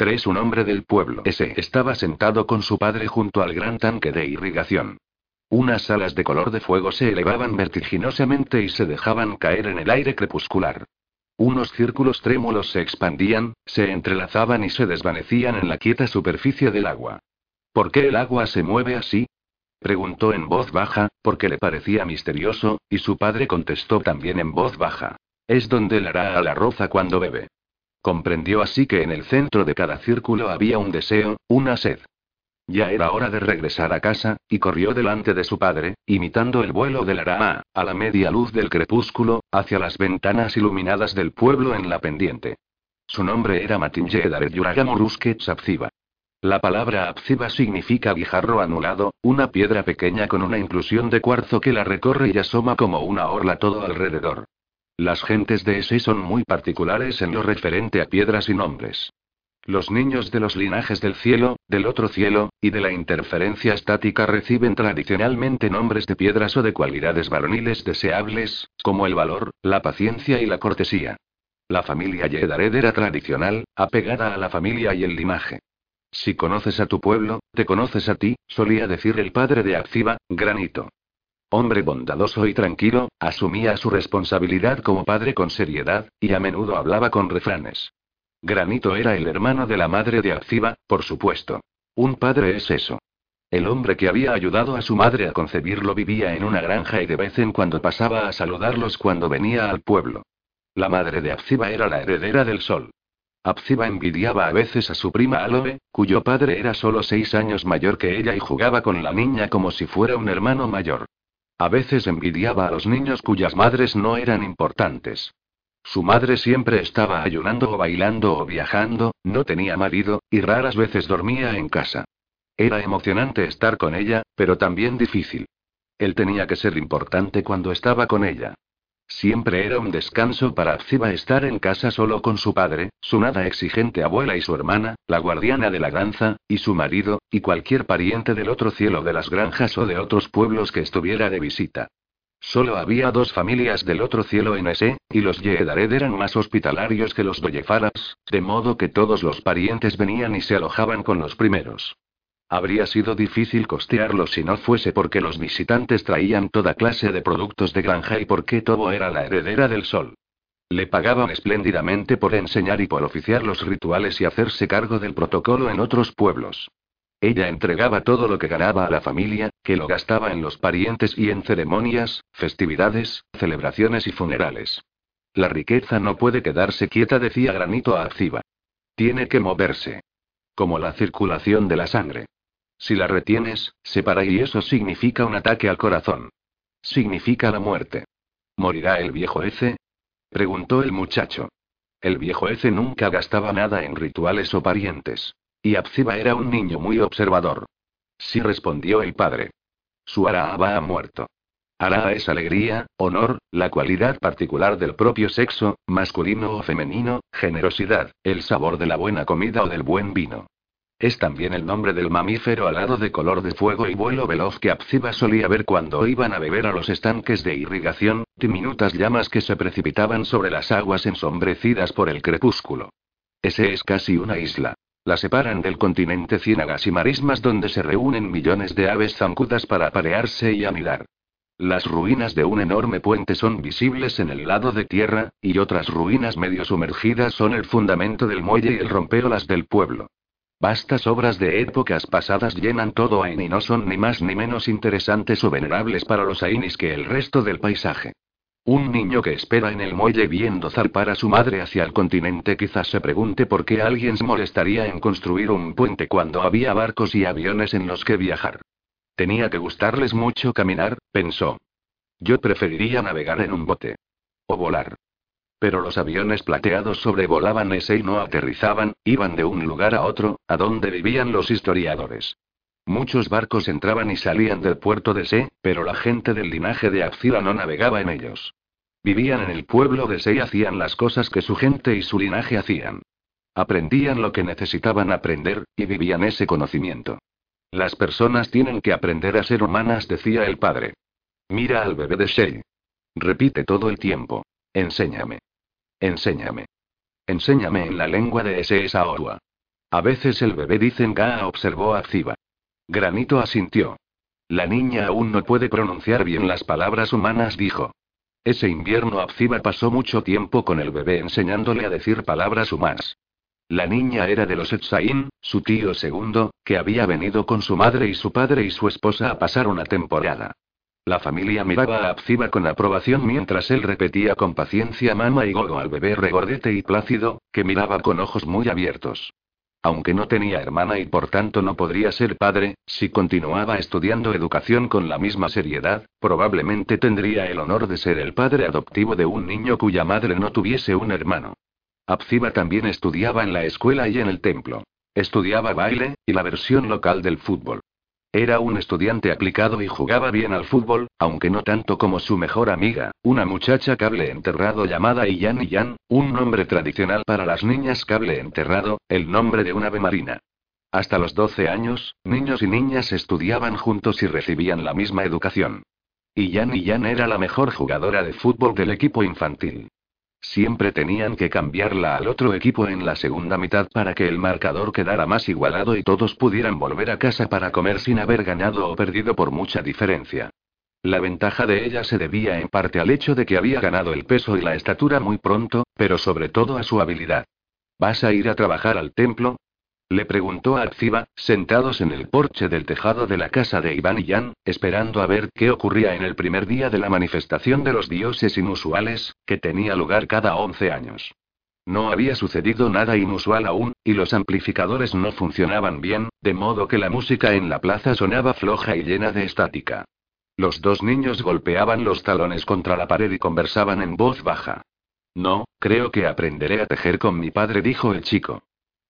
3. Un hombre del pueblo ese estaba sentado con su padre junto al gran tanque de irrigación. Unas alas de color de fuego se elevaban vertiginosamente y se dejaban caer en el aire crepuscular. Unos círculos trémulos se expandían, se entrelazaban y se desvanecían en la quieta superficie del agua. ¿Por qué el agua se mueve así? Preguntó en voz baja, porque le parecía misterioso, y su padre contestó también en voz baja. Es donde le hará a la roza cuando bebe. Comprendió así que en el centro de cada círculo había un deseo, una sed. Ya era hora de regresar a casa, y corrió delante de su padre, imitando el vuelo del arama, a la media luz del crepúsculo, hacia las ventanas iluminadas del pueblo en la pendiente. Su nombre era Matinjedaret Yuragamoruske Sapziba. La palabra Apziba significa guijarro anulado, una piedra pequeña con una inclusión de cuarzo que la recorre y asoma como una orla todo alrededor. Las gentes de ese son muy particulares en lo referente a piedras y nombres. Los niños de los linajes del cielo, del otro cielo, y de la interferencia estática reciben tradicionalmente nombres de piedras o de cualidades varoniles deseables, como el valor, la paciencia y la cortesía. La familia Yedared era tradicional, apegada a la familia y el linaje. Si conoces a tu pueblo, te conoces a ti, solía decir el padre de Acciba, Granito. Hombre bondadoso y tranquilo, asumía su responsabilidad como padre con seriedad, y a menudo hablaba con refranes. Granito era el hermano de la madre de Acciba, por supuesto. Un padre es eso. El hombre que había ayudado a su madre a concebirlo vivía en una granja y de vez en cuando pasaba a saludarlos cuando venía al pueblo. La madre de Abziba era la heredera del sol. Abziba envidiaba a veces a su prima Aloe, cuyo padre era solo seis años mayor que ella y jugaba con la niña como si fuera un hermano mayor. A veces envidiaba a los niños cuyas madres no eran importantes. Su madre siempre estaba ayunando o bailando o viajando, no tenía marido, y raras veces dormía en casa. Era emocionante estar con ella, pero también difícil. Él tenía que ser importante cuando estaba con ella. Siempre era un descanso para Ziba estar en casa solo con su padre, su nada exigente abuela y su hermana, la guardiana de la granza, y su marido, y cualquier pariente del otro cielo de las granjas o de otros pueblos que estuviera de visita. Solo había dos familias del otro cielo en ese, y los Yedared eran más hospitalarios que los Doyefaras, de modo que todos los parientes venían y se alojaban con los primeros. Habría sido difícil costearlo si no fuese porque los visitantes traían toda clase de productos de granja y porque todo era la heredera del sol. Le pagaban espléndidamente por enseñar y por oficiar los rituales y hacerse cargo del protocolo en otros pueblos. Ella entregaba todo lo que ganaba a la familia, que lo gastaba en los parientes y en ceremonias, festividades, celebraciones y funerales. La riqueza no puede quedarse quieta, decía Granito a Acciba. Tiene que moverse. Como la circulación de la sangre. Si la retienes, se para y eso significa un ataque al corazón. Significa la muerte. ¿Morirá el viejo Ece? preguntó el muchacho. El viejo Ece nunca gastaba nada en rituales o parientes. Y Abziba era un niño muy observador. Sí respondió el padre. Su Araaba ha muerto. Araa es alegría, honor, la cualidad particular del propio sexo, masculino o femenino, generosidad, el sabor de la buena comida o del buen vino. Es también el nombre del mamífero alado de color de fuego y vuelo veloz que Abziba solía ver cuando iban a beber a los estanques de irrigación, diminutas llamas que se precipitaban sobre las aguas ensombrecidas por el crepúsculo. Ese es casi una isla. La separan del continente ciénagas y marismas donde se reúnen millones de aves zancudas para aparearse y anidar. Las ruinas de un enorme puente son visibles en el lado de tierra, y otras ruinas medio sumergidas son el fundamento del muelle y el rompeolas del pueblo. Vastas obras de épocas pasadas llenan todo Ain y no son ni más ni menos interesantes o venerables para los Ainis que el resto del paisaje. Un niño que espera en el muelle viendo zarpar a su madre hacia el continente quizás se pregunte por qué alguien se molestaría en construir un puente cuando había barcos y aviones en los que viajar. Tenía que gustarles mucho caminar, pensó. Yo preferiría navegar en un bote. O volar. Pero los aviones plateados sobrevolaban ese y no aterrizaban, iban de un lugar a otro, a donde vivían los historiadores. Muchos barcos entraban y salían del puerto de Se, pero la gente del linaje de Axila no navegaba en ellos. Vivían en el pueblo de Se y hacían las cosas que su gente y su linaje hacían. Aprendían lo que necesitaban aprender, y vivían ese conocimiento. Las personas tienen que aprender a ser humanas, decía el padre. Mira al bebé de Shei. Repite todo el tiempo. Enséñame. Enséñame. Enséñame en la lengua de ese Saoa. A veces el bebé dicen Ga observó a Ziba. Granito asintió. La niña aún no puede pronunciar bien las palabras humanas, dijo. Ese invierno Abziba pasó mucho tiempo con el bebé enseñándole a decir palabras humanas. La niña era de los Etsaín, su tío segundo, que había venido con su madre y su padre y su esposa a pasar una temporada. La familia miraba a Abziba con aprobación mientras él repetía con paciencia mama y gogo al bebé regordete y plácido, que miraba con ojos muy abiertos. Aunque no tenía hermana y por tanto no podría ser padre, si continuaba estudiando educación con la misma seriedad, probablemente tendría el honor de ser el padre adoptivo de un niño cuya madre no tuviese un hermano. Abziba también estudiaba en la escuela y en el templo. Estudiaba baile, y la versión local del fútbol. Era un estudiante aplicado y jugaba bien al fútbol, aunque no tanto como su mejor amiga, una muchacha cable enterrado llamada Iyan Iyan, un nombre tradicional para las niñas cable enterrado, el nombre de una ave marina. Hasta los 12 años, niños y niñas estudiaban juntos y recibían la misma educación. Iyan Iyan era la mejor jugadora de fútbol del equipo infantil. Siempre tenían que cambiarla al otro equipo en la segunda mitad para que el marcador quedara más igualado y todos pudieran volver a casa para comer sin haber ganado o perdido por mucha diferencia. La ventaja de ella se debía en parte al hecho de que había ganado el peso y la estatura muy pronto, pero sobre todo a su habilidad. ¿Vas a ir a trabajar al templo? Le preguntó a Akziba, sentados en el porche del tejado de la casa de Iván y Jan, esperando a ver qué ocurría en el primer día de la manifestación de los dioses inusuales, que tenía lugar cada 11 años. No había sucedido nada inusual aún, y los amplificadores no funcionaban bien, de modo que la música en la plaza sonaba floja y llena de estática. Los dos niños golpeaban los talones contra la pared y conversaban en voz baja. No, creo que aprenderé a tejer con mi padre, dijo el chico.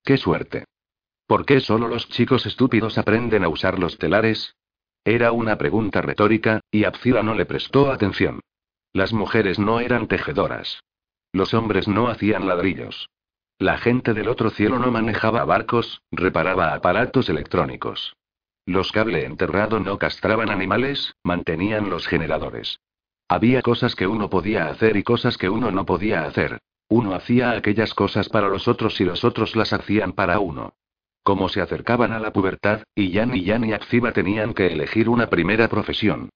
¡Qué suerte! ¿Por qué solo los chicos estúpidos aprenden a usar los telares? Era una pregunta retórica, y Abzila no le prestó atención. Las mujeres no eran tejedoras. Los hombres no hacían ladrillos. La gente del otro cielo no manejaba barcos, reparaba aparatos electrónicos. Los cable enterrado no castraban animales, mantenían los generadores. Había cosas que uno podía hacer y cosas que uno no podía hacer. Uno hacía aquellas cosas para los otros y los otros las hacían para uno. Como se acercaban a la pubertad, Iyan y Yan y Akziba tenían que elegir una primera profesión.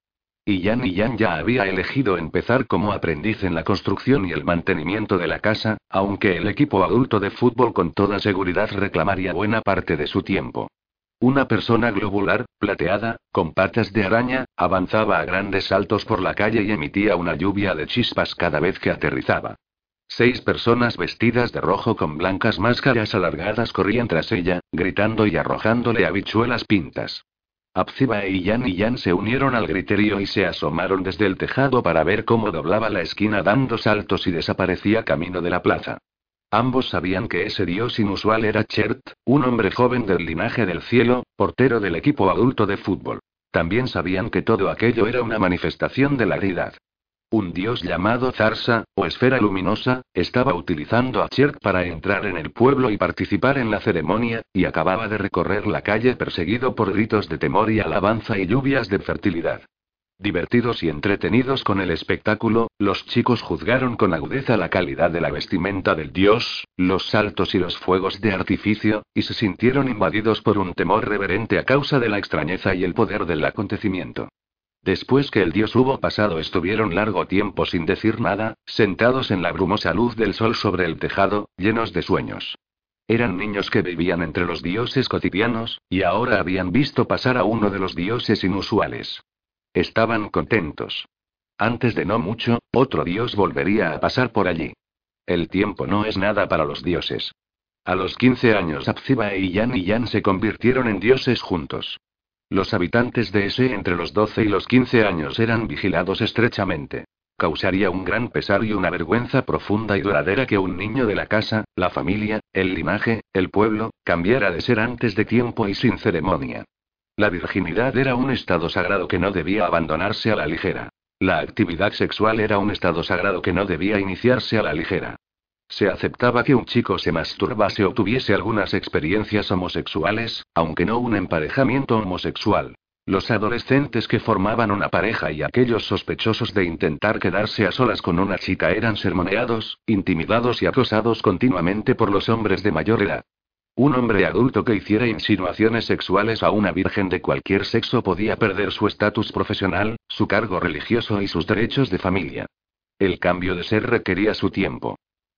Iyan y Yan ya había elegido empezar como aprendiz en la construcción y el mantenimiento de la casa, aunque el equipo adulto de fútbol con toda seguridad reclamaría buena parte de su tiempo. Una persona globular, plateada, con patas de araña, avanzaba a grandes saltos por la calle y emitía una lluvia de chispas cada vez que aterrizaba. Seis personas vestidas de rojo con blancas máscaras alargadas corrían tras ella, gritando y arrojándole habichuelas pintas. Abziba y Yan y Yan se unieron al griterío y se asomaron desde el tejado para ver cómo doblaba la esquina dando saltos y desaparecía camino de la plaza. Ambos sabían que ese dios inusual era Chert, un hombre joven del linaje del cielo, portero del equipo adulto de fútbol. También sabían que todo aquello era una manifestación de la deidad. Un dios llamado Zarsa, o esfera luminosa, estaba utilizando a Chert para entrar en el pueblo y participar en la ceremonia, y acababa de recorrer la calle perseguido por gritos de temor y alabanza y lluvias de fertilidad. Divertidos y entretenidos con el espectáculo, los chicos juzgaron con agudeza la calidad de la vestimenta del dios, los saltos y los fuegos de artificio, y se sintieron invadidos por un temor reverente a causa de la extrañeza y el poder del acontecimiento. Después que el dios hubo pasado estuvieron largo tiempo sin decir nada, sentados en la brumosa luz del sol sobre el tejado, llenos de sueños. Eran niños que vivían entre los dioses cotidianos, y ahora habían visto pasar a uno de los dioses inusuales. Estaban contentos. Antes de no mucho, otro dios volvería a pasar por allí. El tiempo no es nada para los dioses. A los 15 años Abziba y Yan y Yan se convirtieron en dioses juntos. Los habitantes de ese entre los 12 y los 15 años eran vigilados estrechamente. Causaría un gran pesar y una vergüenza profunda y duradera que un niño de la casa, la familia, el linaje, el pueblo, cambiara de ser antes de tiempo y sin ceremonia. La virginidad era un estado sagrado que no debía abandonarse a la ligera. La actividad sexual era un estado sagrado que no debía iniciarse a la ligera. Se aceptaba que un chico se masturbase o tuviese algunas experiencias homosexuales, aunque no un emparejamiento homosexual. Los adolescentes que formaban una pareja y aquellos sospechosos de intentar quedarse a solas con una chica eran sermoneados, intimidados y acosados continuamente por los hombres de mayor edad. Un hombre adulto que hiciera insinuaciones sexuales a una virgen de cualquier sexo podía perder su estatus profesional, su cargo religioso y sus derechos de familia. El cambio de ser requería su tiempo.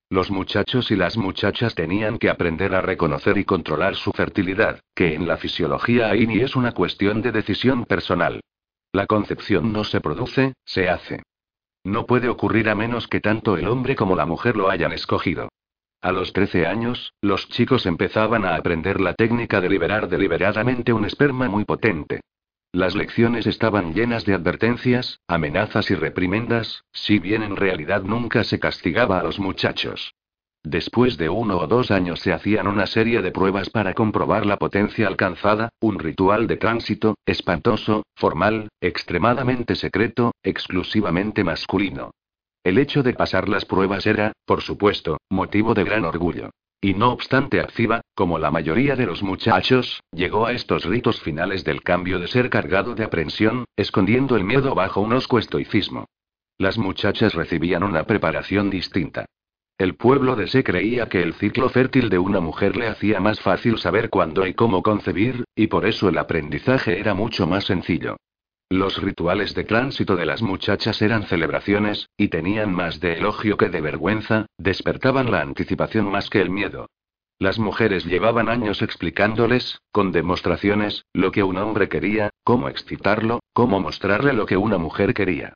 Los muchachos y las muchachas tenían que aprender a reconocer y controlar su fertilidad, que en la fisiología AINI es una cuestión de decisión personal. La concepción no se produce, se hace. No puede ocurrir a menos que tanto el hombre como la mujer lo hayan escogido. A los 13 años, los chicos empezaban a aprender la técnica de liberar deliberadamente un esperma muy potente. Las lecciones estaban llenas de advertencias, amenazas y reprimendas, si bien en realidad nunca se castigaba a los muchachos. Después de uno o dos años se hacían una serie de pruebas para comprobar la potencia alcanzada, un ritual de tránsito, espantoso, formal, extremadamente secreto, exclusivamente masculino. El hecho de pasar las pruebas era, por supuesto, motivo de gran orgullo. Y no obstante activa, como la mayoría de los muchachos, llegó a estos ritos finales del cambio de ser cargado de aprensión, escondiendo el miedo bajo un osco estoicismo. Las muchachas recibían una preparación distinta. El pueblo de Se creía que el ciclo fértil de una mujer le hacía más fácil saber cuándo y cómo concebir, y por eso el aprendizaje era mucho más sencillo. Los rituales de tránsito de las muchachas eran celebraciones, y tenían más de elogio que de vergüenza, despertaban la anticipación más que el miedo. Las mujeres llevaban años explicándoles, con demostraciones, lo que un hombre quería, cómo excitarlo, cómo mostrarle lo que una mujer quería.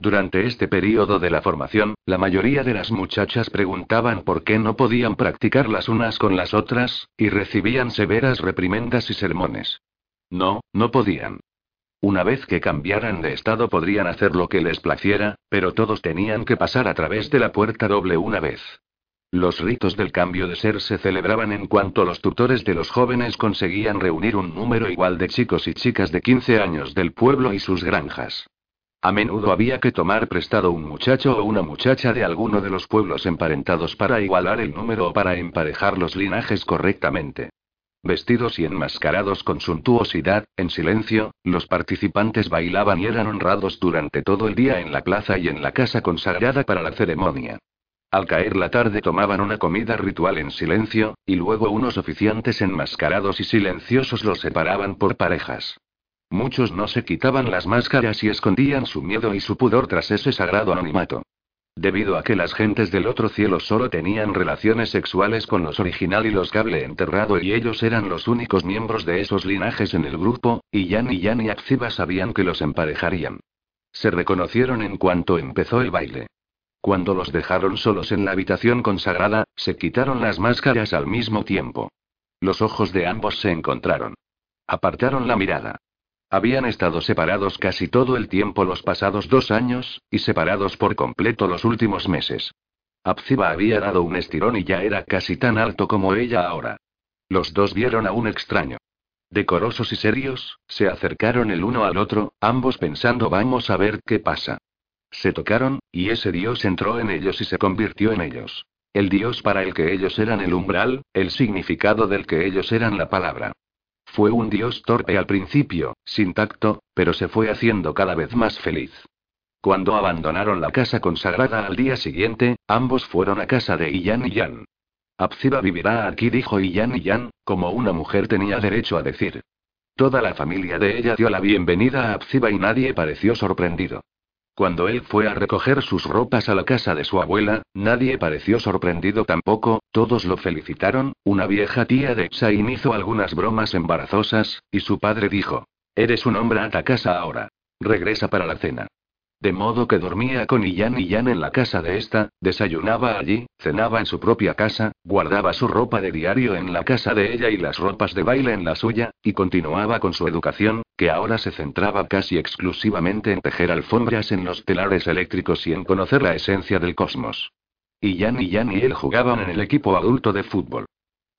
Durante este periodo de la formación, la mayoría de las muchachas preguntaban por qué no podían practicar las unas con las otras, y recibían severas reprimendas y sermones. No, no podían. Una vez que cambiaran de estado podrían hacer lo que les placiera, pero todos tenían que pasar a través de la puerta doble una vez. Los ritos del cambio de ser se celebraban en cuanto los tutores de los jóvenes conseguían reunir un número igual de chicos y chicas de 15 años del pueblo y sus granjas. A menudo había que tomar prestado un muchacho o una muchacha de alguno de los pueblos emparentados para igualar el número o para emparejar los linajes correctamente. Vestidos y enmascarados con suntuosidad, en silencio, los participantes bailaban y eran honrados durante todo el día en la plaza y en la casa consagrada para la ceremonia. Al caer la tarde tomaban una comida ritual en silencio, y luego unos oficiantes enmascarados y silenciosos los separaban por parejas. Muchos no se quitaban las máscaras y escondían su miedo y su pudor tras ese sagrado anonimato. Debido a que las gentes del otro cielo solo tenían relaciones sexuales con los original y los cable enterrado y ellos eran los únicos miembros de esos linajes en el grupo, y Yan y Yan y Akziba sabían que los emparejarían. Se reconocieron en cuanto empezó el baile. Cuando los dejaron solos en la habitación consagrada, se quitaron las máscaras al mismo tiempo. Los ojos de ambos se encontraron. Apartaron la mirada. Habían estado separados casi todo el tiempo los pasados dos años, y separados por completo los últimos meses. Abziba había dado un estirón y ya era casi tan alto como ella ahora. Los dos vieron a un extraño. Decorosos y serios, se acercaron el uno al otro, ambos pensando vamos a ver qué pasa. Se tocaron, y ese dios entró en ellos y se convirtió en ellos. El dios para el que ellos eran el umbral, el significado del que ellos eran la palabra. Fue un dios torpe al principio, sin tacto, pero se fue haciendo cada vez más feliz. Cuando abandonaron la casa consagrada al día siguiente, ambos fueron a casa de Iyan y Yan. Abziba vivirá aquí, dijo Iyan y Yan, como una mujer tenía derecho a decir. Toda la familia de ella dio la bienvenida a Abziba y nadie pareció sorprendido. Cuando él fue a recoger sus ropas a la casa de su abuela, nadie pareció sorprendido tampoco, todos lo felicitaron, una vieja tía de Chain hizo algunas bromas embarazosas, y su padre dijo, Eres un hombre a casa ahora. Regresa para la cena. De modo que dormía con Iyan y Yan en la casa de esta, desayunaba allí, cenaba en su propia casa, guardaba su ropa de diario en la casa de ella y las ropas de baile en la suya, y continuaba con su educación, que ahora se centraba casi exclusivamente en tejer alfombras en los telares eléctricos y en conocer la esencia del cosmos. Y Yan y Yan y él jugaban en el equipo adulto de fútbol.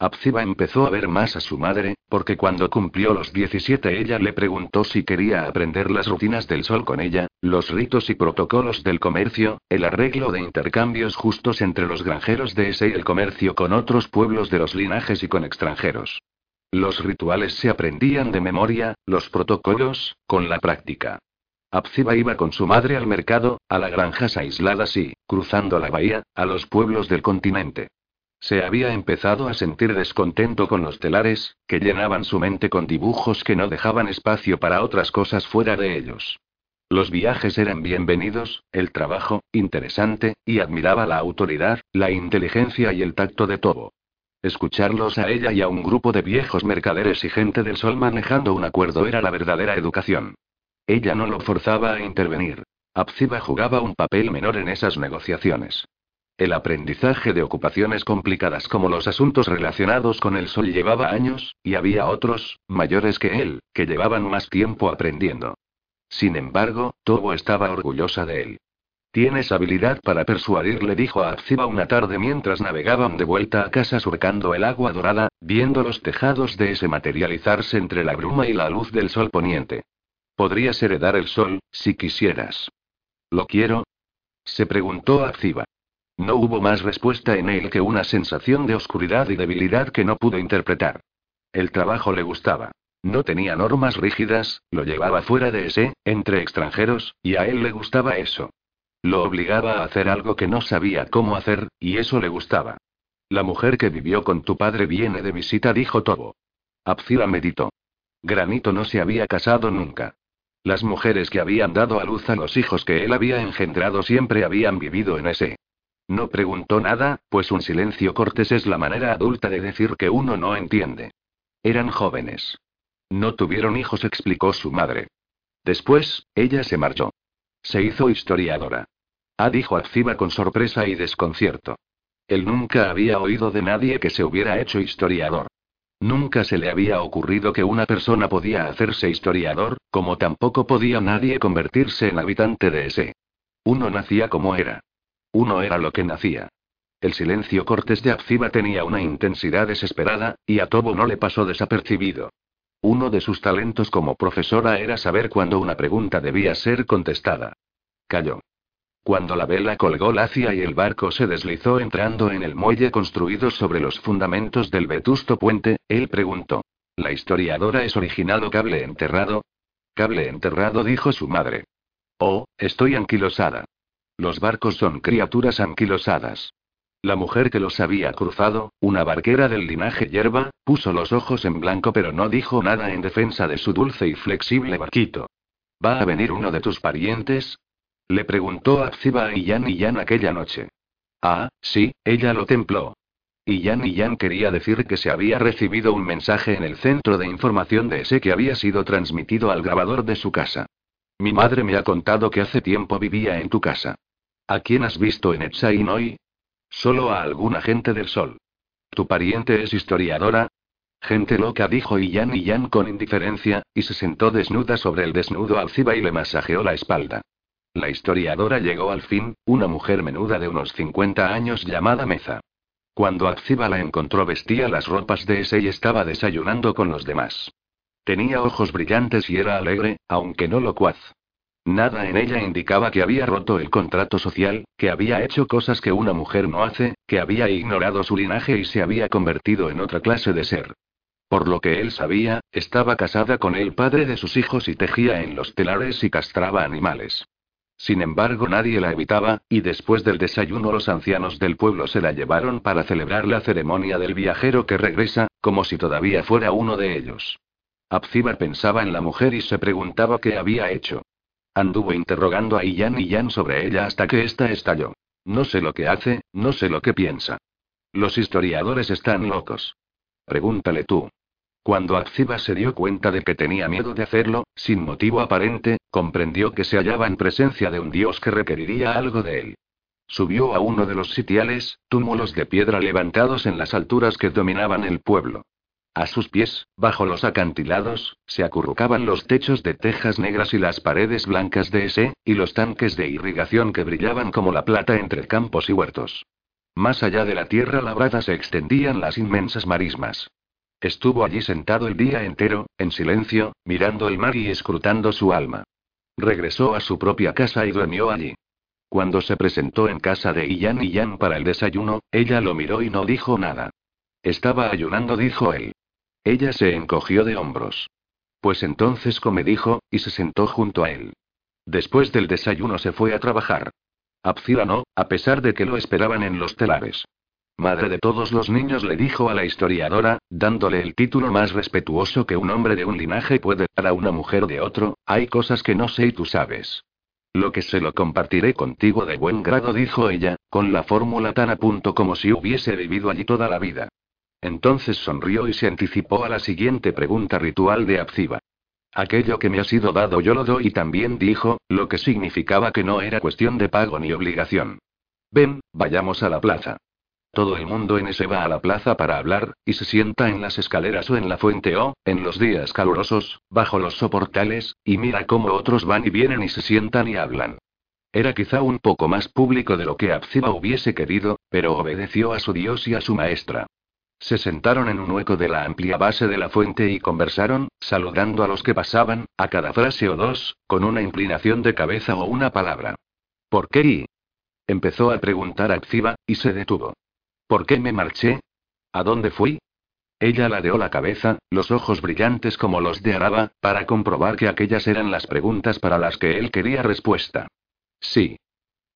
Abziba empezó a ver más a su madre, porque cuando cumplió los 17 ella le preguntó si quería aprender las rutinas del sol con ella, los ritos y protocolos del comercio, el arreglo de intercambios justos entre los granjeros de ese y el comercio con otros pueblos de los linajes y con extranjeros. Los rituales se aprendían de memoria, los protocolos, con la práctica. Abziba iba con su madre al mercado, a las granjas aisladas y, cruzando la bahía, a los pueblos del continente. Se había empezado a sentir descontento con los telares, que llenaban su mente con dibujos que no dejaban espacio para otras cosas fuera de ellos. Los viajes eran bienvenidos, el trabajo, interesante, y admiraba la autoridad, la inteligencia y el tacto de todo. Escucharlos a ella y a un grupo de viejos mercaderes y gente del sol manejando un acuerdo era la verdadera educación. Ella no lo forzaba a intervenir. Abziba jugaba un papel menor en esas negociaciones. El aprendizaje de ocupaciones complicadas como los asuntos relacionados con el sol llevaba años, y había otros, mayores que él, que llevaban más tiempo aprendiendo. Sin embargo, Tobo estaba orgullosa de él. Tienes habilidad para persuadir, le dijo a Abziba una tarde mientras navegaban de vuelta a casa surcando el agua dorada, viendo los tejados de ese materializarse entre la bruma y la luz del sol poniente. Podrías heredar el sol, si quisieras. ¿Lo quiero? Se preguntó Abziba. No hubo más respuesta en él que una sensación de oscuridad y debilidad que no pudo interpretar. El trabajo le gustaba. No tenía normas rígidas, lo llevaba fuera de ese, entre extranjeros, y a él le gustaba eso. Lo obligaba a hacer algo que no sabía cómo hacer, y eso le gustaba. La mujer que vivió con tu padre viene de visita, dijo Tobo. Abzila meditó. Granito no se había casado nunca. Las mujeres que habían dado a luz a los hijos que él había engendrado siempre habían vivido en ese. No preguntó nada, pues un silencio cortés es la manera adulta de decir que uno no entiende. Eran jóvenes. No tuvieron hijos, explicó su madre. Después, ella se marchó. Se hizo historiadora. Ah, dijo Aziba con sorpresa y desconcierto. Él nunca había oído de nadie que se hubiera hecho historiador. Nunca se le había ocurrido que una persona podía hacerse historiador, como tampoco podía nadie convertirse en habitante de ese. Uno nacía como era. Uno era lo que nacía. El silencio cortés de Abziba tenía una intensidad desesperada, y a Tobo no le pasó desapercibido. Uno de sus talentos como profesora era saber cuándo una pregunta debía ser contestada. Calló. Cuando la vela colgó lacia y el barco se deslizó entrando en el muelle construido sobre los fundamentos del vetusto puente, él preguntó. ¿La historiadora es original o cable enterrado? Cable enterrado, dijo su madre. Oh, estoy anquilosada. Los barcos son criaturas anquilosadas. La mujer que los había cruzado, una barquera del linaje hierba, puso los ojos en blanco pero no dijo nada en defensa de su dulce y flexible barquito. ¿Va a venir uno de tus parientes? Le preguntó a Iyan Iyan aquella noche. Ah, sí, ella lo templó. Iyan Iyan quería decir que se había recibido un mensaje en el centro de información de ese que había sido transmitido al grabador de su casa. Mi madre me ha contado que hace tiempo vivía en tu casa. ¿A quién has visto en Etsain hoy? Solo a alguna gente del sol. ¿Tu pariente es historiadora? Gente loca, dijo Iyan Iyan con indiferencia, y se sentó desnuda sobre el desnudo Alciba y le masajeó la espalda. La historiadora llegó al fin, una mujer menuda de unos 50 años llamada Meza. Cuando Alciba la encontró vestía las ropas de ese y estaba desayunando con los demás. Tenía ojos brillantes y era alegre, aunque no locuaz. Nada en ella indicaba que había roto el contrato social, que había hecho cosas que una mujer no hace, que había ignorado su linaje y se había convertido en otra clase de ser. Por lo que él sabía, estaba casada con el padre de sus hijos y tejía en los telares y castraba animales. Sin embargo, nadie la evitaba, y después del desayuno los ancianos del pueblo se la llevaron para celebrar la ceremonia del viajero que regresa, como si todavía fuera uno de ellos. Abziba pensaba en la mujer y se preguntaba qué había hecho. Anduvo interrogando a Iyan y Yan sobre ella hasta que ésta estalló. No sé lo que hace, no sé lo que piensa. Los historiadores están locos. Pregúntale tú. Cuando Akziba se dio cuenta de que tenía miedo de hacerlo, sin motivo aparente, comprendió que se hallaba en presencia de un dios que requeriría algo de él. Subió a uno de los sitiales, túmulos de piedra levantados en las alturas que dominaban el pueblo. A sus pies, bajo los acantilados, se acurrucaban los techos de tejas negras y las paredes blancas de ese, y los tanques de irrigación que brillaban como la plata entre campos y huertos. Más allá de la tierra labrada se extendían las inmensas marismas. Estuvo allí sentado el día entero, en silencio, mirando el mar y escrutando su alma. Regresó a su propia casa y durmió allí. Cuando se presentó en casa de Iyan Iyan para el desayuno, ella lo miró y no dijo nada. Estaba ayunando, dijo él. Ella se encogió de hombros. Pues entonces come, dijo, y se sentó junto a él. Después del desayuno se fue a trabajar. Abzila no, a pesar de que lo esperaban en los telares. Madre de todos los niños le dijo a la historiadora, dándole el título más respetuoso que un hombre de un linaje puede dar a una mujer de otro, hay cosas que no sé y tú sabes. Lo que se lo compartiré contigo de buen grado, dijo ella, con la fórmula tan a punto como si hubiese vivido allí toda la vida. Entonces sonrió y se anticipó a la siguiente pregunta ritual de Abziba. Aquello que me ha sido dado yo lo doy y también dijo, lo que significaba que no era cuestión de pago ni obligación. Ven, vayamos a la plaza. Todo el mundo en ese va a la plaza para hablar, y se sienta en las escaleras o en la fuente o, en los días calurosos, bajo los soportales, y mira cómo otros van y vienen y se sientan y hablan. Era quizá un poco más público de lo que Abziba hubiese querido, pero obedeció a su dios y a su maestra. Se sentaron en un hueco de la amplia base de la fuente y conversaron, saludando a los que pasaban, a cada frase o dos, con una inclinación de cabeza o una palabra. ¿Por qué? Y? Empezó a preguntar Activa, y se detuvo. ¿Por qué me marché? ¿A dónde fui? Ella ladeó la cabeza, los ojos brillantes como los de Araba, para comprobar que aquellas eran las preguntas para las que él quería respuesta. Sí.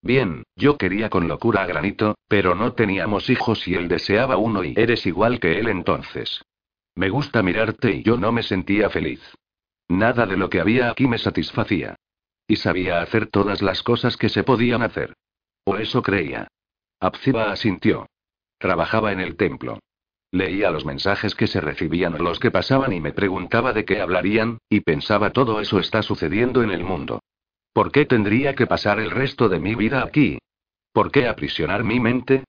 Bien, yo quería con locura a Granito, pero no teníamos hijos y él deseaba uno y eres igual que él entonces. Me gusta mirarte y yo no me sentía feliz. Nada de lo que había aquí me satisfacía. Y sabía hacer todas las cosas que se podían hacer. O eso creía. Abziba asintió. Trabajaba en el templo. Leía los mensajes que se recibían o los que pasaban y me preguntaba de qué hablarían, y pensaba todo eso está sucediendo en el mundo. ¿Por qué tendría que pasar el resto de mi vida aquí? ¿Por qué aprisionar mi mente?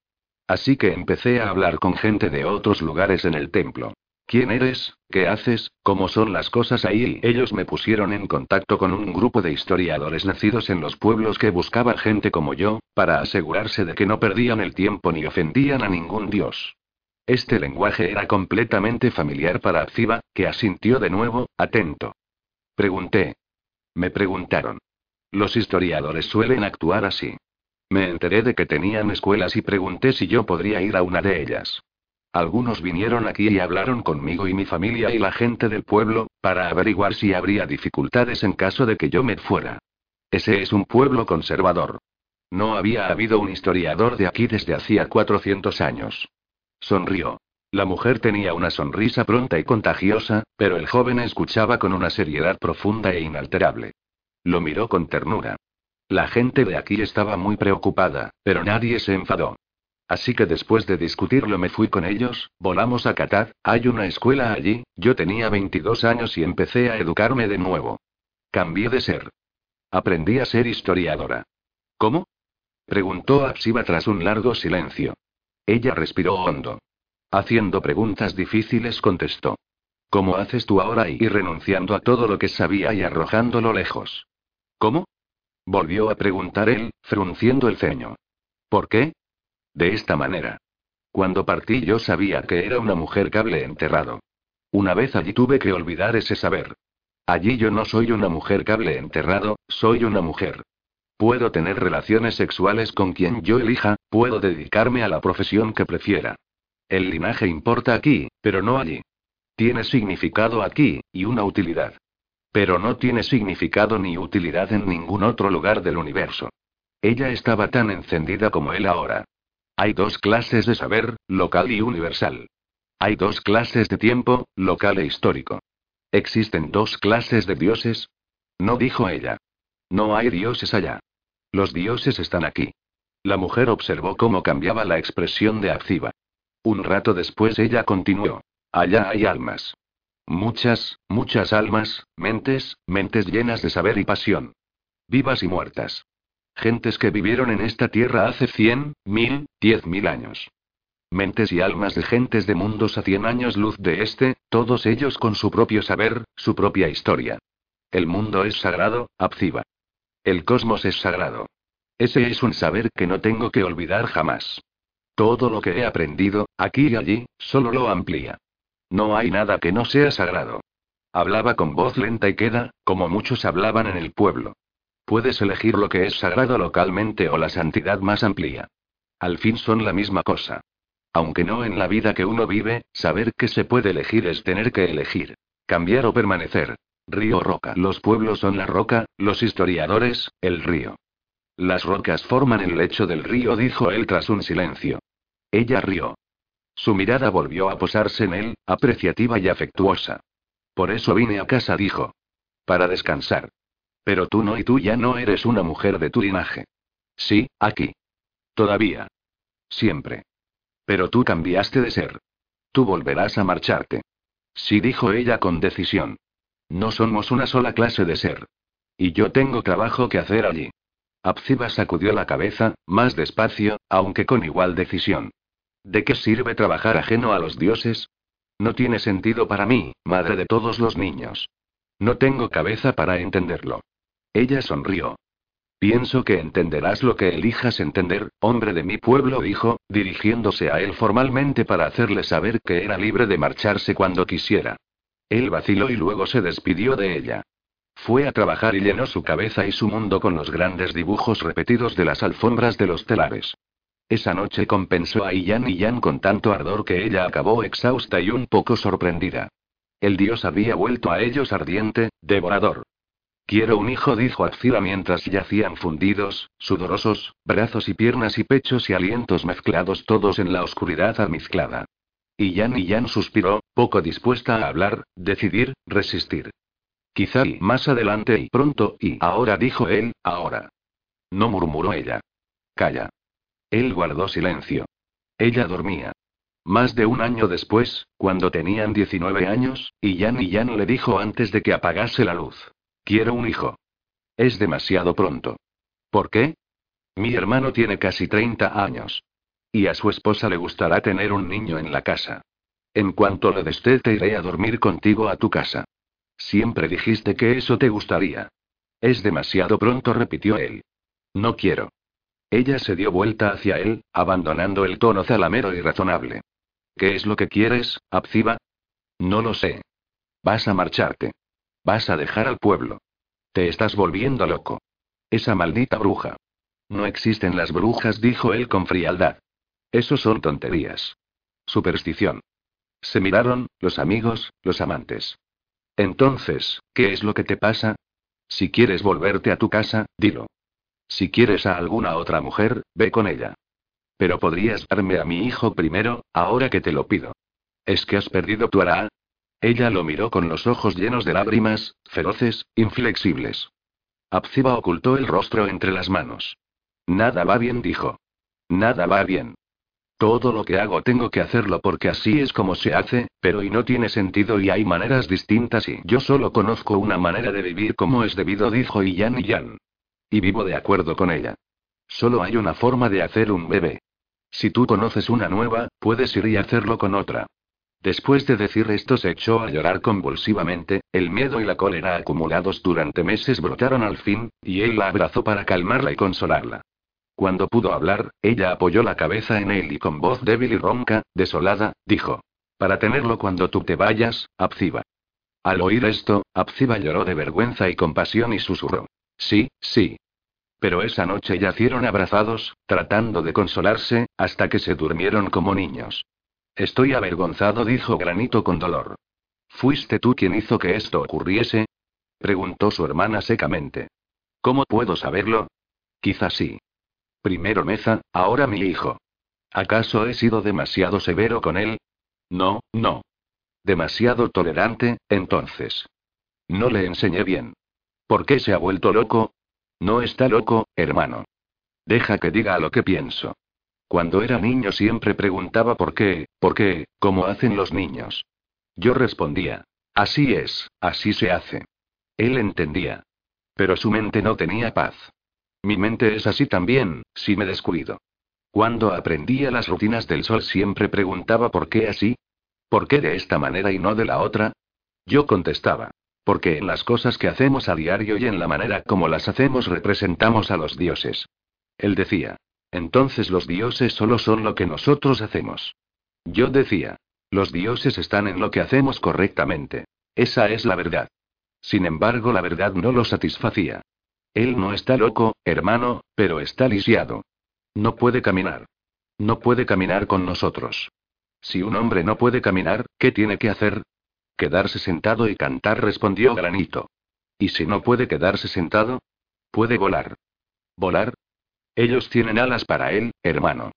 Así que empecé a hablar con gente de otros lugares en el templo. ¿Quién eres? ¿Qué haces? ¿Cómo son las cosas ahí? ellos me pusieron en contacto con un grupo de historiadores nacidos en los pueblos que buscaban gente como yo, para asegurarse de que no perdían el tiempo ni ofendían a ningún dios. Este lenguaje era completamente familiar para Aziba, que asintió de nuevo, atento. Pregunté. Me preguntaron. Los historiadores suelen actuar así. Me enteré de que tenían escuelas y pregunté si yo podría ir a una de ellas. Algunos vinieron aquí y hablaron conmigo y mi familia y la gente del pueblo, para averiguar si habría dificultades en caso de que yo me fuera. Ese es un pueblo conservador. No había habido un historiador de aquí desde hacía 400 años. Sonrió. La mujer tenía una sonrisa pronta y contagiosa, pero el joven escuchaba con una seriedad profunda e inalterable. Lo miró con ternura. La gente de aquí estaba muy preocupada, pero nadie se enfadó. Así que después de discutirlo me fui con ellos, volamos a Qatar, hay una escuela allí, yo tenía 22 años y empecé a educarme de nuevo. Cambié de ser. Aprendí a ser historiadora. ¿Cómo? Preguntó Apsiba tras un largo silencio. Ella respiró hondo. Haciendo preguntas difíciles contestó. ¿Cómo haces tú ahora y renunciando a todo lo que sabía y arrojándolo lejos? ¿Cómo? Volvió a preguntar él, frunciendo el ceño. ¿Por qué? De esta manera. Cuando partí yo sabía que era una mujer cable enterrado. Una vez allí tuve que olvidar ese saber. Allí yo no soy una mujer cable enterrado, soy una mujer. Puedo tener relaciones sexuales con quien yo elija, puedo dedicarme a la profesión que prefiera. El linaje importa aquí, pero no allí. Tiene significado aquí, y una utilidad. Pero no tiene significado ni utilidad en ningún otro lugar del universo. Ella estaba tan encendida como él ahora. Hay dos clases de saber, local y universal. Hay dos clases de tiempo, local e histórico. ¿Existen dos clases de dioses? No dijo ella. No hay dioses allá. Los dioses están aquí. La mujer observó cómo cambiaba la expresión de Activa. Un rato después ella continuó. Allá hay almas. Muchas, muchas almas, mentes, mentes llenas de saber y pasión. Vivas y muertas. Gentes que vivieron en esta tierra hace cien, mil, diez mil años. Mentes y almas de gentes de mundos a cien años luz de este, todos ellos con su propio saber, su propia historia. El mundo es sagrado, Abziba. El cosmos es sagrado. Ese es un saber que no tengo que olvidar jamás. Todo lo que he aprendido, aquí y allí, solo lo amplía. No hay nada que no sea sagrado. Hablaba con voz lenta y queda, como muchos hablaban en el pueblo. Puedes elegir lo que es sagrado localmente o la santidad más amplia. Al fin son la misma cosa. Aunque no en la vida que uno vive, saber que se puede elegir es tener que elegir. Cambiar o permanecer. Río roca. Los pueblos son la roca, los historiadores, el río. Las rocas forman el lecho del río, dijo él tras un silencio. Ella rió. Su mirada volvió a posarse en él, apreciativa y afectuosa. Por eso vine a casa, dijo. Para descansar. Pero tú no y tú ya no eres una mujer de tu linaje. Sí, aquí. Todavía. Siempre. Pero tú cambiaste de ser. Tú volverás a marcharte. Sí, dijo ella con decisión. No somos una sola clase de ser. Y yo tengo trabajo que hacer allí. Abziba sacudió la cabeza, más despacio, aunque con igual decisión. ¿De qué sirve trabajar ajeno a los dioses? No tiene sentido para mí, madre de todos los niños. No tengo cabeza para entenderlo. Ella sonrió. Pienso que entenderás lo que elijas entender, hombre de mi pueblo, dijo, dirigiéndose a él formalmente para hacerle saber que era libre de marcharse cuando quisiera. Él vaciló y luego se despidió de ella. Fue a trabajar y llenó su cabeza y su mundo con los grandes dibujos repetidos de las alfombras de los telares. Esa noche compensó a Iyan y Yan con tanto ardor que ella acabó exhausta y un poco sorprendida. El dios había vuelto a ellos ardiente, devorador. Quiero un hijo, dijo Azira mientras yacían fundidos, sudorosos, brazos y piernas y pechos y alientos mezclados todos en la oscuridad almizclada. Y Yan y Yan suspiró, poco dispuesta a hablar, decidir, resistir. Quizá y más adelante y pronto y ahora dijo él, ahora. No murmuró ella. Calla. Él guardó silencio. Ella dormía. Más de un año después, cuando tenían 19 años, y Yan y Yan le dijo antes de que apagase la luz. Quiero un hijo. Es demasiado pronto. ¿Por qué? Mi hermano tiene casi 30 años. Y a su esposa le gustará tener un niño en la casa. En cuanto le destete iré a dormir contigo a tu casa. Siempre dijiste que eso te gustaría. Es demasiado pronto, repitió él. No quiero. Ella se dio vuelta hacia él, abandonando el tono zalamero y razonable. ¿Qué es lo que quieres, Abziba? No lo sé. Vas a marcharte. Vas a dejar al pueblo. Te estás volviendo loco. Esa maldita bruja. No existen las brujas, dijo él con frialdad. Eso son tonterías. Superstición. Se miraron, los amigos, los amantes. Entonces, ¿qué es lo que te pasa? Si quieres volverte a tu casa, dilo. Si quieres a alguna otra mujer, ve con ella. Pero podrías darme a mi hijo primero, ahora que te lo pido. ¿Es que has perdido tu ara? Ella lo miró con los ojos llenos de lágrimas, feroces, inflexibles. Abziba ocultó el rostro entre las manos. Nada va bien, dijo. Nada va bien. Todo lo que hago tengo que hacerlo porque así es como se hace, pero y no tiene sentido y hay maneras distintas y yo solo conozco una manera de vivir como es debido, dijo Iyan Yan. Y vivo de acuerdo con ella. Solo hay una forma de hacer un bebé. Si tú conoces una nueva, puedes ir y hacerlo con otra. Después de decir esto se echó a llorar convulsivamente, el miedo y la cólera acumulados durante meses brotaron al fin, y él la abrazó para calmarla y consolarla. Cuando pudo hablar, ella apoyó la cabeza en él y con voz débil y ronca, desolada, dijo. Para tenerlo cuando tú te vayas, Abziba. Al oír esto, Abziba lloró de vergüenza y compasión y susurró. Sí, sí. Pero esa noche yacieron abrazados, tratando de consolarse, hasta que se durmieron como niños. Estoy avergonzado, dijo Granito con dolor. ¿Fuiste tú quien hizo que esto ocurriese? preguntó su hermana secamente. ¿Cómo puedo saberlo? Quizás sí. Primero Meza, ahora mi hijo. ¿Acaso he sido demasiado severo con él? No, no. Demasiado tolerante, entonces. No le enseñé bien. ¿Por qué se ha vuelto loco? No está loco, hermano. Deja que diga lo que pienso. Cuando era niño siempre preguntaba por qué, por qué, como hacen los niños. Yo respondía, así es, así se hace. Él entendía. Pero su mente no tenía paz. Mi mente es así también, si me descuido. Cuando aprendía las rutinas del sol siempre preguntaba por qué así. ¿Por qué de esta manera y no de la otra? Yo contestaba. Porque en las cosas que hacemos a diario y en la manera como las hacemos representamos a los dioses. Él decía. Entonces los dioses solo son lo que nosotros hacemos. Yo decía, los dioses están en lo que hacemos correctamente. Esa es la verdad. Sin embargo, la verdad no lo satisfacía. Él no está loco, hermano, pero está lisiado. No puede caminar. No puede caminar con nosotros. Si un hombre no puede caminar, ¿qué tiene que hacer? Quedarse sentado y cantar, respondió Granito. ¿Y si no puede quedarse sentado? Puede volar. ¿Volar? Ellos tienen alas para él, hermano.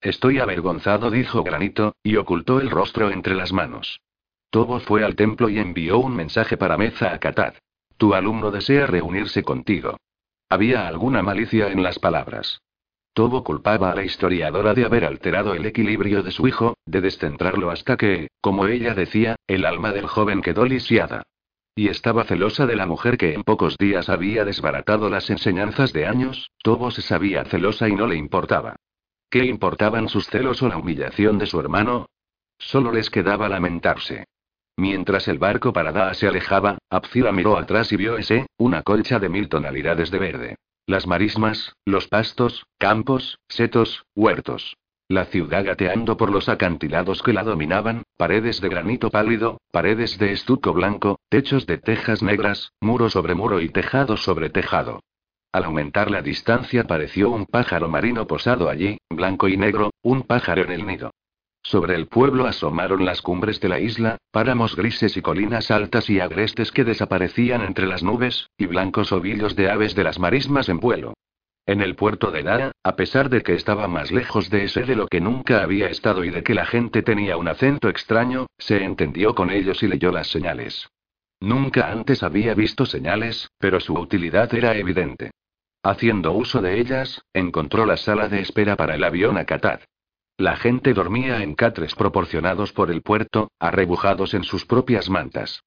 Estoy avergonzado, dijo Granito, y ocultó el rostro entre las manos. Tobo fue al templo y envió un mensaje para Meza a Katad. Tu alumno desea reunirse contigo. Había alguna malicia en las palabras. Tobo culpaba a la historiadora de haber alterado el equilibrio de su hijo, de descentrarlo hasta que, como ella decía, el alma del joven quedó lisiada. Y estaba celosa de la mujer que en pocos días había desbaratado las enseñanzas de años, Tobo se sabía celosa y no le importaba. ¿Qué importaban sus celos o la humillación de su hermano? Solo les quedaba lamentarse. Mientras el barco para se alejaba, Abcira miró atrás y vio ese, una colcha de mil tonalidades de verde. Las marismas, los pastos, campos, setos, huertos. La ciudad gateando por los acantilados que la dominaban, paredes de granito pálido, paredes de estuco blanco, techos de tejas negras, muro sobre muro y tejado sobre tejado. Al aumentar la distancia pareció un pájaro marino posado allí, blanco y negro, un pájaro en el nido. Sobre el pueblo asomaron las cumbres de la isla, páramos grises y colinas altas y agrestes que desaparecían entre las nubes, y blancos ovillos de aves de las marismas en vuelo. En el puerto de Dara, a pesar de que estaba más lejos de ese de lo que nunca había estado y de que la gente tenía un acento extraño, se entendió con ellos y leyó las señales. Nunca antes había visto señales, pero su utilidad era evidente. Haciendo uso de ellas, encontró la sala de espera para el avión a Qatar. La gente dormía en catres proporcionados por el puerto, arrebujados en sus propias mantas.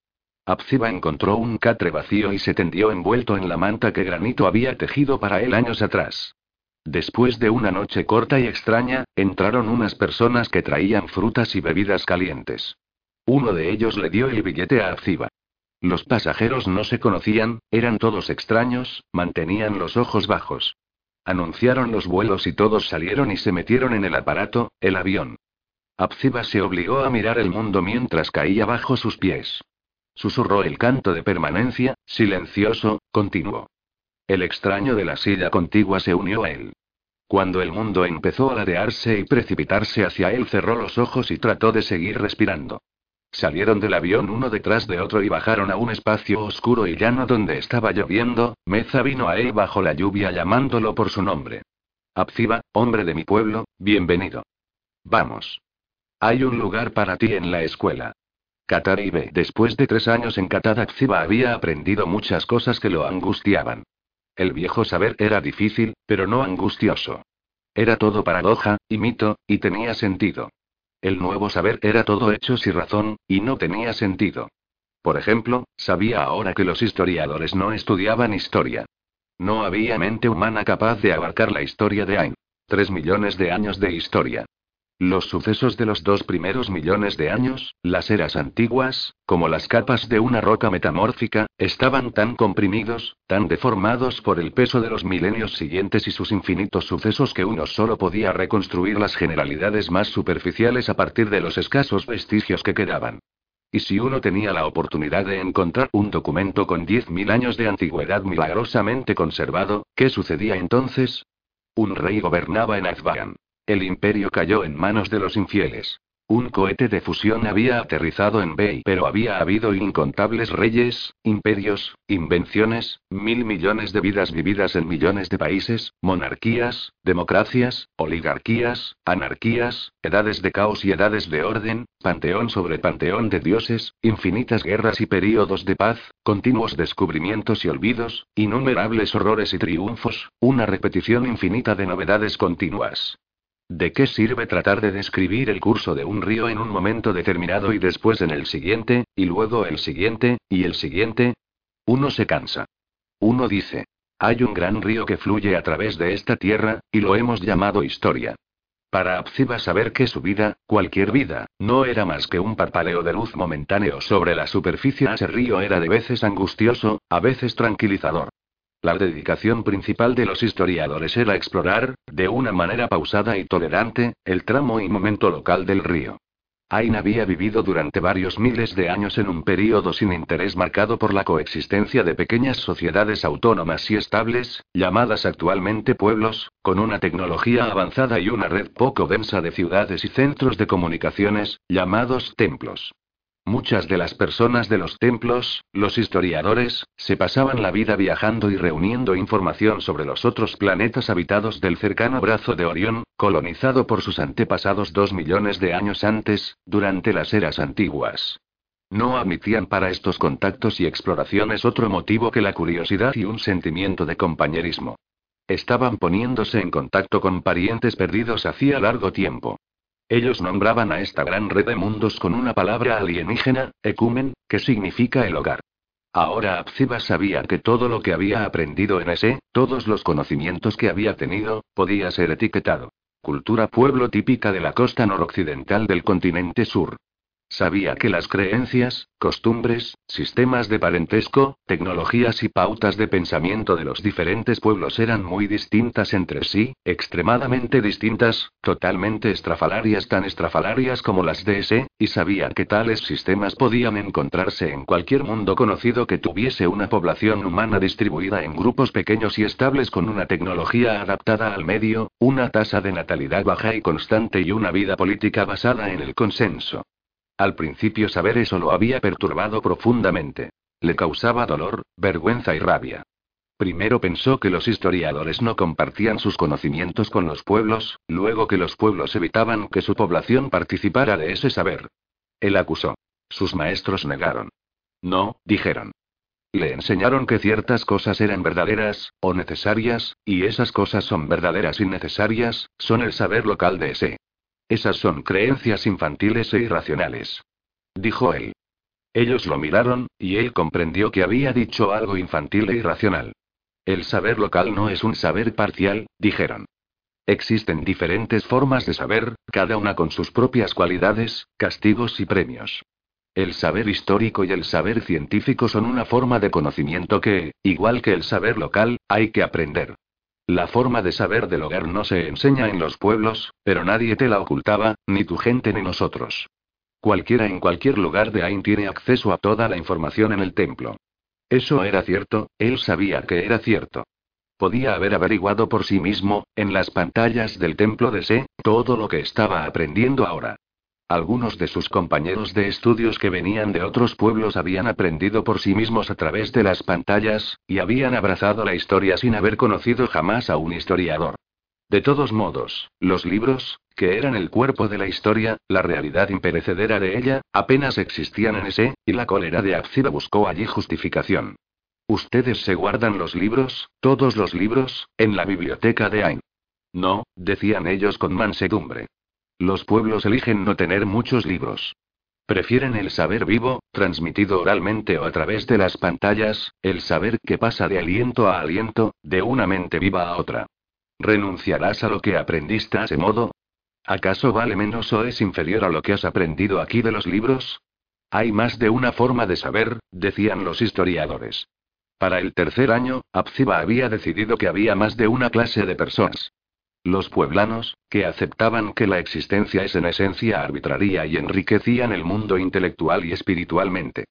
Abziba encontró un catre vacío y se tendió envuelto en la manta que Granito había tejido para él años atrás. Después de una noche corta y extraña, entraron unas personas que traían frutas y bebidas calientes. Uno de ellos le dio el billete a Abziba. Los pasajeros no se conocían, eran todos extraños, mantenían los ojos bajos. Anunciaron los vuelos y todos salieron y se metieron en el aparato, el avión. Abziba se obligó a mirar el mundo mientras caía bajo sus pies. Susurró el canto de permanencia, silencioso, continuo. El extraño de la silla contigua se unió a él. Cuando el mundo empezó a ladearse y precipitarse hacia él, cerró los ojos y trató de seguir respirando. Salieron del avión uno detrás de otro y bajaron a un espacio oscuro y llano donde estaba lloviendo. Meza vino a él bajo la lluvia llamándolo por su nombre. Abziba, hombre de mi pueblo, bienvenido. Vamos. Hay un lugar para ti en la escuela. Kataribe. Después de tres años en Qatar, Abziba había aprendido muchas cosas que lo angustiaban. El viejo saber era difícil, pero no angustioso. Era todo paradoja, y mito, y tenía sentido. El nuevo saber era todo hechos y razón, y no tenía sentido. Por ejemplo, sabía ahora que los historiadores no estudiaban historia. No había mente humana capaz de abarcar la historia de Ain. Tres millones de años de historia. Los sucesos de los dos primeros millones de años, las eras antiguas, como las capas de una roca metamórfica, estaban tan comprimidos, tan deformados por el peso de los milenios siguientes y sus infinitos sucesos que uno solo podía reconstruir las generalidades más superficiales a partir de los escasos vestigios que quedaban. Y si uno tenía la oportunidad de encontrar un documento con 10.000 años de antigüedad milagrosamente conservado, ¿qué sucedía entonces? Un rey gobernaba en Azbayan. El imperio cayó en manos de los infieles. Un cohete de fusión había aterrizado en Bay, pero había habido incontables reyes, imperios, invenciones, mil millones de vidas vividas en millones de países, monarquías, democracias, oligarquías, anarquías, edades de caos y edades de orden, panteón sobre panteón de dioses, infinitas guerras y períodos de paz, continuos descubrimientos y olvidos, innumerables horrores y triunfos, una repetición infinita de novedades continuas. ¿De qué sirve tratar de describir el curso de un río en un momento determinado y después en el siguiente, y luego el siguiente, y el siguiente? Uno se cansa. Uno dice, hay un gran río que fluye a través de esta tierra, y lo hemos llamado historia. Para Abziba saber que su vida, cualquier vida, no era más que un parpadeo de luz momentáneo sobre la superficie. Ese río era de veces angustioso, a veces tranquilizador. La dedicación principal de los historiadores era explorar, de una manera pausada y tolerante, el tramo y momento local del río. Ain había vivido durante varios miles de años en un período sin interés marcado por la coexistencia de pequeñas sociedades autónomas y estables, llamadas actualmente pueblos, con una tecnología avanzada y una red poco densa de ciudades y centros de comunicaciones, llamados templos. Muchas de las personas de los templos, los historiadores, se pasaban la vida viajando y reuniendo información sobre los otros planetas habitados del cercano brazo de Orión, colonizado por sus antepasados dos millones de años antes, durante las eras antiguas. No admitían para estos contactos y exploraciones otro motivo que la curiosidad y un sentimiento de compañerismo. Estaban poniéndose en contacto con parientes perdidos hacía largo tiempo. Ellos nombraban a esta gran red de mundos con una palabra alienígena, ecumen, que significa el hogar. Ahora Abziba sabía que todo lo que había aprendido en ese, todos los conocimientos que había tenido, podía ser etiquetado. Cultura pueblo típica de la costa noroccidental del continente sur. Sabía que las creencias, costumbres, sistemas de parentesco, tecnologías y pautas de pensamiento de los diferentes pueblos eran muy distintas entre sí, extremadamente distintas, totalmente estrafalarias tan estrafalarias como las de ese, y sabía que tales sistemas podían encontrarse en cualquier mundo conocido que tuviese una población humana distribuida en grupos pequeños y estables con una tecnología adaptada al medio, una tasa de natalidad baja y constante y una vida política basada en el consenso. Al principio saber eso lo había perturbado profundamente. Le causaba dolor, vergüenza y rabia. Primero pensó que los historiadores no compartían sus conocimientos con los pueblos, luego que los pueblos evitaban que su población participara de ese saber. Él acusó. Sus maestros negaron. No, dijeron. Le enseñaron que ciertas cosas eran verdaderas, o necesarias, y esas cosas son verdaderas y necesarias, son el saber local de ese. Esas son creencias infantiles e irracionales. Dijo él. Ellos lo miraron, y él comprendió que había dicho algo infantil e irracional. El saber local no es un saber parcial, dijeron. Existen diferentes formas de saber, cada una con sus propias cualidades, castigos y premios. El saber histórico y el saber científico son una forma de conocimiento que, igual que el saber local, hay que aprender. La forma de saber del hogar no se enseña en los pueblos, pero nadie te la ocultaba, ni tu gente ni nosotros. Cualquiera en cualquier lugar de Ain tiene acceso a toda la información en el templo. Eso era cierto, él sabía que era cierto. Podía haber averiguado por sí mismo, en las pantallas del templo de Se, todo lo que estaba aprendiendo ahora. Algunos de sus compañeros de estudios que venían de otros pueblos habían aprendido por sí mismos a través de las pantallas, y habían abrazado la historia sin haber conocido jamás a un historiador. De todos modos, los libros, que eran el cuerpo de la historia, la realidad imperecedera de ella, apenas existían en ese, y la cólera de Abzida buscó allí justificación. Ustedes se guardan los libros, todos los libros, en la biblioteca de Ain. No, decían ellos con mansedumbre. Los pueblos eligen no tener muchos libros. Prefieren el saber vivo, transmitido oralmente o a través de las pantallas, el saber que pasa de aliento a aliento, de una mente viva a otra. ¿Renunciarás a lo que aprendiste a ese modo? ¿Acaso vale menos o es inferior a lo que has aprendido aquí de los libros? Hay más de una forma de saber, decían los historiadores. Para el tercer año, Abziba había decidido que había más de una clase de personas. Los pueblanos, que aceptaban que la existencia es en esencia arbitraria y enriquecían el mundo intelectual y espiritualmente.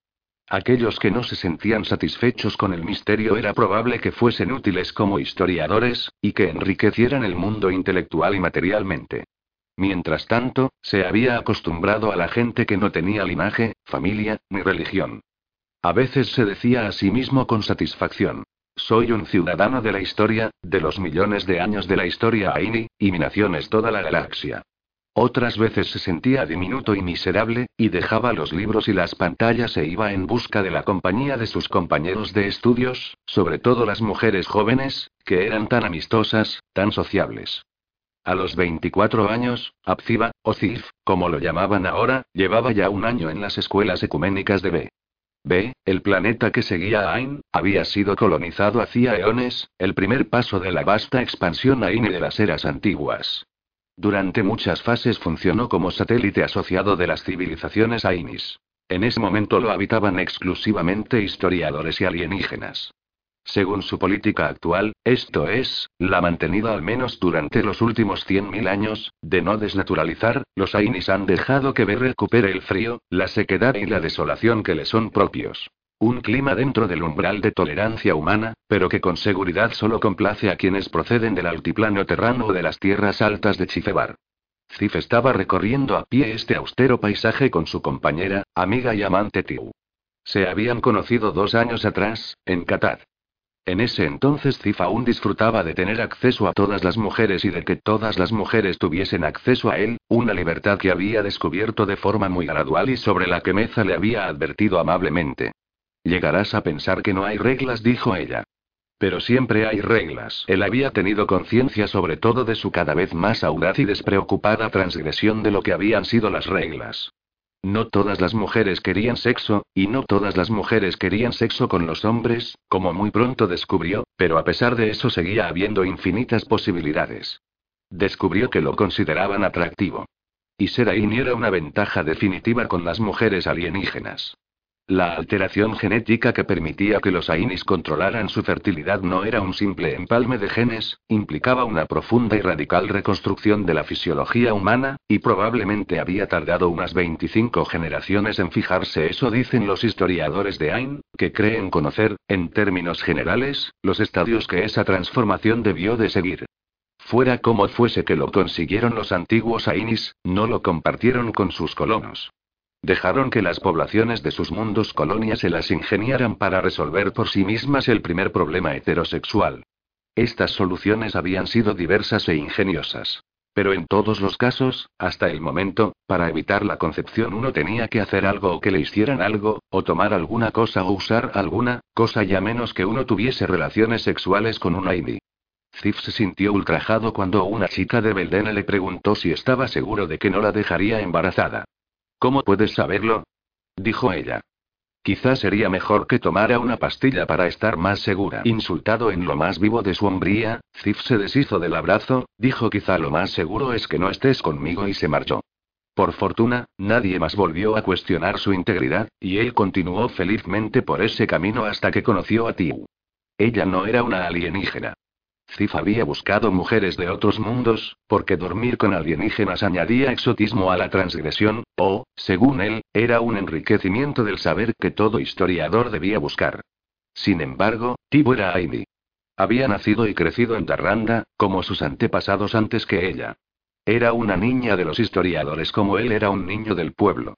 Aquellos que no se sentían satisfechos con el misterio era probable que fuesen útiles como historiadores, y que enriquecieran el mundo intelectual y materialmente. Mientras tanto, se había acostumbrado a la gente que no tenía linaje, familia, ni religión. A veces se decía a sí mismo con satisfacción. Soy un ciudadano de la historia, de los millones de años de la historia Aini, y mi nación es toda la galaxia. Otras veces se sentía diminuto y miserable, y dejaba los libros y las pantallas e iba en busca de la compañía de sus compañeros de estudios, sobre todo las mujeres jóvenes, que eran tan amistosas, tan sociables. A los 24 años, Abziba, o Cif, como lo llamaban ahora, llevaba ya un año en las escuelas ecuménicas de B. B, el planeta que seguía a Ain, había sido colonizado hacía eones, el primer paso de la vasta expansión Ain de las eras antiguas. Durante muchas fases funcionó como satélite asociado de las civilizaciones Ainis. En ese momento lo habitaban exclusivamente historiadores y alienígenas. Según su política actual, esto es, la mantenida al menos durante los últimos 100.000 años, de no desnaturalizar, los Ainis han dejado que B recupere el frío, la sequedad y la desolación que le son propios. Un clima dentro del umbral de tolerancia humana, pero que con seguridad solo complace a quienes proceden del altiplano terrano o de las tierras altas de Chifebar. Zif estaba recorriendo a pie este austero paisaje con su compañera, amiga y amante Tiu. Se habían conocido dos años atrás, en Qatar. En ese entonces Zif aún disfrutaba de tener acceso a todas las mujeres y de que todas las mujeres tuviesen acceso a él, una libertad que había descubierto de forma muy gradual y sobre la que Meza le había advertido amablemente. Llegarás a pensar que no hay reglas, dijo ella. Pero siempre hay reglas. Él había tenido conciencia sobre todo de su cada vez más audaz y despreocupada transgresión de lo que habían sido las reglas. No todas las mujeres querían sexo, y no todas las mujeres querían sexo con los hombres, como muy pronto descubrió, pero a pesar de eso seguía habiendo infinitas posibilidades. Descubrió que lo consideraban atractivo. Y ser ahí era una ventaja definitiva con las mujeres alienígenas. La alteración genética que permitía que los Ainis controlaran su fertilidad no era un simple empalme de genes, implicaba una profunda y radical reconstrucción de la fisiología humana, y probablemente había tardado unas 25 generaciones en fijarse eso dicen los historiadores de Ain, que creen conocer, en términos generales, los estadios que esa transformación debió de seguir. Fuera como fuese que lo consiguieron los antiguos Ainis, no lo compartieron con sus colonos. Dejaron que las poblaciones de sus mundos colonias se las ingeniaran para resolver por sí mismas el primer problema heterosexual. Estas soluciones habían sido diversas e ingeniosas. Pero en todos los casos, hasta el momento, para evitar la concepción uno tenía que hacer algo o que le hicieran algo, o tomar alguna cosa o usar alguna, cosa ya menos que uno tuviese relaciones sexuales con un Aini. Zif se sintió ultrajado cuando una chica de Beldene le preguntó si estaba seguro de que no la dejaría embarazada. ¿Cómo puedes saberlo? dijo ella. Quizás sería mejor que tomara una pastilla para estar más segura. Insultado en lo más vivo de su hombría, Zif se deshizo del abrazo, dijo quizá lo más seguro es que no estés conmigo y se marchó. Por fortuna, nadie más volvió a cuestionar su integridad, y él continuó felizmente por ese camino hasta que conoció a Tiu. Ella no era una alienígena. Zif había buscado mujeres de otros mundos, porque dormir con alienígenas añadía exotismo a la transgresión, o, según él, era un enriquecimiento del saber que todo historiador debía buscar. Sin embargo, Tibo era Aini. Había nacido y crecido en Darranda, como sus antepasados antes que ella. Era una niña de los historiadores como él era un niño del pueblo.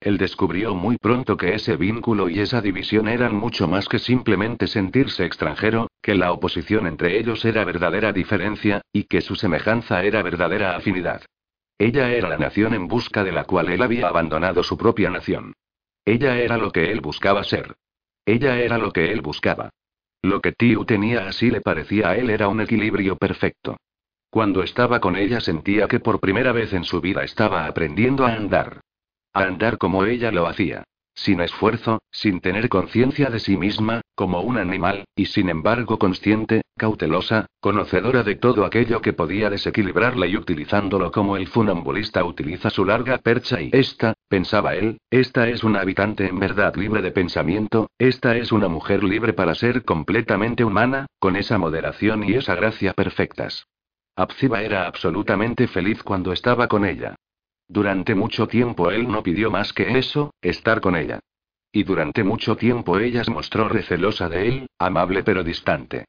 Él descubrió muy pronto que ese vínculo y esa división eran mucho más que simplemente sentirse extranjero, que la oposición entre ellos era verdadera diferencia, y que su semejanza era verdadera afinidad. Ella era la nación en busca de la cual él había abandonado su propia nación. Ella era lo que él buscaba ser. Ella era lo que él buscaba. Lo que Tiu tenía así le parecía a él era un equilibrio perfecto. Cuando estaba con ella sentía que por primera vez en su vida estaba aprendiendo a andar. A andar como ella lo hacía. Sin esfuerzo, sin tener conciencia de sí misma, como un animal, y sin embargo consciente, cautelosa, conocedora de todo aquello que podía desequilibrarla y utilizándolo como el funambulista utiliza su larga percha y esta, pensaba él, esta es una habitante en verdad libre de pensamiento, esta es una mujer libre para ser completamente humana, con esa moderación y esa gracia perfectas. Abziba era absolutamente feliz cuando estaba con ella. Durante mucho tiempo él no pidió más que eso, estar con ella. Y durante mucho tiempo ella se mostró recelosa de él, amable pero distante.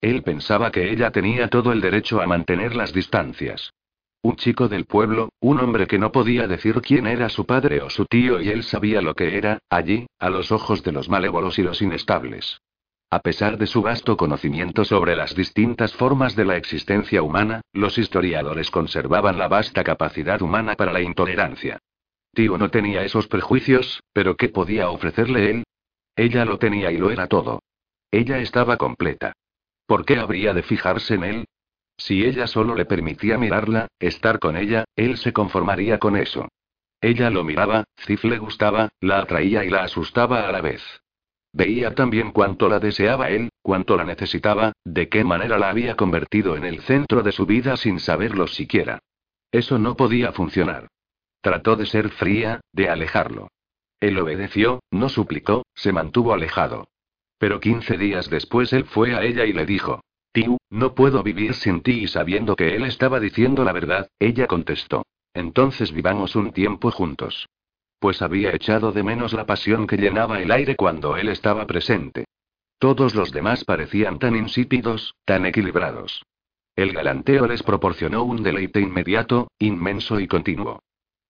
Él pensaba que ella tenía todo el derecho a mantener las distancias. Un chico del pueblo, un hombre que no podía decir quién era su padre o su tío y él sabía lo que era, allí, a los ojos de los malévolos y los inestables. A pesar de su vasto conocimiento sobre las distintas formas de la existencia humana, los historiadores conservaban la vasta capacidad humana para la intolerancia. Tío no tenía esos prejuicios, pero ¿qué podía ofrecerle él? Ella lo tenía y lo era todo. Ella estaba completa. ¿Por qué habría de fijarse en él? Si ella solo le permitía mirarla, estar con ella, él se conformaría con eso. Ella lo miraba, Cif le gustaba, la atraía y la asustaba a la vez. Veía también cuánto la deseaba él, cuánto la necesitaba, de qué manera la había convertido en el centro de su vida sin saberlo siquiera. Eso no podía funcionar. Trató de ser fría, de alejarlo. Él obedeció, no suplicó, se mantuvo alejado. Pero quince días después él fue a ella y le dijo, Tiu, no puedo vivir sin ti y sabiendo que él estaba diciendo la verdad, ella contestó. Entonces vivamos un tiempo juntos pues había echado de menos la pasión que llenaba el aire cuando él estaba presente. Todos los demás parecían tan insípidos, tan equilibrados. el galanteo les proporcionó un deleite inmediato, inmenso y continuo.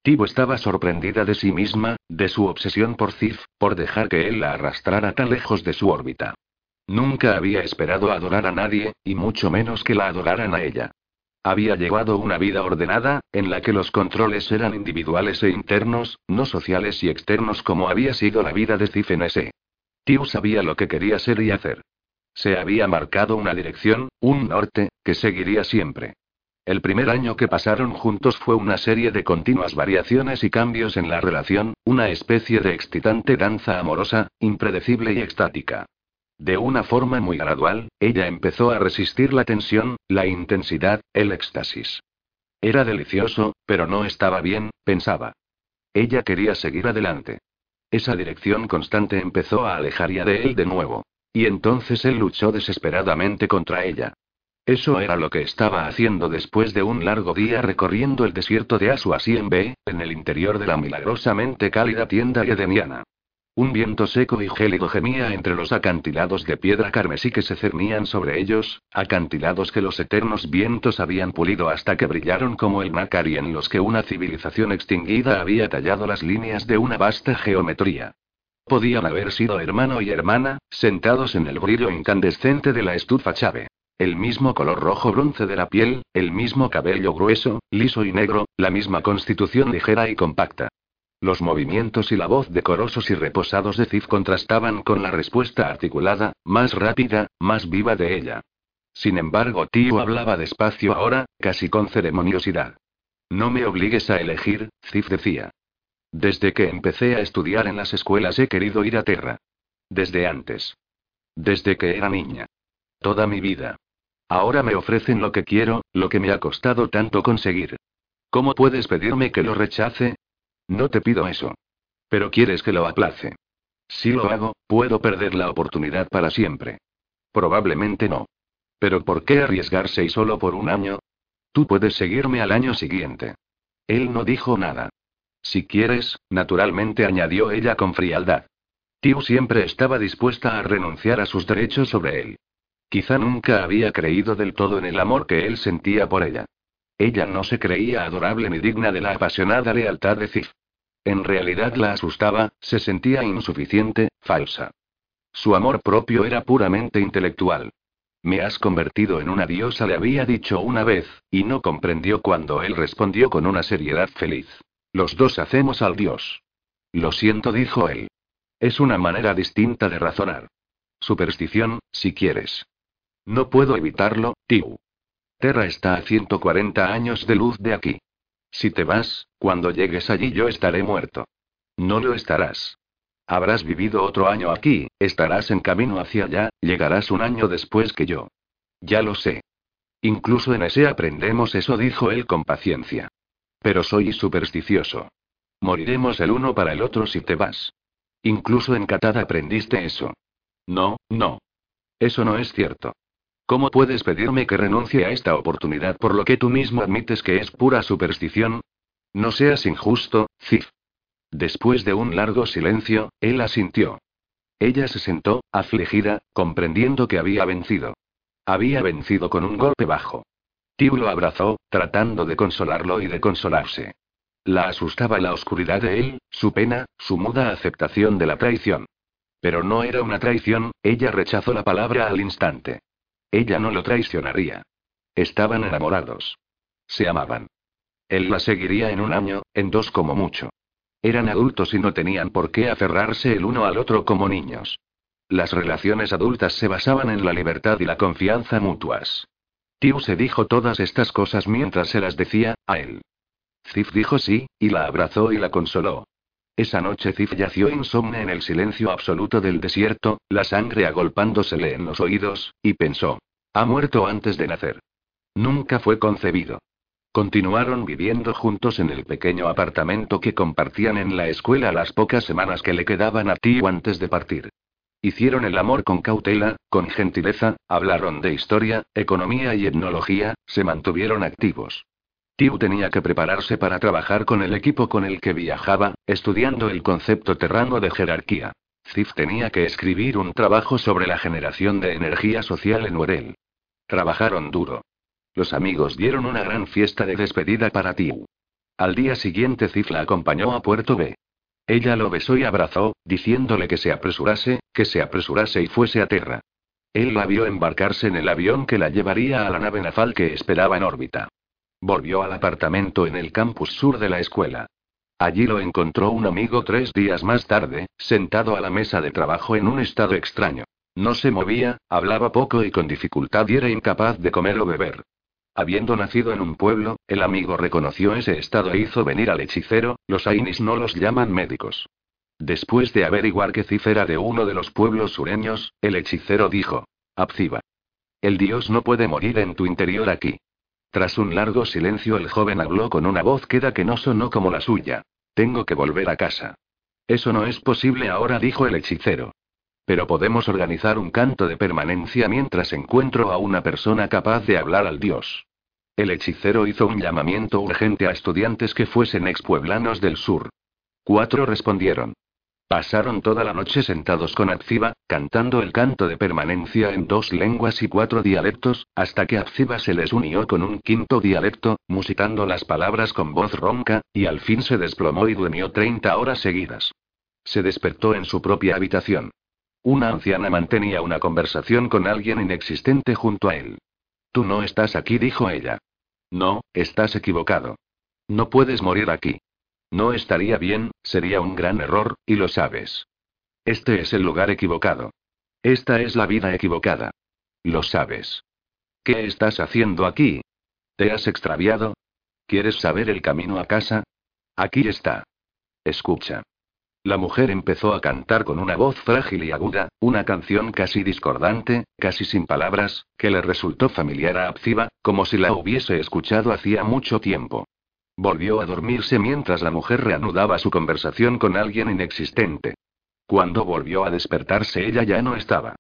Tibo estaba sorprendida de sí misma, de su obsesión por Cif, por dejar que él la arrastrara tan lejos de su órbita. Nunca había esperado adorar a nadie, y mucho menos que la adoraran a ella. Había llevado una vida ordenada, en la que los controles eran individuales e internos, no sociales y externos como había sido la vida de Cif en ese. Tiu sabía lo que quería ser y hacer. Se había marcado una dirección, un norte, que seguiría siempre. El primer año que pasaron juntos fue una serie de continuas variaciones y cambios en la relación, una especie de excitante danza amorosa, impredecible y extática. De una forma muy gradual, ella empezó a resistir la tensión, la intensidad, el éxtasis. Era delicioso, pero no estaba bien, pensaba. Ella quería seguir adelante. Esa dirección constante empezó a alejaría de él de nuevo. Y entonces él luchó desesperadamente contra ella. Eso era lo que estaba haciendo después de un largo día recorriendo el desierto de Asuasien B, en el interior de la milagrosamente cálida tienda edeniana. Un viento seco y gélido gemía entre los acantilados de piedra carmesí que se cernían sobre ellos, acantilados que los eternos vientos habían pulido hasta que brillaron como el nácar y en los que una civilización extinguida había tallado las líneas de una vasta geometría. Podían haber sido hermano y hermana, sentados en el brillo incandescente de la estufa chave. El mismo color rojo bronce de la piel, el mismo cabello grueso, liso y negro, la misma constitución ligera y compacta. Los movimientos y la voz decorosos y reposados de Cif contrastaban con la respuesta articulada, más rápida, más viva de ella. Sin embargo, Tío hablaba despacio ahora, casi con ceremoniosidad. No me obligues a elegir, Cif decía. Desde que empecé a estudiar en las escuelas he querido ir a Terra. Desde antes. Desde que era niña. Toda mi vida. Ahora me ofrecen lo que quiero, lo que me ha costado tanto conseguir. ¿Cómo puedes pedirme que lo rechace? No te pido eso. Pero quieres que lo aplace. Si lo hago, puedo perder la oportunidad para siempre. Probablemente no. Pero ¿por qué arriesgarse y solo por un año? Tú puedes seguirme al año siguiente. Él no dijo nada. Si quieres, naturalmente añadió ella con frialdad. Tiu siempre estaba dispuesta a renunciar a sus derechos sobre él. Quizá nunca había creído del todo en el amor que él sentía por ella. Ella no se creía adorable ni digna de la apasionada lealtad de Cif. En realidad la asustaba, se sentía insuficiente, falsa. Su amor propio era puramente intelectual. Me has convertido en una diosa, le había dicho una vez, y no comprendió cuando él respondió con una seriedad feliz. Los dos hacemos al dios. Lo siento, dijo él. Es una manera distinta de razonar. Superstición, si quieres. No puedo evitarlo, Tiu. Terra está a 140 años de luz de aquí. Si te vas, cuando llegues allí yo estaré muerto. No lo estarás. Habrás vivido otro año aquí, estarás en camino hacia allá, llegarás un año después que yo. Ya lo sé. Incluso en ese aprendemos eso, dijo él con paciencia. Pero soy supersticioso. Moriremos el uno para el otro si te vas. Incluso en Katad aprendiste eso. No, no. Eso no es cierto. ¿Cómo puedes pedirme que renuncie a esta oportunidad por lo que tú mismo admites que es pura superstición? No seas injusto, Cif. Después de un largo silencio, él asintió. Ella se sentó, afligida, comprendiendo que había vencido. Había vencido con un golpe bajo. Tiu lo abrazó, tratando de consolarlo y de consolarse. La asustaba la oscuridad de él, su pena, su muda aceptación de la traición. Pero no era una traición, ella rechazó la palabra al instante. Ella no lo traicionaría. Estaban enamorados. Se amaban. Él la seguiría en un año, en dos como mucho. Eran adultos y no tenían por qué aferrarse el uno al otro como niños. Las relaciones adultas se basaban en la libertad y la confianza mutuas. Tiu se dijo todas estas cosas mientras se las decía, a él. Cif dijo sí, y la abrazó y la consoló. Esa noche Cif yació insomne en el silencio absoluto del desierto, la sangre agolpándosele en los oídos, y pensó. Ha muerto antes de nacer. Nunca fue concebido. Continuaron viviendo juntos en el pequeño apartamento que compartían en la escuela las pocas semanas que le quedaban a Tiu antes de partir. Hicieron el amor con cautela, con gentileza, hablaron de historia, economía y etnología, se mantuvieron activos. Tiu tenía que prepararse para trabajar con el equipo con el que viajaba, estudiando el concepto terrano de jerarquía. Cif tenía que escribir un trabajo sobre la generación de energía social en Urel. Trabajaron duro. Los amigos dieron una gran fiesta de despedida para Tiu. Al día siguiente Cif la acompañó a Puerto B. Ella lo besó y abrazó, diciéndole que se apresurase, que se apresurase y fuese a tierra. Él la vio embarcarse en el avión que la llevaría a la nave naval que esperaba en órbita. Volvió al apartamento en el campus sur de la escuela. Allí lo encontró un amigo tres días más tarde, sentado a la mesa de trabajo en un estado extraño. No se movía, hablaba poco y con dificultad y era incapaz de comer o beber. Habiendo nacido en un pueblo, el amigo reconoció ese estado e hizo venir al hechicero, los Ainis no los llaman médicos. Después de averiguar que Cif era de uno de los pueblos sureños, el hechicero dijo: Abciba. El dios no puede morir en tu interior aquí. Tras un largo silencio, el joven habló con una voz queda que no sonó como la suya. Tengo que volver a casa. Eso no es posible ahora, dijo el hechicero. Pero podemos organizar un canto de permanencia mientras encuentro a una persona capaz de hablar al dios. El hechicero hizo un llamamiento urgente a estudiantes que fuesen expueblanos del sur. Cuatro respondieron. Pasaron toda la noche sentados con Abziba, cantando el canto de permanencia en dos lenguas y cuatro dialectos, hasta que Abziba se les unió con un quinto dialecto, musitando las palabras con voz ronca, y al fin se desplomó y durmió 30 horas seguidas. Se despertó en su propia habitación. Una anciana mantenía una conversación con alguien inexistente junto a él. Tú no estás aquí, dijo ella. No, estás equivocado. No puedes morir aquí. No estaría bien, sería un gran error, y lo sabes. Este es el lugar equivocado. Esta es la vida equivocada. Lo sabes. ¿Qué estás haciendo aquí? ¿Te has extraviado? ¿Quieres saber el camino a casa? Aquí está. Escucha. La mujer empezó a cantar con una voz frágil y aguda, una canción casi discordante, casi sin palabras, que le resultó familiar a Abziba, como si la hubiese escuchado hacía mucho tiempo. Volvió a dormirse mientras la mujer reanudaba su conversación con alguien inexistente. Cuando volvió a despertarse ella ya no estaba.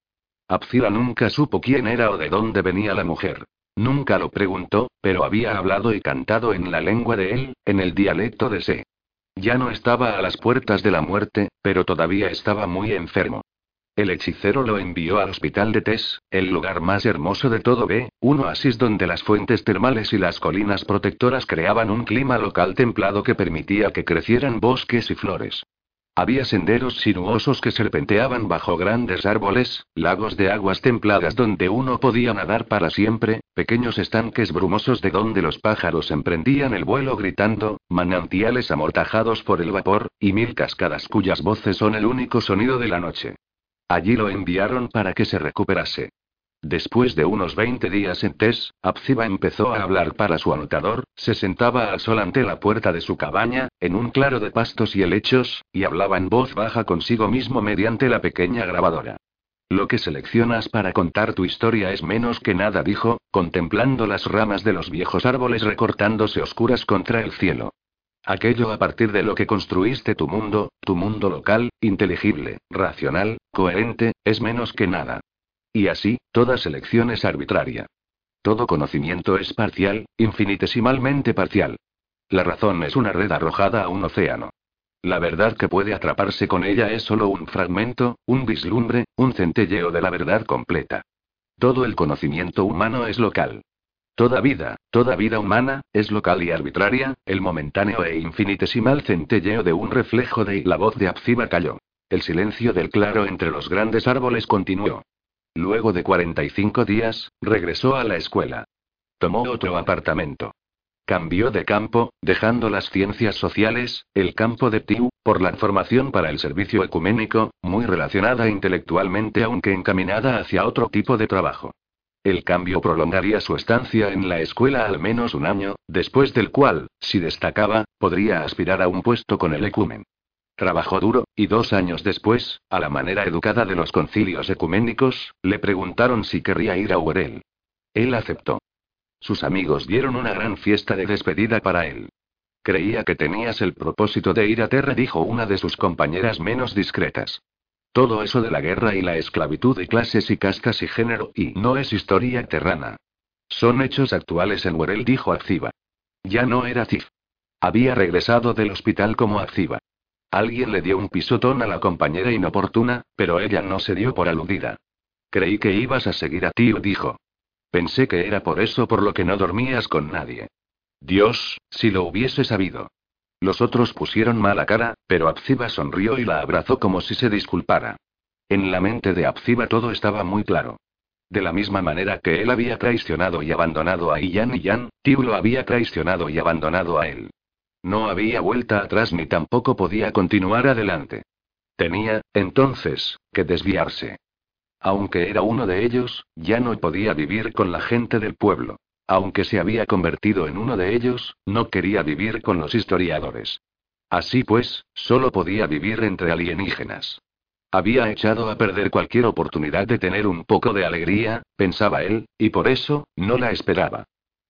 Abzila nunca supo quién era o de dónde venía la mujer. Nunca lo preguntó, pero había hablado y cantado en la lengua de él, en el dialecto de Se. Ya no estaba a las puertas de la muerte, pero todavía estaba muy enfermo. El hechicero lo envió al hospital de Tess, el lugar más hermoso de todo B, un oasis donde las fuentes termales y las colinas protectoras creaban un clima local templado que permitía que crecieran bosques y flores. Había senderos sinuosos que serpenteaban bajo grandes árboles, lagos de aguas templadas donde uno podía nadar para siempre, pequeños estanques brumosos de donde los pájaros emprendían el vuelo gritando, manantiales amortajados por el vapor, y mil cascadas cuyas voces son el único sonido de la noche. Allí lo enviaron para que se recuperase. Después de unos 20 días en Tess, Abziba empezó a hablar para su anotador, se sentaba al sol ante la puerta de su cabaña, en un claro de pastos y helechos, y hablaba en voz baja consigo mismo mediante la pequeña grabadora. Lo que seleccionas para contar tu historia es menos que nada, dijo, contemplando las ramas de los viejos árboles recortándose oscuras contra el cielo. Aquello a partir de lo que construiste tu mundo, tu mundo local, inteligible, racional, coherente, es menos que nada. Y así, toda selección es arbitraria. Todo conocimiento es parcial, infinitesimalmente parcial. La razón es una red arrojada a un océano. La verdad que puede atraparse con ella es solo un fragmento, un vislumbre, un centelleo de la verdad completa. Todo el conocimiento humano es local. Toda vida, toda vida humana, es local y arbitraria, el momentáneo e infinitesimal centelleo de un reflejo de... La voz de Abziba cayó. El silencio del claro entre los grandes árboles continuó. Luego de 45 días, regresó a la escuela. Tomó otro apartamento. Cambió de campo, dejando las ciencias sociales, el campo de TIU, por la formación para el servicio ecuménico, muy relacionada intelectualmente aunque encaminada hacia otro tipo de trabajo. El cambio prolongaría su estancia en la escuela al menos un año, después del cual, si destacaba, podría aspirar a un puesto con el ecumen. Trabajó duro, y dos años después, a la manera educada de los concilios ecuménicos, le preguntaron si querría ir a Urel. Él aceptó. Sus amigos dieron una gran fiesta de despedida para él. Creía que tenías el propósito de ir a Terra, dijo una de sus compañeras menos discretas. Todo eso de la guerra y la esclavitud y clases y cascas y género y no es historia terrana. Son hechos actuales en Werel, dijo Acciba. Ya no era Cif. Había regresado del hospital como Acciba. Alguien le dio un pisotón a la compañera inoportuna, pero ella no se dio por aludida. Creí que ibas a seguir a Tío, dijo. Pensé que era por eso por lo que no dormías con nadie. Dios, si lo hubiese sabido. Los otros pusieron mala cara, pero Abziba sonrió y la abrazó como si se disculpara. En la mente de Abziba todo estaba muy claro. De la misma manera que él había traicionado y abandonado a Iyan y Yan, Tiu lo había traicionado y abandonado a él. No había vuelta atrás ni tampoco podía continuar adelante. Tenía, entonces, que desviarse. Aunque era uno de ellos, ya no podía vivir con la gente del pueblo. Aunque se había convertido en uno de ellos, no quería vivir con los historiadores. Así pues, solo podía vivir entre alienígenas. Había echado a perder cualquier oportunidad de tener un poco de alegría, pensaba él, y por eso, no la esperaba.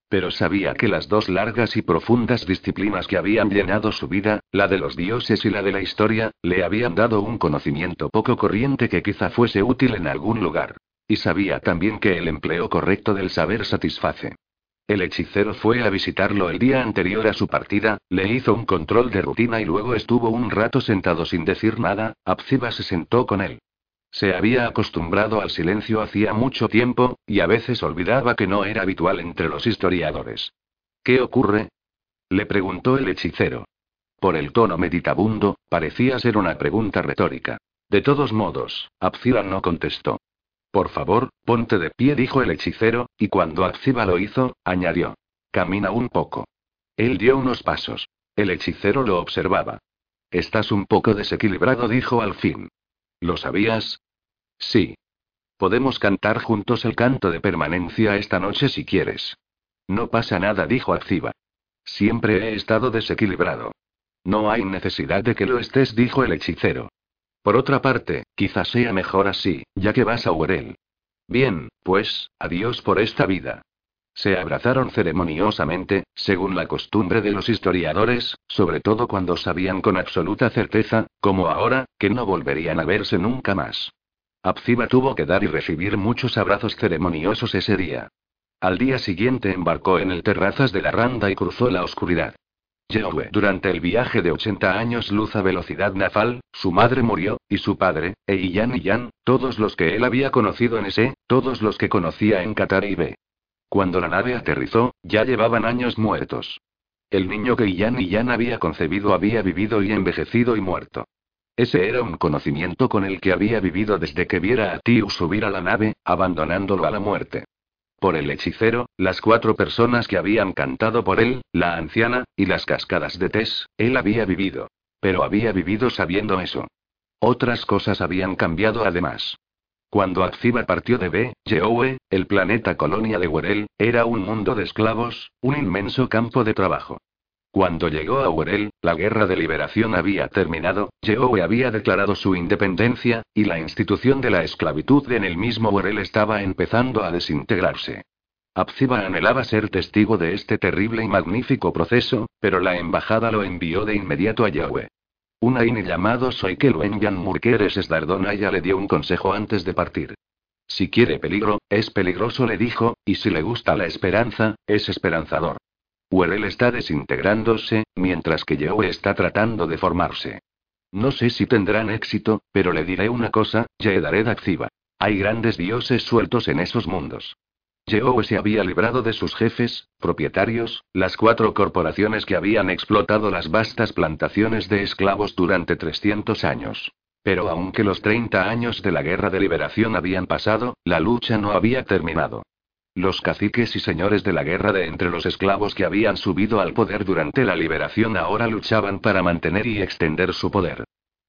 Pero sabía que las dos largas y profundas disciplinas que habían llenado su vida, la de los dioses y la de la historia, le habían dado un conocimiento poco corriente que quizá fuese útil en algún lugar. Y sabía también que el empleo correcto del saber satisface. El hechicero fue a visitarlo el día anterior a su partida, le hizo un control de rutina y luego estuvo un rato sentado sin decir nada, Abziba se sentó con él. Se había acostumbrado al silencio hacía mucho tiempo, y a veces olvidaba que no era habitual entre los historiadores. ¿Qué ocurre? le preguntó el hechicero. Por el tono meditabundo, parecía ser una pregunta retórica. De todos modos, Abziba no contestó. Por favor, ponte de pie, dijo el hechicero, y cuando Abziba lo hizo, añadió. Camina un poco. Él dio unos pasos. El hechicero lo observaba. Estás un poco desequilibrado, dijo al fin. ¿Lo sabías? Sí. Podemos cantar juntos el canto de permanencia esta noche si quieres. No pasa nada, dijo Abziba. Siempre he estado desequilibrado. No hay necesidad de que lo estés, dijo el hechicero. Por otra parte, quizás sea mejor así, ya que vas a Urel. Bien, pues, adiós por esta vida. Se abrazaron ceremoniosamente, según la costumbre de los historiadores, sobre todo cuando sabían con absoluta certeza, como ahora, que no volverían a verse nunca más. Abziba tuvo que dar y recibir muchos abrazos ceremoniosos ese día. Al día siguiente embarcó en el terrazas de la Randa y cruzó la oscuridad. Durante el viaje de 80 años luz a velocidad nafal, su madre murió, y su padre, e Iyan y Yan, todos los que él había conocido en ese, todos los que conocía en Qatar y B. Cuando la nave aterrizó, ya llevaban años muertos. El niño que Iyan y Yan había concebido había vivido y envejecido y muerto. Ese era un conocimiento con el que había vivido desde que viera a Tiu subir a la nave, abandonándolo a la muerte por el hechicero, las cuatro personas que habían cantado por él, la anciana, y las cascadas de Tess, él había vivido. Pero había vivido sabiendo eso. Otras cosas habían cambiado además. Cuando Akziba partió de B, Yeowe, el planeta colonia de Werel, era un mundo de esclavos, un inmenso campo de trabajo. Cuando llegó a Urel, la guerra de liberación había terminado, Yeowe había declarado su independencia, y la institución de la esclavitud en el mismo Urel estaba empezando a desintegrarse. Abziba anhelaba ser testigo de este terrible y magnífico proceso, pero la embajada lo envió de inmediato a Yeowe. Un aine llamado Soikeluenyan Murkeres ya le dio un consejo antes de partir. Si quiere peligro, es peligroso, le dijo, y si le gusta la esperanza, es esperanzador. Werel está desintegrándose, mientras que Yoe está tratando de formarse. No sé si tendrán éxito, pero le diré una cosa, Yedared Activa. Hay grandes dioses sueltos en esos mundos. Yeowe se había librado de sus jefes, propietarios, las cuatro corporaciones que habían explotado las vastas plantaciones de esclavos durante 300 años. Pero aunque los 30 años de la guerra de liberación habían pasado, la lucha no había terminado. Los caciques y señores de la guerra de entre los esclavos que habían subido al poder durante la liberación ahora luchaban para mantener y extender su poder.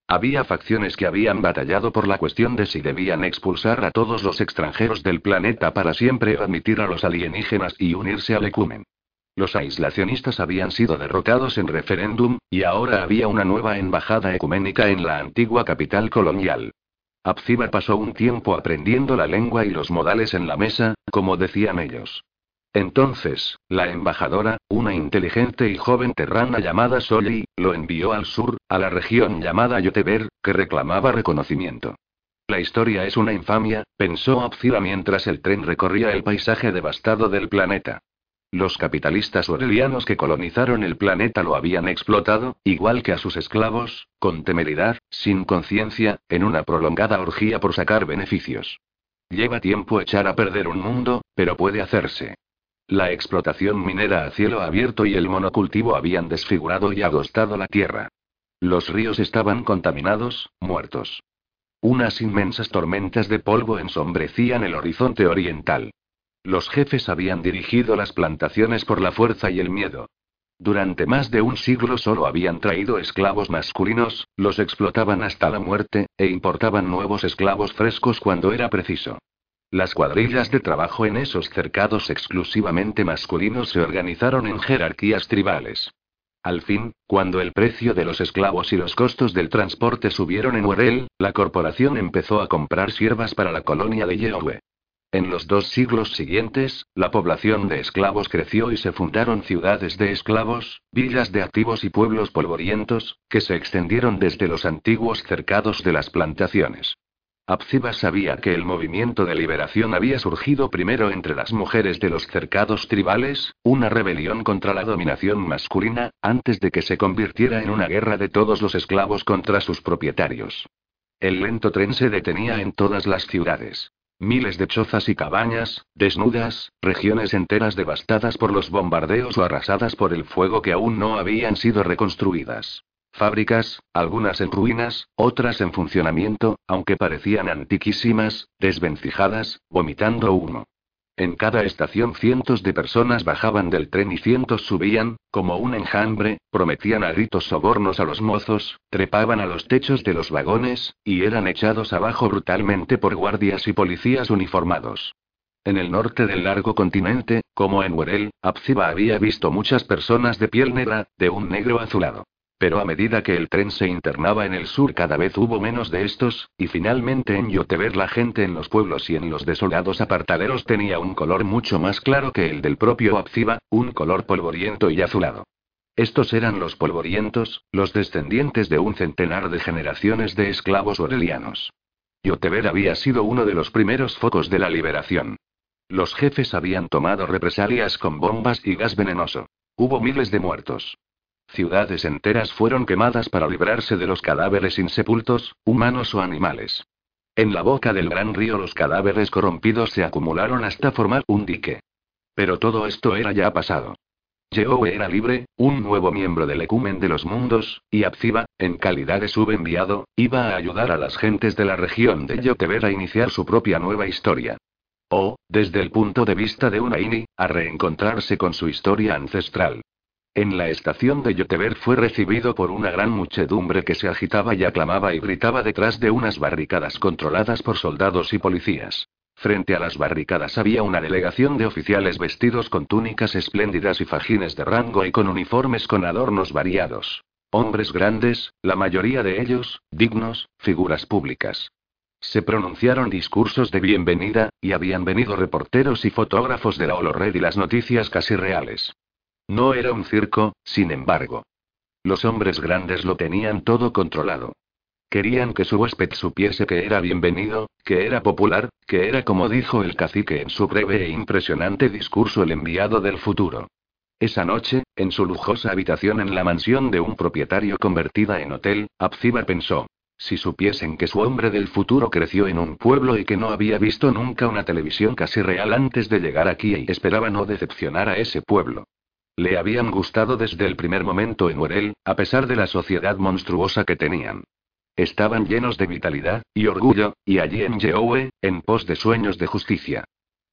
Había facciones que habían batallado por la cuestión de si debían expulsar a todos los extranjeros del planeta para siempre o admitir a los alienígenas y unirse al ecumen. Los aislacionistas habían sido derrotados en referéndum, y ahora había una nueva embajada ecuménica en la antigua capital colonial. Abziba pasó un tiempo aprendiendo la lengua y los modales en la mesa, como decían ellos. Entonces, la embajadora, una inteligente y joven terrana llamada Soli, lo envió al sur, a la región llamada Yoteber, que reclamaba reconocimiento. La historia es una infamia, pensó Abziba mientras el tren recorría el paisaje devastado del planeta. Los capitalistas orelianos que colonizaron el planeta lo habían explotado, igual que a sus esclavos, con temeridad, sin conciencia, en una prolongada orgía por sacar beneficios. Lleva tiempo echar a perder un mundo, pero puede hacerse. La explotación minera a cielo abierto y el monocultivo habían desfigurado y agostado la tierra. Los ríos estaban contaminados, muertos. Unas inmensas tormentas de polvo ensombrecían el horizonte oriental. Los jefes habían dirigido las plantaciones por la fuerza y el miedo. Durante más de un siglo solo habían traído esclavos masculinos, los explotaban hasta la muerte, e importaban nuevos esclavos frescos cuando era preciso. Las cuadrillas de trabajo en esos cercados exclusivamente masculinos se organizaron en jerarquías tribales. Al fin, cuando el precio de los esclavos y los costos del transporte subieron en Urel, la corporación empezó a comprar siervas para la colonia de Yeowe. En los dos siglos siguientes, la población de esclavos creció y se fundaron ciudades de esclavos, villas de activos y pueblos polvorientos, que se extendieron desde los antiguos cercados de las plantaciones. Abziba sabía que el movimiento de liberación había surgido primero entre las mujeres de los cercados tribales, una rebelión contra la dominación masculina, antes de que se convirtiera en una guerra de todos los esclavos contra sus propietarios. El lento tren se detenía en todas las ciudades. Miles de chozas y cabañas, desnudas, regiones enteras devastadas por los bombardeos o arrasadas por el fuego que aún no habían sido reconstruidas. Fábricas, algunas en ruinas, otras en funcionamiento, aunque parecían antiquísimas, desvencijadas, vomitando humo. En cada estación cientos de personas bajaban del tren y cientos subían, como un enjambre, prometían a gritos sobornos a los mozos, trepaban a los techos de los vagones, y eran echados abajo brutalmente por guardias y policías uniformados. En el norte del largo continente, como en Werel, Abziba había visto muchas personas de piel negra, de un negro azulado. Pero a medida que el tren se internaba en el sur cada vez hubo menos de estos, y finalmente en Yoteber la gente en los pueblos y en los desolados apartaderos tenía un color mucho más claro que el del propio Abziba, un color polvoriento y azulado. Estos eran los polvorientos, los descendientes de un centenar de generaciones de esclavos orelianos. Yoteber había sido uno de los primeros focos de la liberación. Los jefes habían tomado represalias con bombas y gas venenoso. Hubo miles de muertos. Ciudades enteras fueron quemadas para librarse de los cadáveres insepultos, humanos o animales. En la boca del gran río los cadáveres corrompidos se acumularon hasta formar un dique. Pero todo esto era ya pasado. Yehowe era libre, un nuevo miembro del ecumen de los mundos, y Abziba, en calidad de subenviado, iba a ayudar a las gentes de la región de Yoteber a iniciar su propia nueva historia. O, desde el punto de vista de una Ini, a reencontrarse con su historia ancestral. En la estación de Yoteber fue recibido por una gran muchedumbre que se agitaba y aclamaba y gritaba detrás de unas barricadas controladas por soldados y policías. Frente a las barricadas había una delegación de oficiales vestidos con túnicas espléndidas y fajines de rango y con uniformes con adornos variados. Hombres grandes, la mayoría de ellos, dignos, figuras públicas. Se pronunciaron discursos de bienvenida, y habían venido reporteros y fotógrafos de la Olored y las noticias casi reales. No era un circo, sin embargo. Los hombres grandes lo tenían todo controlado. Querían que su huésped supiese que era bienvenido, que era popular, que era como dijo el cacique en su breve e impresionante discurso el enviado del futuro. Esa noche, en su lujosa habitación en la mansión de un propietario convertida en hotel, Abziba pensó. Si supiesen que su hombre del futuro creció en un pueblo y que no había visto nunca una televisión casi real antes de llegar aquí y esperaba no decepcionar a ese pueblo. Le habían gustado desde el primer momento en Urel, a pesar de la sociedad monstruosa que tenían. Estaban llenos de vitalidad y orgullo, y allí en Yeowe, en pos de sueños de justicia.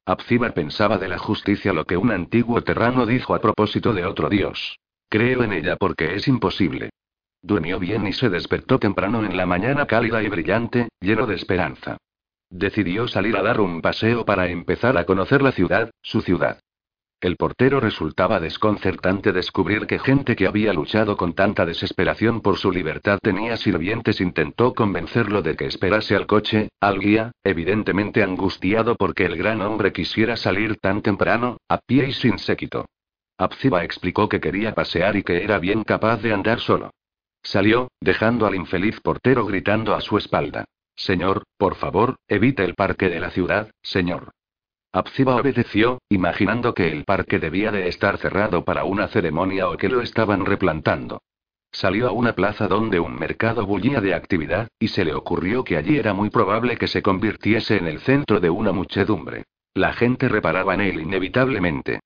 Abziba pensaba de la justicia lo que un antiguo terrano dijo a propósito de otro dios. Creo en ella porque es imposible. Durmió bien y se despertó temprano en la mañana cálida y brillante, lleno de esperanza. Decidió salir a dar un paseo para empezar a conocer la ciudad, su ciudad. El portero resultaba desconcertante descubrir que gente que había luchado con tanta desesperación por su libertad tenía sirvientes. Intentó convencerlo de que esperase al coche, al guía, evidentemente angustiado porque el gran hombre quisiera salir tan temprano, a pie y sin séquito. Abziba explicó que quería pasear y que era bien capaz de andar solo. Salió, dejando al infeliz portero gritando a su espalda. Señor, por favor, evite el parque de la ciudad, señor. Abziba obedeció, imaginando que el parque debía de estar cerrado para una ceremonia o que lo estaban replantando. Salió a una plaza donde un mercado bullía de actividad, y se le ocurrió que allí era muy probable que se convirtiese en el centro de una muchedumbre. La gente reparaba en él inevitablemente.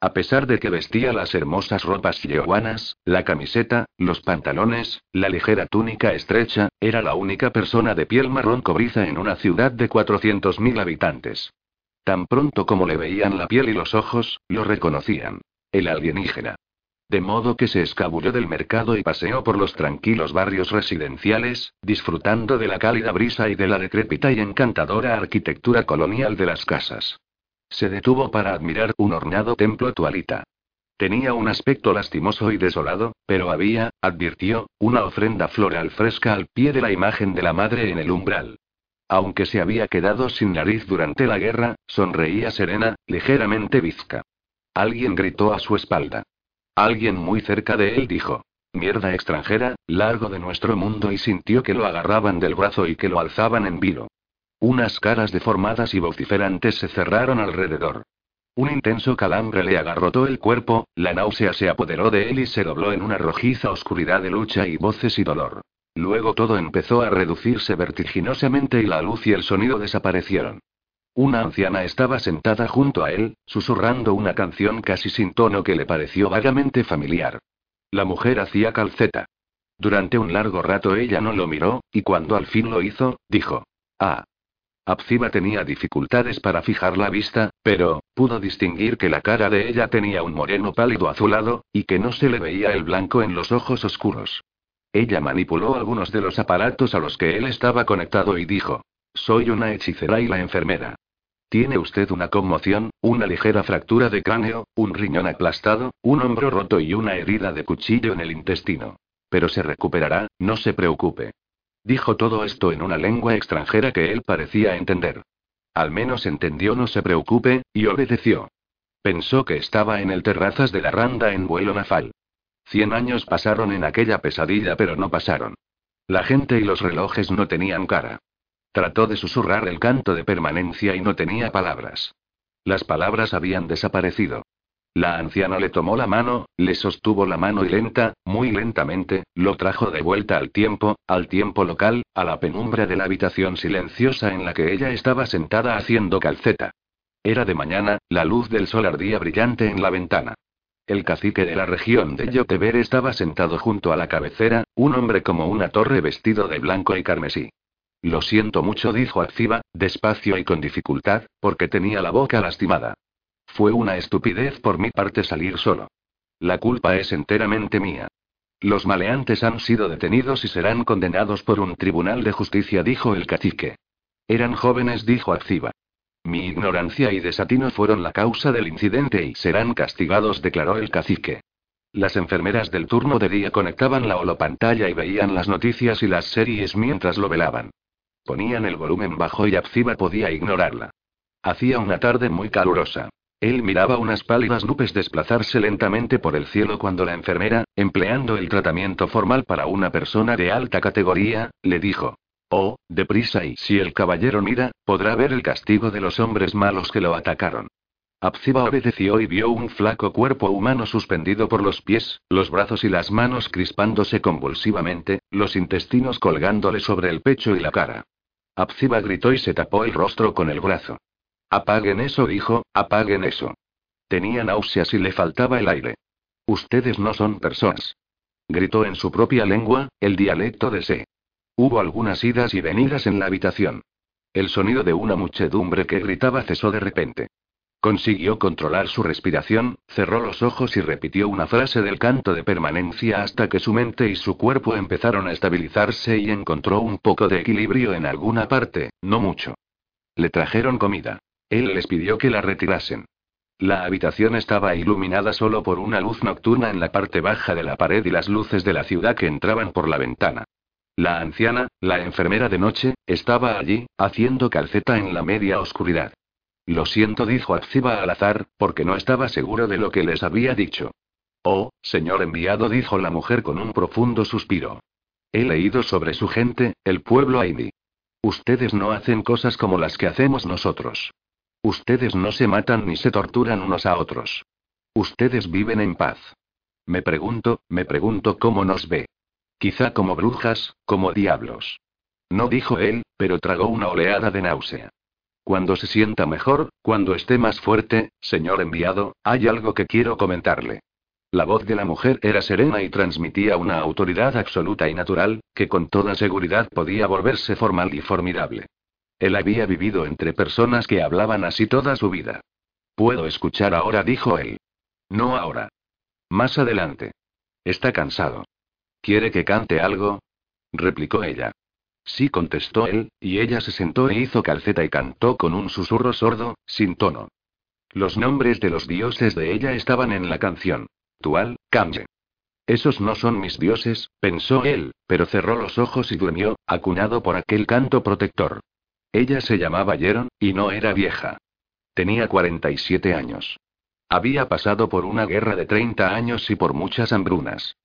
A pesar de que vestía las hermosas ropas yeguanas, la camiseta, los pantalones, la ligera túnica estrecha, era la única persona de piel marrón cobriza en una ciudad de 400.000 habitantes. Tan pronto como le veían la piel y los ojos, lo reconocían. El alienígena. De modo que se escabulló del mercado y paseó por los tranquilos barrios residenciales, disfrutando de la cálida brisa y de la decrépita y encantadora arquitectura colonial de las casas. Se detuvo para admirar un horneado templo tualita. Tenía un aspecto lastimoso y desolado, pero había, advirtió, una ofrenda floral fresca al pie de la imagen de la madre en el umbral. Aunque se había quedado sin nariz durante la guerra, sonreía serena, ligeramente bizca. Alguien gritó a su espalda. Alguien muy cerca de él dijo. Mierda extranjera, largo de nuestro mundo y sintió que lo agarraban del brazo y que lo alzaban en vilo. Unas caras deformadas y vociferantes se cerraron alrededor. Un intenso calambre le agarrotó el cuerpo, la náusea se apoderó de él y se dobló en una rojiza oscuridad de lucha y voces y dolor. Luego todo empezó a reducirse vertiginosamente y la luz y el sonido desaparecieron. Una anciana estaba sentada junto a él, susurrando una canción casi sin tono que le pareció vagamente familiar. La mujer hacía calceta. Durante un largo rato ella no lo miró, y cuando al fin lo hizo, dijo. Ah. Abziba tenía dificultades para fijar la vista, pero, pudo distinguir que la cara de ella tenía un moreno pálido azulado, y que no se le veía el blanco en los ojos oscuros. Ella manipuló algunos de los aparatos a los que él estaba conectado y dijo. Soy una hechicera y la enfermera. Tiene usted una conmoción, una ligera fractura de cráneo, un riñón aplastado, un hombro roto y una herida de cuchillo en el intestino. Pero se recuperará, no se preocupe. Dijo todo esto en una lengua extranjera que él parecía entender. Al menos entendió no se preocupe, y obedeció. Pensó que estaba en el terrazas de la Randa en vuelo nafal. Cien años pasaron en aquella pesadilla pero no pasaron. La gente y los relojes no tenían cara. Trató de susurrar el canto de permanencia y no tenía palabras. Las palabras habían desaparecido. La anciana le tomó la mano, le sostuvo la mano y lenta, muy lentamente, lo trajo de vuelta al tiempo, al tiempo local, a la penumbra de la habitación silenciosa en la que ella estaba sentada haciendo calceta. Era de mañana, la luz del sol ardía brillante en la ventana. El cacique de la región de Yoteber estaba sentado junto a la cabecera, un hombre como una torre vestido de blanco y carmesí. Lo siento mucho, dijo Activa, despacio y con dificultad, porque tenía la boca lastimada. Fue una estupidez por mi parte salir solo. La culpa es enteramente mía. Los maleantes han sido detenidos y serán condenados por un tribunal de justicia, dijo el cacique. Eran jóvenes, dijo Activa. Mi ignorancia y desatino fueron la causa del incidente y serán castigados, declaró el cacique. Las enfermeras del turno de día conectaban la holopantalla y veían las noticias y las series mientras lo velaban. Ponían el volumen bajo y Abziba podía ignorarla. Hacía una tarde muy calurosa. Él miraba unas pálidas nubes desplazarse lentamente por el cielo cuando la enfermera, empleando el tratamiento formal para una persona de alta categoría, le dijo. Oh, deprisa y si el caballero mira, podrá ver el castigo de los hombres malos que lo atacaron. Abziba obedeció y vio un flaco cuerpo humano suspendido por los pies, los brazos y las manos crispándose convulsivamente, los intestinos colgándole sobre el pecho y la cara. Abziba gritó y se tapó el rostro con el brazo. Apaguen eso, dijo, apaguen eso. Tenía náuseas y le faltaba el aire. Ustedes no son personas. Gritó en su propia lengua, el dialecto de Se. Hubo algunas idas y venidas en la habitación. El sonido de una muchedumbre que gritaba cesó de repente. Consiguió controlar su respiración, cerró los ojos y repitió una frase del canto de permanencia hasta que su mente y su cuerpo empezaron a estabilizarse y encontró un poco de equilibrio en alguna parte, no mucho. Le trajeron comida. Él les pidió que la retirasen. La habitación estaba iluminada solo por una luz nocturna en la parte baja de la pared y las luces de la ciudad que entraban por la ventana. La anciana, la enfermera de noche, estaba allí, haciendo calceta en la media oscuridad. Lo siento, dijo Acciba al azar, porque no estaba seguro de lo que les había dicho. Oh, señor enviado, dijo la mujer con un profundo suspiro. He leído sobre su gente, el pueblo Aidi. Ustedes no hacen cosas como las que hacemos nosotros. Ustedes no se matan ni se torturan unos a otros. Ustedes viven en paz. Me pregunto, me pregunto cómo nos ve. Quizá como brujas, como diablos. No dijo él, pero tragó una oleada de náusea. Cuando se sienta mejor, cuando esté más fuerte, señor enviado, hay algo que quiero comentarle. La voz de la mujer era serena y transmitía una autoridad absoluta y natural, que con toda seguridad podía volverse formal y formidable. Él había vivido entre personas que hablaban así toda su vida. Puedo escuchar ahora, dijo él. No ahora. Más adelante. Está cansado. ¿Quiere que cante algo? replicó ella. Sí, contestó él, y ella se sentó e hizo calceta y cantó con un susurro sordo, sin tono. Los nombres de los dioses de ella estaban en la canción. Tual, Kamje. Esos no son mis dioses, pensó él, pero cerró los ojos y durmió, acuñado por aquel canto protector. Ella se llamaba Yeron, y no era vieja. Tenía 47 años. Había pasado por una guerra de 30 años y por muchas hambrunas.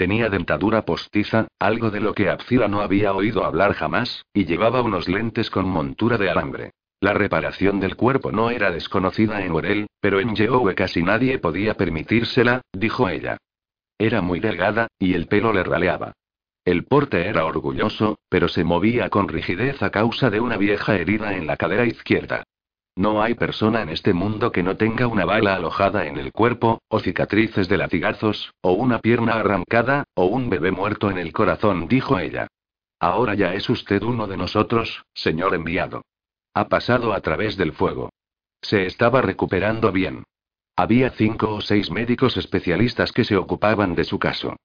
Tenía dentadura postiza, algo de lo que Abzila no había oído hablar jamás, y llevaba unos lentes con montura de alambre. La reparación del cuerpo no era desconocida en Orel, pero en Yeowe casi nadie podía permitírsela, dijo ella. Era muy delgada, y el pelo le raleaba. El porte era orgulloso, pero se movía con rigidez a causa de una vieja herida en la cadera izquierda. No hay persona en este mundo que no tenga una bala alojada en el cuerpo, o cicatrices de latigazos, o una pierna arrancada, o un bebé muerto en el corazón, dijo ella. Ahora ya es usted uno de nosotros, señor enviado. Ha pasado a través del fuego. Se estaba recuperando bien. Había cinco o seis médicos especialistas que se ocupaban de su caso.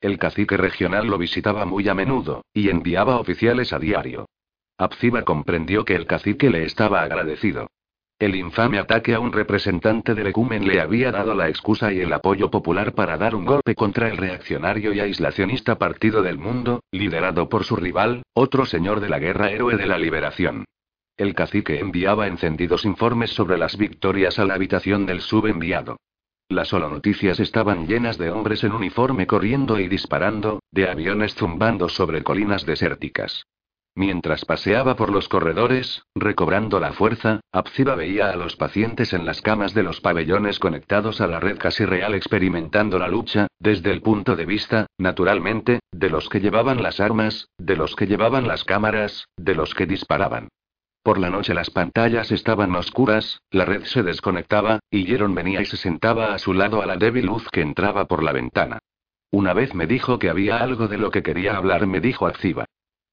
El cacique regional lo visitaba muy a menudo, y enviaba oficiales a diario. Abziba comprendió que el cacique le estaba agradecido. El infame ataque a un representante del ecumen le había dado la excusa y el apoyo popular para dar un golpe contra el reaccionario y aislacionista Partido del Mundo, liderado por su rival, otro señor de la guerra héroe de la liberación. El cacique enviaba encendidos informes sobre las victorias a la habitación del subenviado. Las noticias estaban llenas de hombres en uniforme corriendo y disparando, de aviones zumbando sobre colinas desérticas. Mientras paseaba por los corredores, recobrando la fuerza, Abziba veía a los pacientes en las camas de los pabellones conectados a la red casi real experimentando la lucha, desde el punto de vista, naturalmente, de los que llevaban las armas, de los que llevaban las cámaras, de los que disparaban. Por la noche las pantallas estaban oscuras, la red se desconectaba, y Jeron venía y se sentaba a su lado a la débil luz que entraba por la ventana. Una vez me dijo que había algo de lo que quería hablar, me dijo Acciba.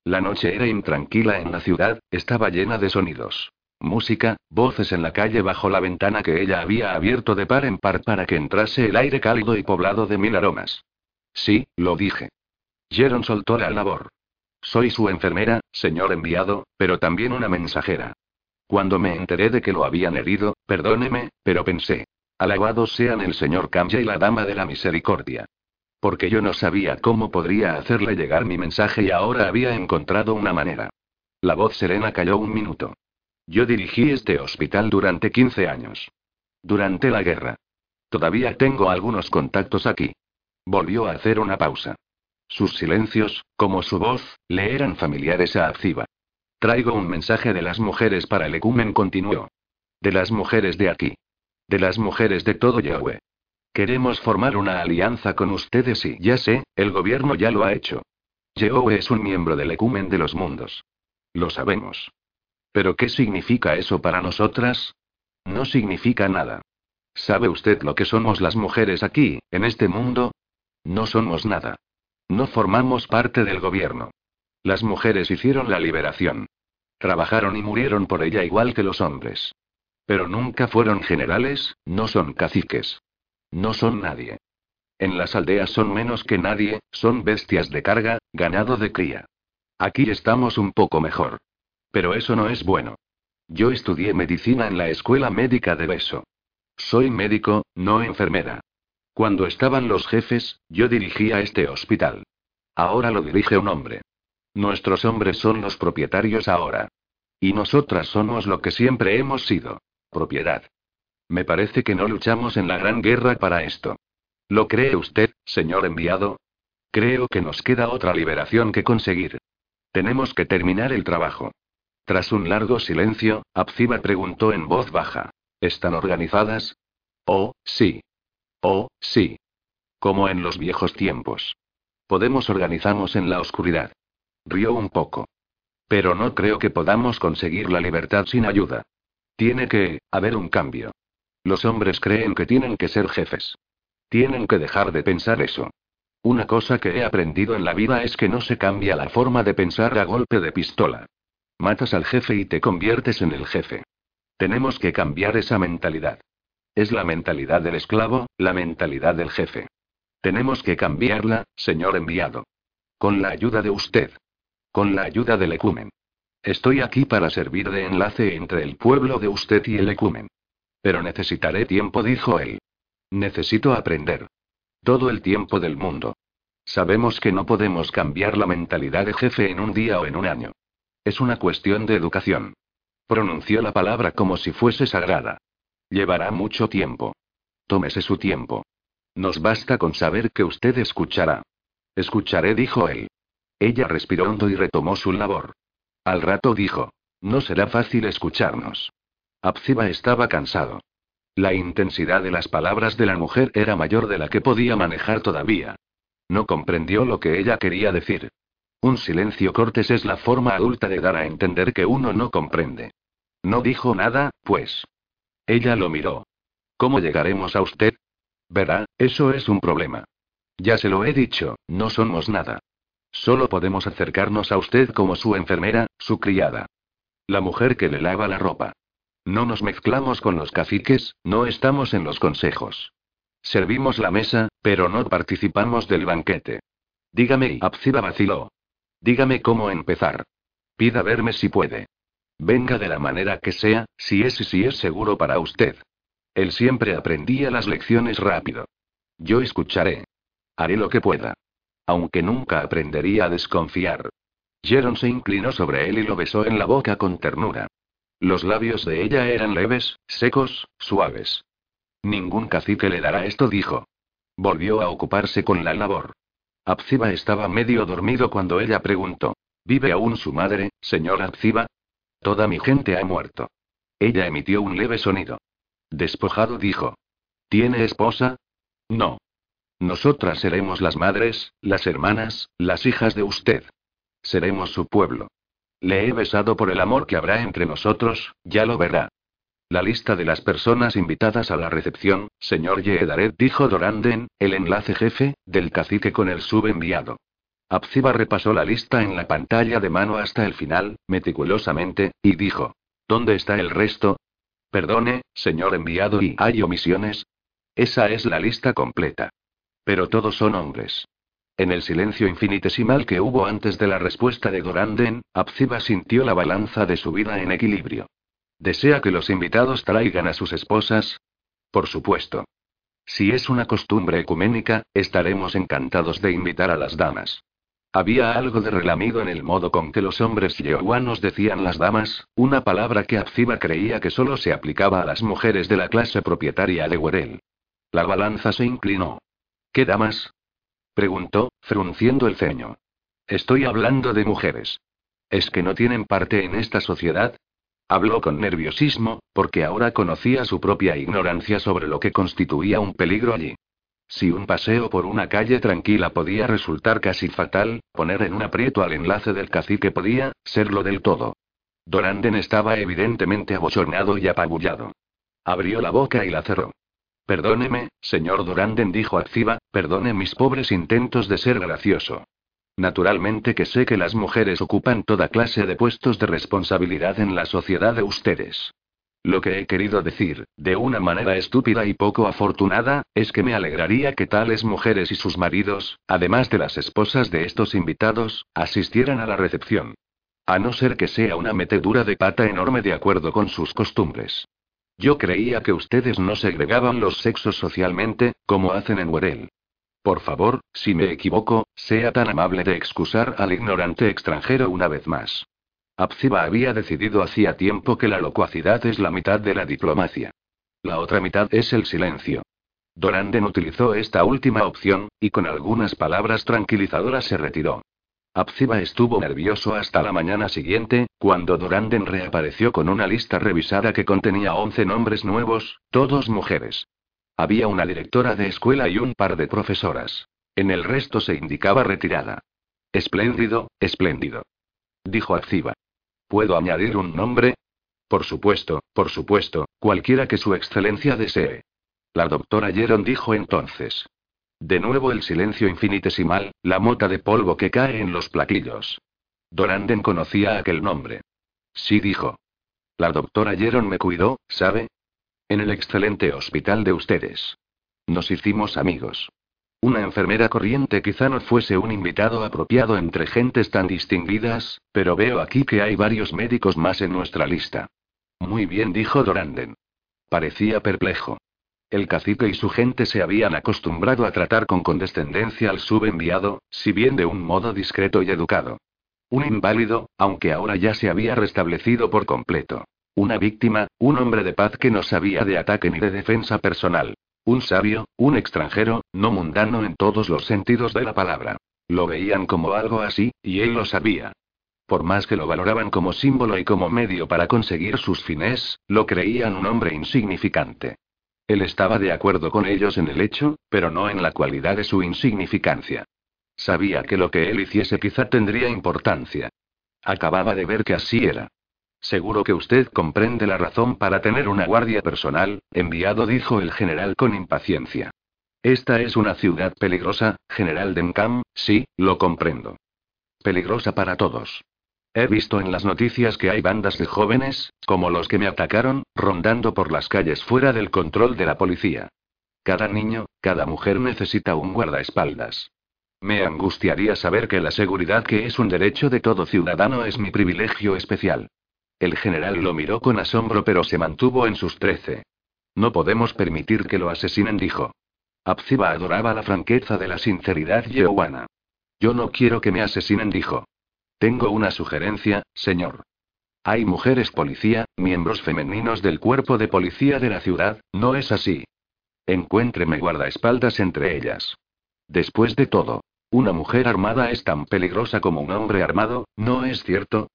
La noche era intranquila en la ciudad, estaba llena de sonidos. Música, voces en la calle bajo la ventana que ella había abierto de par en par para que entrase el aire cálido y poblado de mil aromas. Sí, lo dije. Jeron soltó la labor. Soy su enfermera, señor enviado, pero también una mensajera. Cuando me enteré de que lo habían herido, perdóneme, pero pensé. Alabados sean el señor Kamja y la dama de la misericordia. Porque yo no sabía cómo podría hacerle llegar mi mensaje y ahora había encontrado una manera. La voz serena cayó un minuto. Yo dirigí este hospital durante 15 años. Durante la guerra. Todavía tengo algunos contactos aquí. Volvió a hacer una pausa. Sus silencios, como su voz, le eran familiares a Abziba. Traigo un mensaje de las mujeres para el ecumen, continuó. De las mujeres de aquí. De las mujeres de todo Yahweh. Queremos formar una alianza con ustedes y, ya sé, el gobierno ya lo ha hecho. Yahweh es un miembro del ecumen de los mundos. Lo sabemos. ¿Pero qué significa eso para nosotras? No significa nada. ¿Sabe usted lo que somos las mujeres aquí, en este mundo? No somos nada. No formamos parte del gobierno. Las mujeres hicieron la liberación. Trabajaron y murieron por ella igual que los hombres. Pero nunca fueron generales, no son caciques. No son nadie. En las aldeas son menos que nadie, son bestias de carga, ganado de cría. Aquí estamos un poco mejor. Pero eso no es bueno. Yo estudié medicina en la escuela médica de Beso. Soy médico, no enfermera. Cuando estaban los jefes, yo dirigía este hospital. Ahora lo dirige un hombre. Nuestros hombres son los propietarios ahora. Y nosotras somos lo que siempre hemos sido. Propiedad. Me parece que no luchamos en la gran guerra para esto. ¿Lo cree usted, señor enviado? Creo que nos queda otra liberación que conseguir. Tenemos que terminar el trabajo. Tras un largo silencio, Abziba preguntó en voz baja. ¿Están organizadas? Oh, sí. Oh, sí. Como en los viejos tiempos. Podemos organizarnos en la oscuridad. Rió un poco. Pero no creo que podamos conseguir la libertad sin ayuda. Tiene que haber un cambio. Los hombres creen que tienen que ser jefes. Tienen que dejar de pensar eso. Una cosa que he aprendido en la vida es que no se cambia la forma de pensar a golpe de pistola. Matas al jefe y te conviertes en el jefe. Tenemos que cambiar esa mentalidad. Es la mentalidad del esclavo, la mentalidad del jefe. Tenemos que cambiarla, señor enviado. Con la ayuda de usted. Con la ayuda del ecumen. Estoy aquí para servir de enlace entre el pueblo de usted y el ecumen. Pero necesitaré tiempo, dijo él. Necesito aprender. Todo el tiempo del mundo. Sabemos que no podemos cambiar la mentalidad de jefe en un día o en un año. Es una cuestión de educación. Pronunció la palabra como si fuese sagrada. Llevará mucho tiempo. Tómese su tiempo. Nos basta con saber que usted escuchará. Escucharé, dijo él. Ella respiró hondo y retomó su labor. Al rato dijo. No será fácil escucharnos. Abziba estaba cansado. La intensidad de las palabras de la mujer era mayor de la que podía manejar todavía. No comprendió lo que ella quería decir. Un silencio cortés es la forma adulta de dar a entender que uno no comprende. No dijo nada, pues. Ella lo miró. ¿Cómo llegaremos a usted? Verá, eso es un problema. Ya se lo he dicho, no somos nada. Solo podemos acercarnos a usted como su enfermera, su criada. La mujer que le lava la ropa. No nos mezclamos con los caciques, no estamos en los consejos. Servimos la mesa, pero no participamos del banquete. Dígame, y Abziba vaciló. Dígame cómo empezar. Pida verme si puede. Venga de la manera que sea, si es y si es seguro para usted. Él siempre aprendía las lecciones rápido. Yo escucharé. Haré lo que pueda. Aunque nunca aprendería a desconfiar. Jeron se inclinó sobre él y lo besó en la boca con ternura. Los labios de ella eran leves, secos, suaves. Ningún cacique le dará esto, dijo. Volvió a ocuparse con la labor. Abziba estaba medio dormido cuando ella preguntó. ¿Vive aún su madre, señor Abziba? Toda mi gente ha muerto. Ella emitió un leve sonido. Despojado dijo. ¿Tiene esposa? No. Nosotras seremos las madres, las hermanas, las hijas de usted. Seremos su pueblo. Le he besado por el amor que habrá entre nosotros, ya lo verá. La lista de las personas invitadas a la recepción, señor Yedaret, dijo Doranden, el enlace jefe, del cacique con el subenviado. Abziba repasó la lista en la pantalla de mano hasta el final, meticulosamente, y dijo: ¿Dónde está el resto? Perdone, señor enviado, ¿y hay omisiones? Esa es la lista completa. Pero todos son hombres. En el silencio infinitesimal que hubo antes de la respuesta de Doranden, Abziba sintió la balanza de su vida en equilibrio. ¿Desea que los invitados traigan a sus esposas? Por supuesto. Si es una costumbre ecuménica, estaremos encantados de invitar a las damas. Había algo de relamido en el modo con que los hombres yehuanos decían las damas, una palabra que Abziba creía que solo se aplicaba a las mujeres de la clase propietaria de Werel. La balanza se inclinó. ¿Qué damas? Preguntó, frunciendo el ceño. Estoy hablando de mujeres. ¿Es que no tienen parte en esta sociedad? Habló con nerviosismo, porque ahora conocía su propia ignorancia sobre lo que constituía un peligro allí. Si un paseo por una calle tranquila podía resultar casi fatal, poner en un aprieto al enlace del cacique podía serlo del todo. Doranden estaba evidentemente abochornado y apabullado. Abrió la boca y la cerró. Perdóneme, señor Doranden dijo Activa, perdone mis pobres intentos de ser gracioso. Naturalmente que sé que las mujeres ocupan toda clase de puestos de responsabilidad en la sociedad de ustedes. Lo que he querido decir, de una manera estúpida y poco afortunada, es que me alegraría que tales mujeres y sus maridos, además de las esposas de estos invitados, asistieran a la recepción. A no ser que sea una metedura de pata enorme de acuerdo con sus costumbres. Yo creía que ustedes no segregaban los sexos socialmente, como hacen en Werel. Por favor, si me equivoco, sea tan amable de excusar al ignorante extranjero una vez más. Abziba había decidido hacía tiempo que la locuacidad es la mitad de la diplomacia. La otra mitad es el silencio. Doranden utilizó esta última opción, y con algunas palabras tranquilizadoras se retiró. Abziba estuvo nervioso hasta la mañana siguiente, cuando Doranden reapareció con una lista revisada que contenía 11 nombres nuevos, todos mujeres. Había una directora de escuela y un par de profesoras. En el resto se indicaba retirada. Espléndido, espléndido. Dijo Activa. ¿Puedo añadir un nombre? Por supuesto, por supuesto, cualquiera que su excelencia desee. La doctora Yeron dijo entonces. De nuevo el silencio infinitesimal, la mota de polvo que cae en los platillos. Doranden conocía aquel nombre. Sí dijo. La doctora Yeron me cuidó, ¿sabe? En el excelente hospital de ustedes. Nos hicimos amigos. Una enfermera corriente quizá no fuese un invitado apropiado entre gentes tan distinguidas, pero veo aquí que hay varios médicos más en nuestra lista. Muy bien, dijo Doranden. Parecía perplejo. El cacique y su gente se habían acostumbrado a tratar con condescendencia al subenviado, si bien de un modo discreto y educado. Un inválido, aunque ahora ya se había restablecido por completo. Una víctima, un hombre de paz que no sabía de ataque ni de defensa personal. Un sabio, un extranjero, no mundano en todos los sentidos de la palabra. Lo veían como algo así, y él lo sabía. Por más que lo valoraban como símbolo y como medio para conseguir sus fines, lo creían un hombre insignificante. Él estaba de acuerdo con ellos en el hecho, pero no en la cualidad de su insignificancia. Sabía que lo que él hiciese quizá tendría importancia. Acababa de ver que así era. Seguro que usted comprende la razón para tener una guardia personal, enviado, dijo el general con impaciencia. Esta es una ciudad peligrosa, general Dencam, sí, lo comprendo. Peligrosa para todos. He visto en las noticias que hay bandas de jóvenes, como los que me atacaron, rondando por las calles fuera del control de la policía. Cada niño, cada mujer necesita un guardaespaldas. Me angustiaría saber que la seguridad que es un derecho de todo ciudadano es mi privilegio especial. El general lo miró con asombro pero se mantuvo en sus trece. No podemos permitir que lo asesinen, dijo. Abziba adoraba la franqueza de la sinceridad yehuana. Yo no quiero que me asesinen, dijo. Tengo una sugerencia, señor. Hay mujeres policía, miembros femeninos del cuerpo de policía de la ciudad, ¿no es así? Encuéntreme guardaespaldas entre ellas. Después de todo, una mujer armada es tan peligrosa como un hombre armado, ¿no es cierto?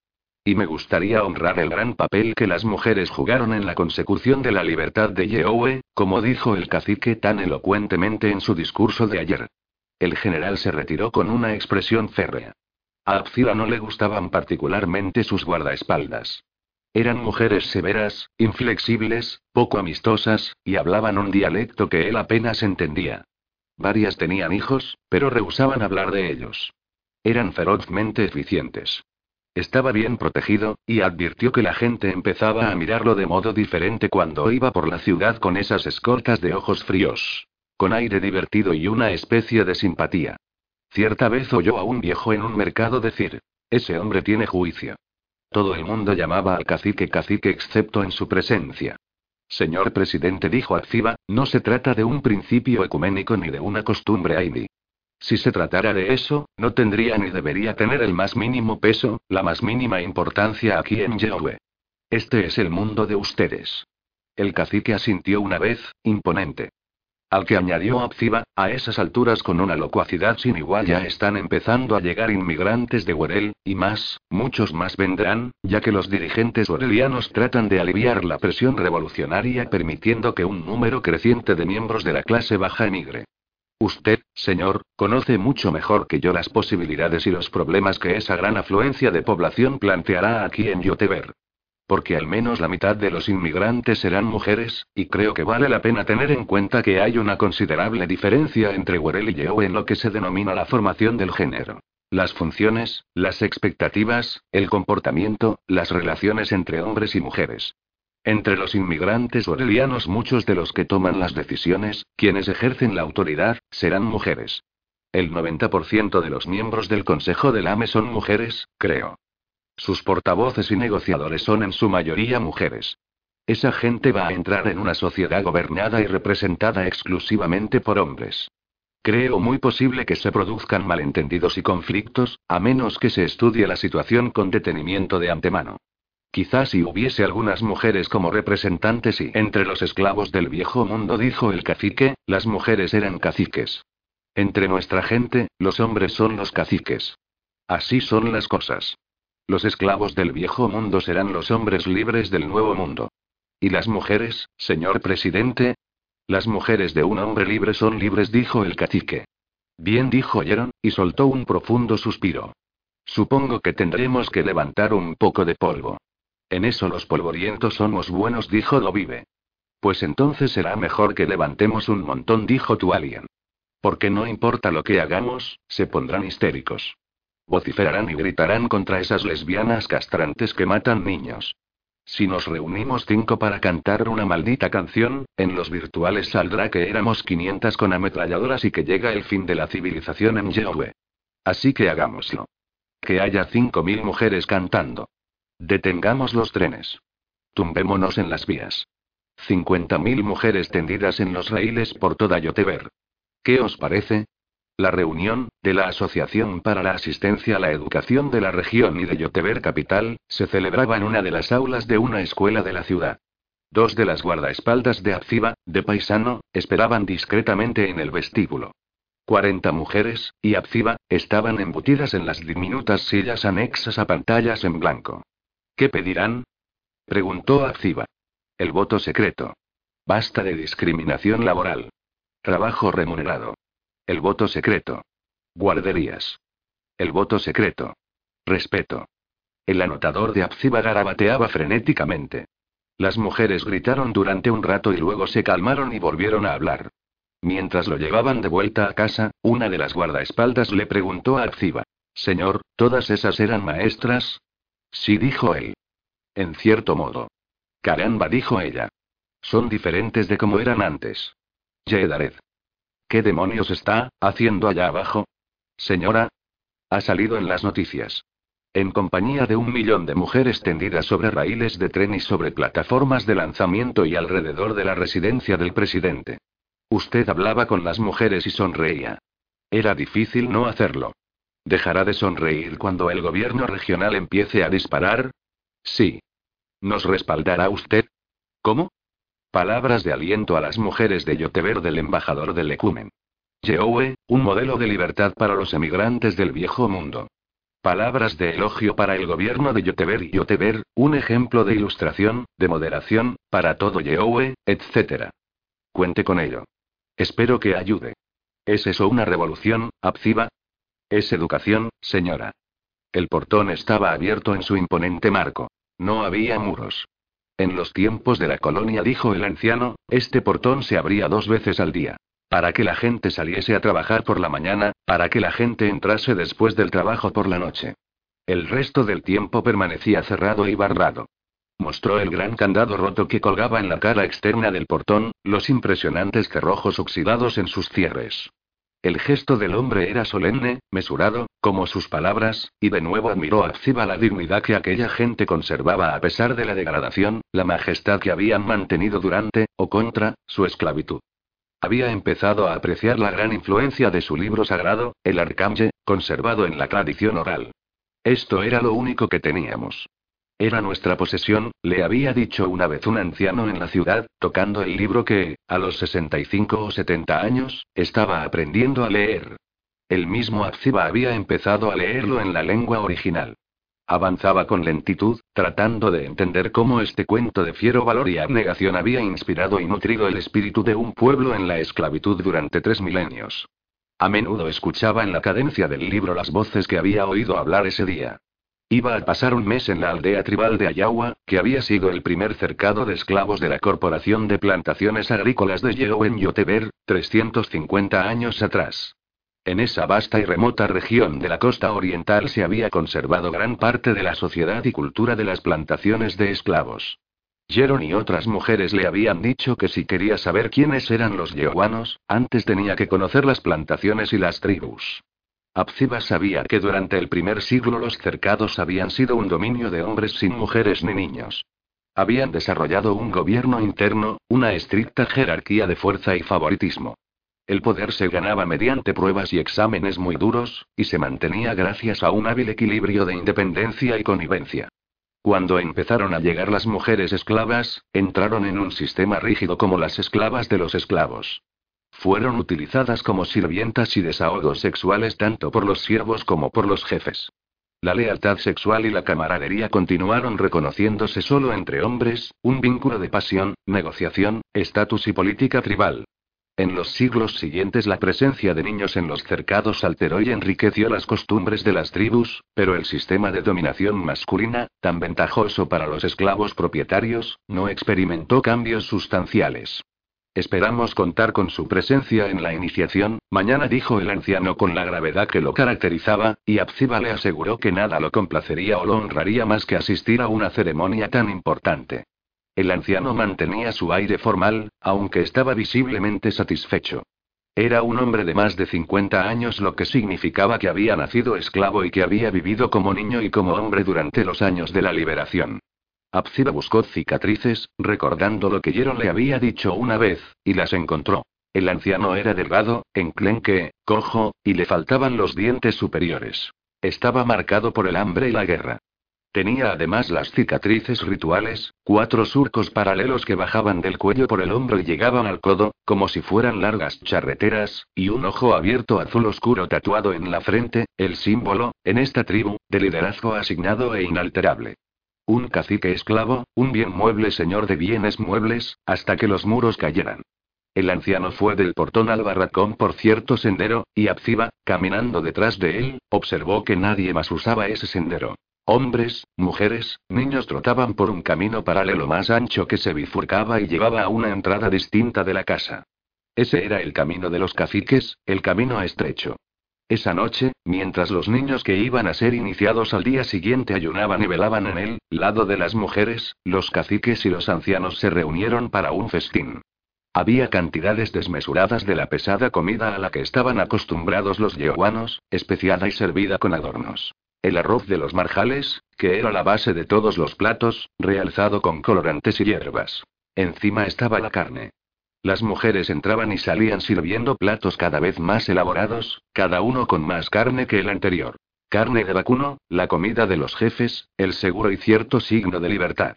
Y me gustaría honrar el gran papel que las mujeres jugaron en la consecución de la libertad de Yehowe, como dijo el cacique tan elocuentemente en su discurso de ayer. El general se retiró con una expresión férrea. A Abzira no le gustaban particularmente sus guardaespaldas. Eran mujeres severas, inflexibles, poco amistosas, y hablaban un dialecto que él apenas entendía. Varias tenían hijos, pero rehusaban hablar de ellos. Eran ferozmente eficientes. Estaba bien protegido, y advirtió que la gente empezaba a mirarlo de modo diferente cuando iba por la ciudad con esas escoltas de ojos fríos. Con aire divertido y una especie de simpatía. Cierta vez oyó a un viejo en un mercado decir, ese hombre tiene juicio. Todo el mundo llamaba al cacique cacique excepto en su presencia. Señor presidente, dijo Activa, no se trata de un principio ecuménico ni de una costumbre aini. Si se tratara de eso, no tendría ni debería tener el más mínimo peso, la más mínima importancia aquí en Yahweh. Este es el mundo de ustedes. El cacique asintió una vez, imponente. Al que añadió Abziba, a esas alturas con una locuacidad sin igual ya están empezando a llegar inmigrantes de Werel, y más, muchos más vendrán, ya que los dirigentes orelianos tratan de aliviar la presión revolucionaria permitiendo que un número creciente de miembros de la clase baja emigre. Usted, señor, conoce mucho mejor que yo las posibilidades y los problemas que esa gran afluencia de población planteará aquí en Yoteber. Porque al menos la mitad de los inmigrantes serán mujeres, y creo que vale la pena tener en cuenta que hay una considerable diferencia entre Werel y Yeo en lo que se denomina la formación del género. Las funciones, las expectativas, el comportamiento, las relaciones entre hombres y mujeres. Entre los inmigrantes orelianos muchos de los que toman las decisiones, quienes ejercen la autoridad, serán mujeres. El 90% de los miembros del Consejo del AME son mujeres, creo. Sus portavoces y negociadores son en su mayoría mujeres. Esa gente va a entrar en una sociedad gobernada y representada exclusivamente por hombres. Creo muy posible que se produzcan malentendidos y conflictos, a menos que se estudie la situación con detenimiento de antemano. Quizás si hubiese algunas mujeres como representantes y entre los esclavos del viejo mundo, dijo el cacique, las mujeres eran caciques. Entre nuestra gente, los hombres son los caciques. Así son las cosas. Los esclavos del viejo mundo serán los hombres libres del nuevo mundo. ¿Y las mujeres, señor presidente? Las mujeres de un hombre libre son libres, dijo el cacique. Bien, dijo Yeron, y soltó un profundo suspiro. Supongo que tendremos que levantar un poco de polvo. En eso los polvorientos somos buenos, dijo Lovive. Pues entonces será mejor que levantemos un montón, dijo tu alien. Porque no importa lo que hagamos, se pondrán histéricos. Vociferarán y gritarán contra esas lesbianas castrantes que matan niños. Si nos reunimos cinco para cantar una maldita canción, en los virtuales saldrá que éramos 500 con ametralladoras y que llega el fin de la civilización en Yeowe. Así que hagámoslo. Que haya 5.000 mujeres cantando. Detengamos los trenes. Tumbémonos en las vías. 50.000 mujeres tendidas en los raíles por toda Yoteber. ¿Qué os parece? La reunión, de la Asociación para la Asistencia a la Educación de la Región y de Yoteber Capital, se celebraba en una de las aulas de una escuela de la ciudad. Dos de las guardaespaldas de Abciba, de paisano, esperaban discretamente en el vestíbulo. Cuarenta mujeres, y Abciba, estaban embutidas en las diminutas sillas anexas a pantallas en blanco. ¿Qué pedirán? preguntó Abciba. El voto secreto. Basta de discriminación laboral. Trabajo remunerado. El voto secreto. Guarderías. El voto secreto. Respeto. El anotador de Abciba garabateaba frenéticamente. Las mujeres gritaron durante un rato y luego se calmaron y volvieron a hablar. Mientras lo llevaban de vuelta a casa, una de las guardaespaldas le preguntó a Abciba. Señor, ¿todas esas eran maestras? Sí, dijo él. En cierto modo. Caramba, dijo ella. Son diferentes de como eran antes. Yedared. ¿Qué demonios está haciendo allá abajo? Señora. Ha salido en las noticias. En compañía de un millón de mujeres tendidas sobre raíles de tren y sobre plataformas de lanzamiento y alrededor de la residencia del presidente. Usted hablaba con las mujeres y sonreía. Era difícil no hacerlo. ¿Dejará de sonreír cuando el gobierno regional empiece a disparar? Sí. ¿Nos respaldará usted? ¿Cómo? Palabras de aliento a las mujeres de Yoteber del embajador del Ecumen. Yeowe, un modelo de libertad para los emigrantes del viejo mundo. Palabras de elogio para el gobierno de Yoteber y Yoteber, un ejemplo de ilustración, de moderación, para todo Yeowe, etc. Cuente con ello. Espero que ayude. ¿Es eso una revolución, Abciba? Es educación, señora. El portón estaba abierto en su imponente marco. No había muros. En los tiempos de la colonia, dijo el anciano, este portón se abría dos veces al día. Para que la gente saliese a trabajar por la mañana, para que la gente entrase después del trabajo por la noche. El resto del tiempo permanecía cerrado y barrado. Mostró el gran candado roto que colgaba en la cara externa del portón, los impresionantes cerrojos oxidados en sus cierres. El gesto del hombre era solemne, mesurado, como sus palabras, y de nuevo admiró a Ziba la dignidad que aquella gente conservaba a pesar de la degradación, la majestad que habían mantenido durante, o contra, su esclavitud. Había empezado a apreciar la gran influencia de su libro sagrado, el Arcángel, conservado en la tradición oral. Esto era lo único que teníamos. Era nuestra posesión, le había dicho una vez un anciano en la ciudad, tocando el libro que, a los 65 o 70 años, estaba aprendiendo a leer. El mismo Abziba había empezado a leerlo en la lengua original. Avanzaba con lentitud, tratando de entender cómo este cuento de fiero valor y abnegación había inspirado y nutrido el espíritu de un pueblo en la esclavitud durante tres milenios. A menudo escuchaba en la cadencia del libro las voces que había oído hablar ese día. Iba a pasar un mes en la aldea tribal de Ayawa, que había sido el primer cercado de esclavos de la Corporación de Plantaciones Agrícolas de Yeo en Yoteber, 350 años atrás. En esa vasta y remota región de la costa oriental se había conservado gran parte de la sociedad y cultura de las plantaciones de esclavos. Jeron y otras mujeres le habían dicho que si quería saber quiénes eran los yehuanos, antes tenía que conocer las plantaciones y las tribus. Abziba sabía que durante el primer siglo los cercados habían sido un dominio de hombres sin mujeres ni niños. Habían desarrollado un gobierno interno, una estricta jerarquía de fuerza y favoritismo. El poder se ganaba mediante pruebas y exámenes muy duros, y se mantenía gracias a un hábil equilibrio de independencia y connivencia. Cuando empezaron a llegar las mujeres esclavas, entraron en un sistema rígido como las esclavas de los esclavos. Fueron utilizadas como sirvientas y desahogos sexuales tanto por los siervos como por los jefes. La lealtad sexual y la camaradería continuaron reconociéndose solo entre hombres, un vínculo de pasión, negociación, estatus y política tribal. En los siglos siguientes la presencia de niños en los cercados alteró y enriqueció las costumbres de las tribus, pero el sistema de dominación masculina, tan ventajoso para los esclavos propietarios, no experimentó cambios sustanciales. Esperamos contar con su presencia en la iniciación, mañana dijo el anciano con la gravedad que lo caracterizaba, y Abziba le aseguró que nada lo complacería o lo honraría más que asistir a una ceremonia tan importante. El anciano mantenía su aire formal, aunque estaba visiblemente satisfecho. Era un hombre de más de 50 años, lo que significaba que había nacido esclavo y que había vivido como niño y como hombre durante los años de la liberación. Abziba buscó cicatrices, recordando lo que Yero le había dicho una vez, y las encontró. El anciano era delgado, enclenque, cojo, y le faltaban los dientes superiores. Estaba marcado por el hambre y la guerra. Tenía además las cicatrices rituales, cuatro surcos paralelos que bajaban del cuello por el hombro y llegaban al codo, como si fueran largas charreteras, y un ojo abierto azul oscuro tatuado en la frente, el símbolo, en esta tribu, de liderazgo asignado e inalterable. Un cacique esclavo, un bien mueble señor de bienes muebles, hasta que los muros cayeran. El anciano fue del portón al barracón por cierto sendero, y Abziba, caminando detrás de él, observó que nadie más usaba ese sendero. Hombres, mujeres, niños trotaban por un camino paralelo más ancho que se bifurcaba y llevaba a una entrada distinta de la casa. Ese era el camino de los caciques, el camino estrecho. Esa noche, mientras los niños que iban a ser iniciados al día siguiente ayunaban y velaban en el lado de las mujeres, los caciques y los ancianos se reunieron para un festín. Había cantidades desmesuradas de la pesada comida a la que estaban acostumbrados los yehuanos, especiada y servida con adornos. El arroz de los marjales, que era la base de todos los platos, realzado con colorantes y hierbas. Encima estaba la carne. Las mujeres entraban y salían sirviendo platos cada vez más elaborados, cada uno con más carne que el anterior. Carne de vacuno, la comida de los jefes, el seguro y cierto signo de libertad.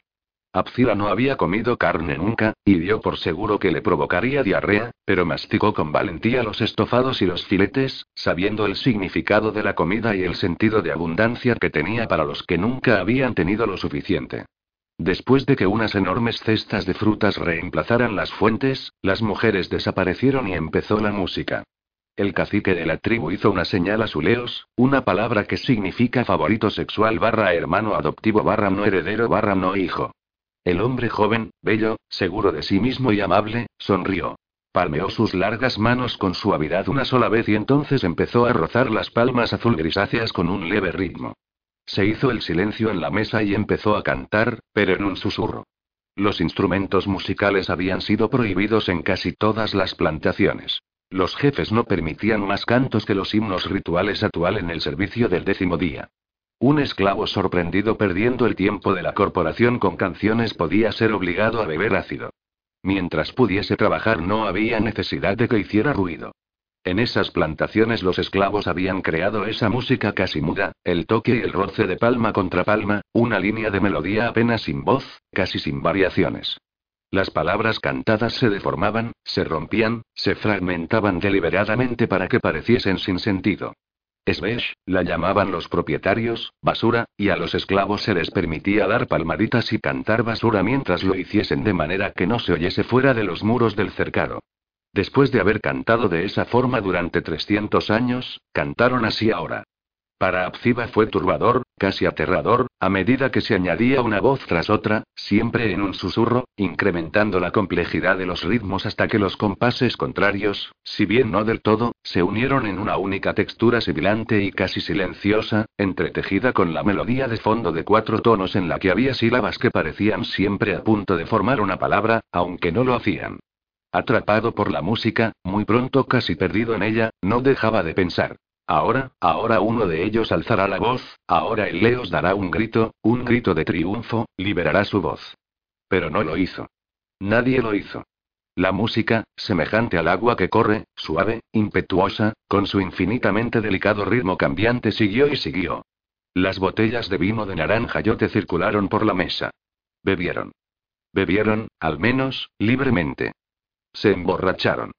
Abzila no había comido carne nunca, y dio por seguro que le provocaría diarrea, pero masticó con valentía los estofados y los filetes, sabiendo el significado de la comida y el sentido de abundancia que tenía para los que nunca habían tenido lo suficiente. Después de que unas enormes cestas de frutas reemplazaran las fuentes, las mujeres desaparecieron y empezó la música. El cacique de la tribu hizo una señal a Suleos, una palabra que significa favorito sexual barra hermano adoptivo barra no heredero barra no hijo. El hombre joven, bello, seguro de sí mismo y amable, sonrió. Palmeó sus largas manos con suavidad una sola vez y entonces empezó a rozar las palmas azul grisáceas con un leve ritmo. Se hizo el silencio en la mesa y empezó a cantar, pero en un susurro. Los instrumentos musicales habían sido prohibidos en casi todas las plantaciones. Los jefes no permitían más cantos que los himnos rituales actual en el servicio del décimo día. Un esclavo sorprendido perdiendo el tiempo de la corporación con canciones podía ser obligado a beber ácido. Mientras pudiese trabajar no había necesidad de que hiciera ruido. En esas plantaciones los esclavos habían creado esa música casi muda, el toque y el roce de palma contra palma, una línea de melodía apenas sin voz, casi sin variaciones. Las palabras cantadas se deformaban, se rompían, se fragmentaban deliberadamente para que pareciesen sin sentido. Svesh, la llamaban los propietarios, basura, y a los esclavos se les permitía dar palmaditas y cantar basura mientras lo hiciesen de manera que no se oyese fuera de los muros del cercado. Después de haber cantado de esa forma durante 300 años, cantaron así ahora. Para Abziba fue turbador, casi aterrador, a medida que se añadía una voz tras otra, siempre en un susurro, incrementando la complejidad de los ritmos hasta que los compases contrarios, si bien no del todo, se unieron en una única textura sibilante y casi silenciosa, entretejida con la melodía de fondo de cuatro tonos en la que había sílabas que parecían siempre a punto de formar una palabra, aunque no lo hacían. Atrapado por la música, muy pronto casi perdido en ella, no dejaba de pensar. Ahora, ahora uno de ellos alzará la voz, ahora el Leos dará un grito, un grito de triunfo, liberará su voz. Pero no lo hizo. Nadie lo hizo. La música, semejante al agua que corre, suave, impetuosa, con su infinitamente delicado ritmo cambiante, siguió y siguió. Las botellas de vino de naranja yote circularon por la mesa. Bebieron. Bebieron, al menos, libremente. Se emborracharon.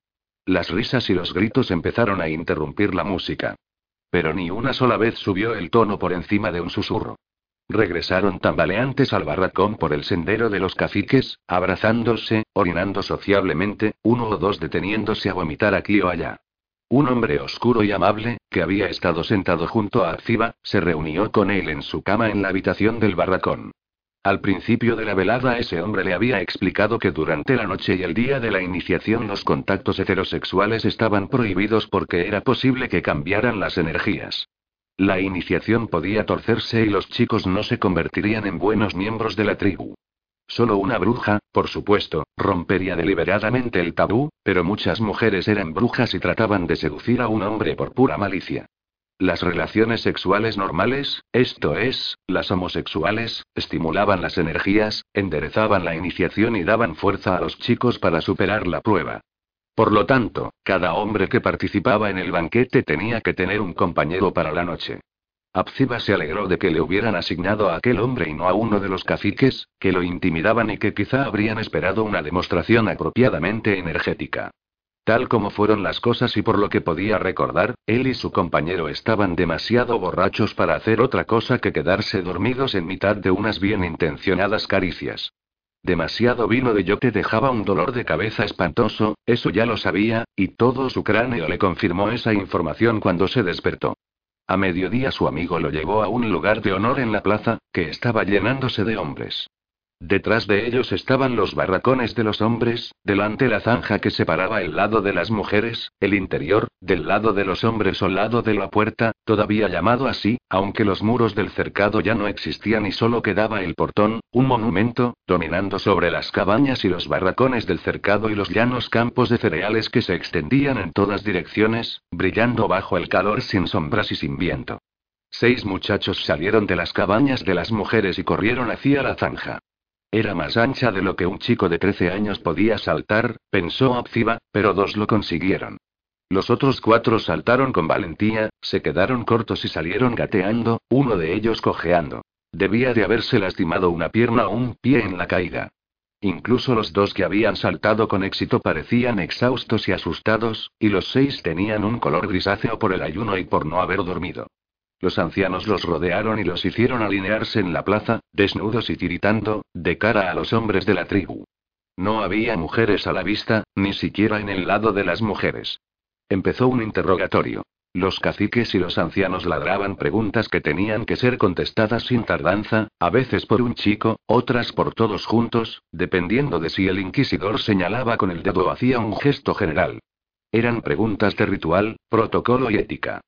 Las risas y los gritos empezaron a interrumpir la música. pero ni una sola vez subió el tono por encima de un susurro. Regresaron tambaleantes al barracón por el sendero de los caciques, abrazándose, orinando sociablemente, uno o dos deteniéndose a vomitar aquí o allá. Un hombre oscuro y amable, que había estado sentado junto a Arciba, se reunió con él en su cama en la habitación del barracón. Al principio de la velada ese hombre le había explicado que durante la noche y el día de la iniciación los contactos heterosexuales estaban prohibidos porque era posible que cambiaran las energías. La iniciación podía torcerse y los chicos no se convertirían en buenos miembros de la tribu. Solo una bruja, por supuesto, rompería deliberadamente el tabú, pero muchas mujeres eran brujas y trataban de seducir a un hombre por pura malicia. Las relaciones sexuales normales, esto es, las homosexuales, estimulaban las energías, enderezaban la iniciación y daban fuerza a los chicos para superar la prueba. Por lo tanto, cada hombre que participaba en el banquete tenía que tener un compañero para la noche. Abziba se alegró de que le hubieran asignado a aquel hombre y no a uno de los caciques, que lo intimidaban y que quizá habrían esperado una demostración apropiadamente energética. Tal como fueron las cosas y por lo que podía recordar, él y su compañero estaban demasiado borrachos para hacer otra cosa que quedarse dormidos en mitad de unas bien intencionadas caricias. Demasiado vino de yo te dejaba un dolor de cabeza espantoso, eso ya lo sabía, y todo su cráneo le confirmó esa información cuando se despertó. A mediodía su amigo lo llevó a un lugar de honor en la plaza, que estaba llenándose de hombres. Detrás de ellos estaban los barracones de los hombres, delante la zanja que separaba el lado de las mujeres, el interior, del lado de los hombres o lado de la puerta, todavía llamado así, aunque los muros del cercado ya no existían y solo quedaba el portón, un monumento, dominando sobre las cabañas y los barracones del cercado y los llanos campos de cereales que se extendían en todas direcciones, brillando bajo el calor sin sombras y sin viento. Seis muchachos salieron de las cabañas de las mujeres y corrieron hacia la zanja. Era más ancha de lo que un chico de 13 años podía saltar, pensó Abziba, pero dos lo consiguieron. Los otros cuatro saltaron con valentía, se quedaron cortos y salieron gateando, uno de ellos cojeando. Debía de haberse lastimado una pierna o un pie en la caída. Incluso los dos que habían saltado con éxito parecían exhaustos y asustados, y los seis tenían un color grisáceo por el ayuno y por no haber dormido. Los ancianos los rodearon y los hicieron alinearse en la plaza, desnudos y tiritando, de cara a los hombres de la tribu. No había mujeres a la vista, ni siquiera en el lado de las mujeres. Empezó un interrogatorio. Los caciques y los ancianos ladraban preguntas que tenían que ser contestadas sin tardanza, a veces por un chico, otras por todos juntos, dependiendo de si el inquisidor señalaba con el dedo o hacía un gesto general. Eran preguntas de ritual, protocolo y ética.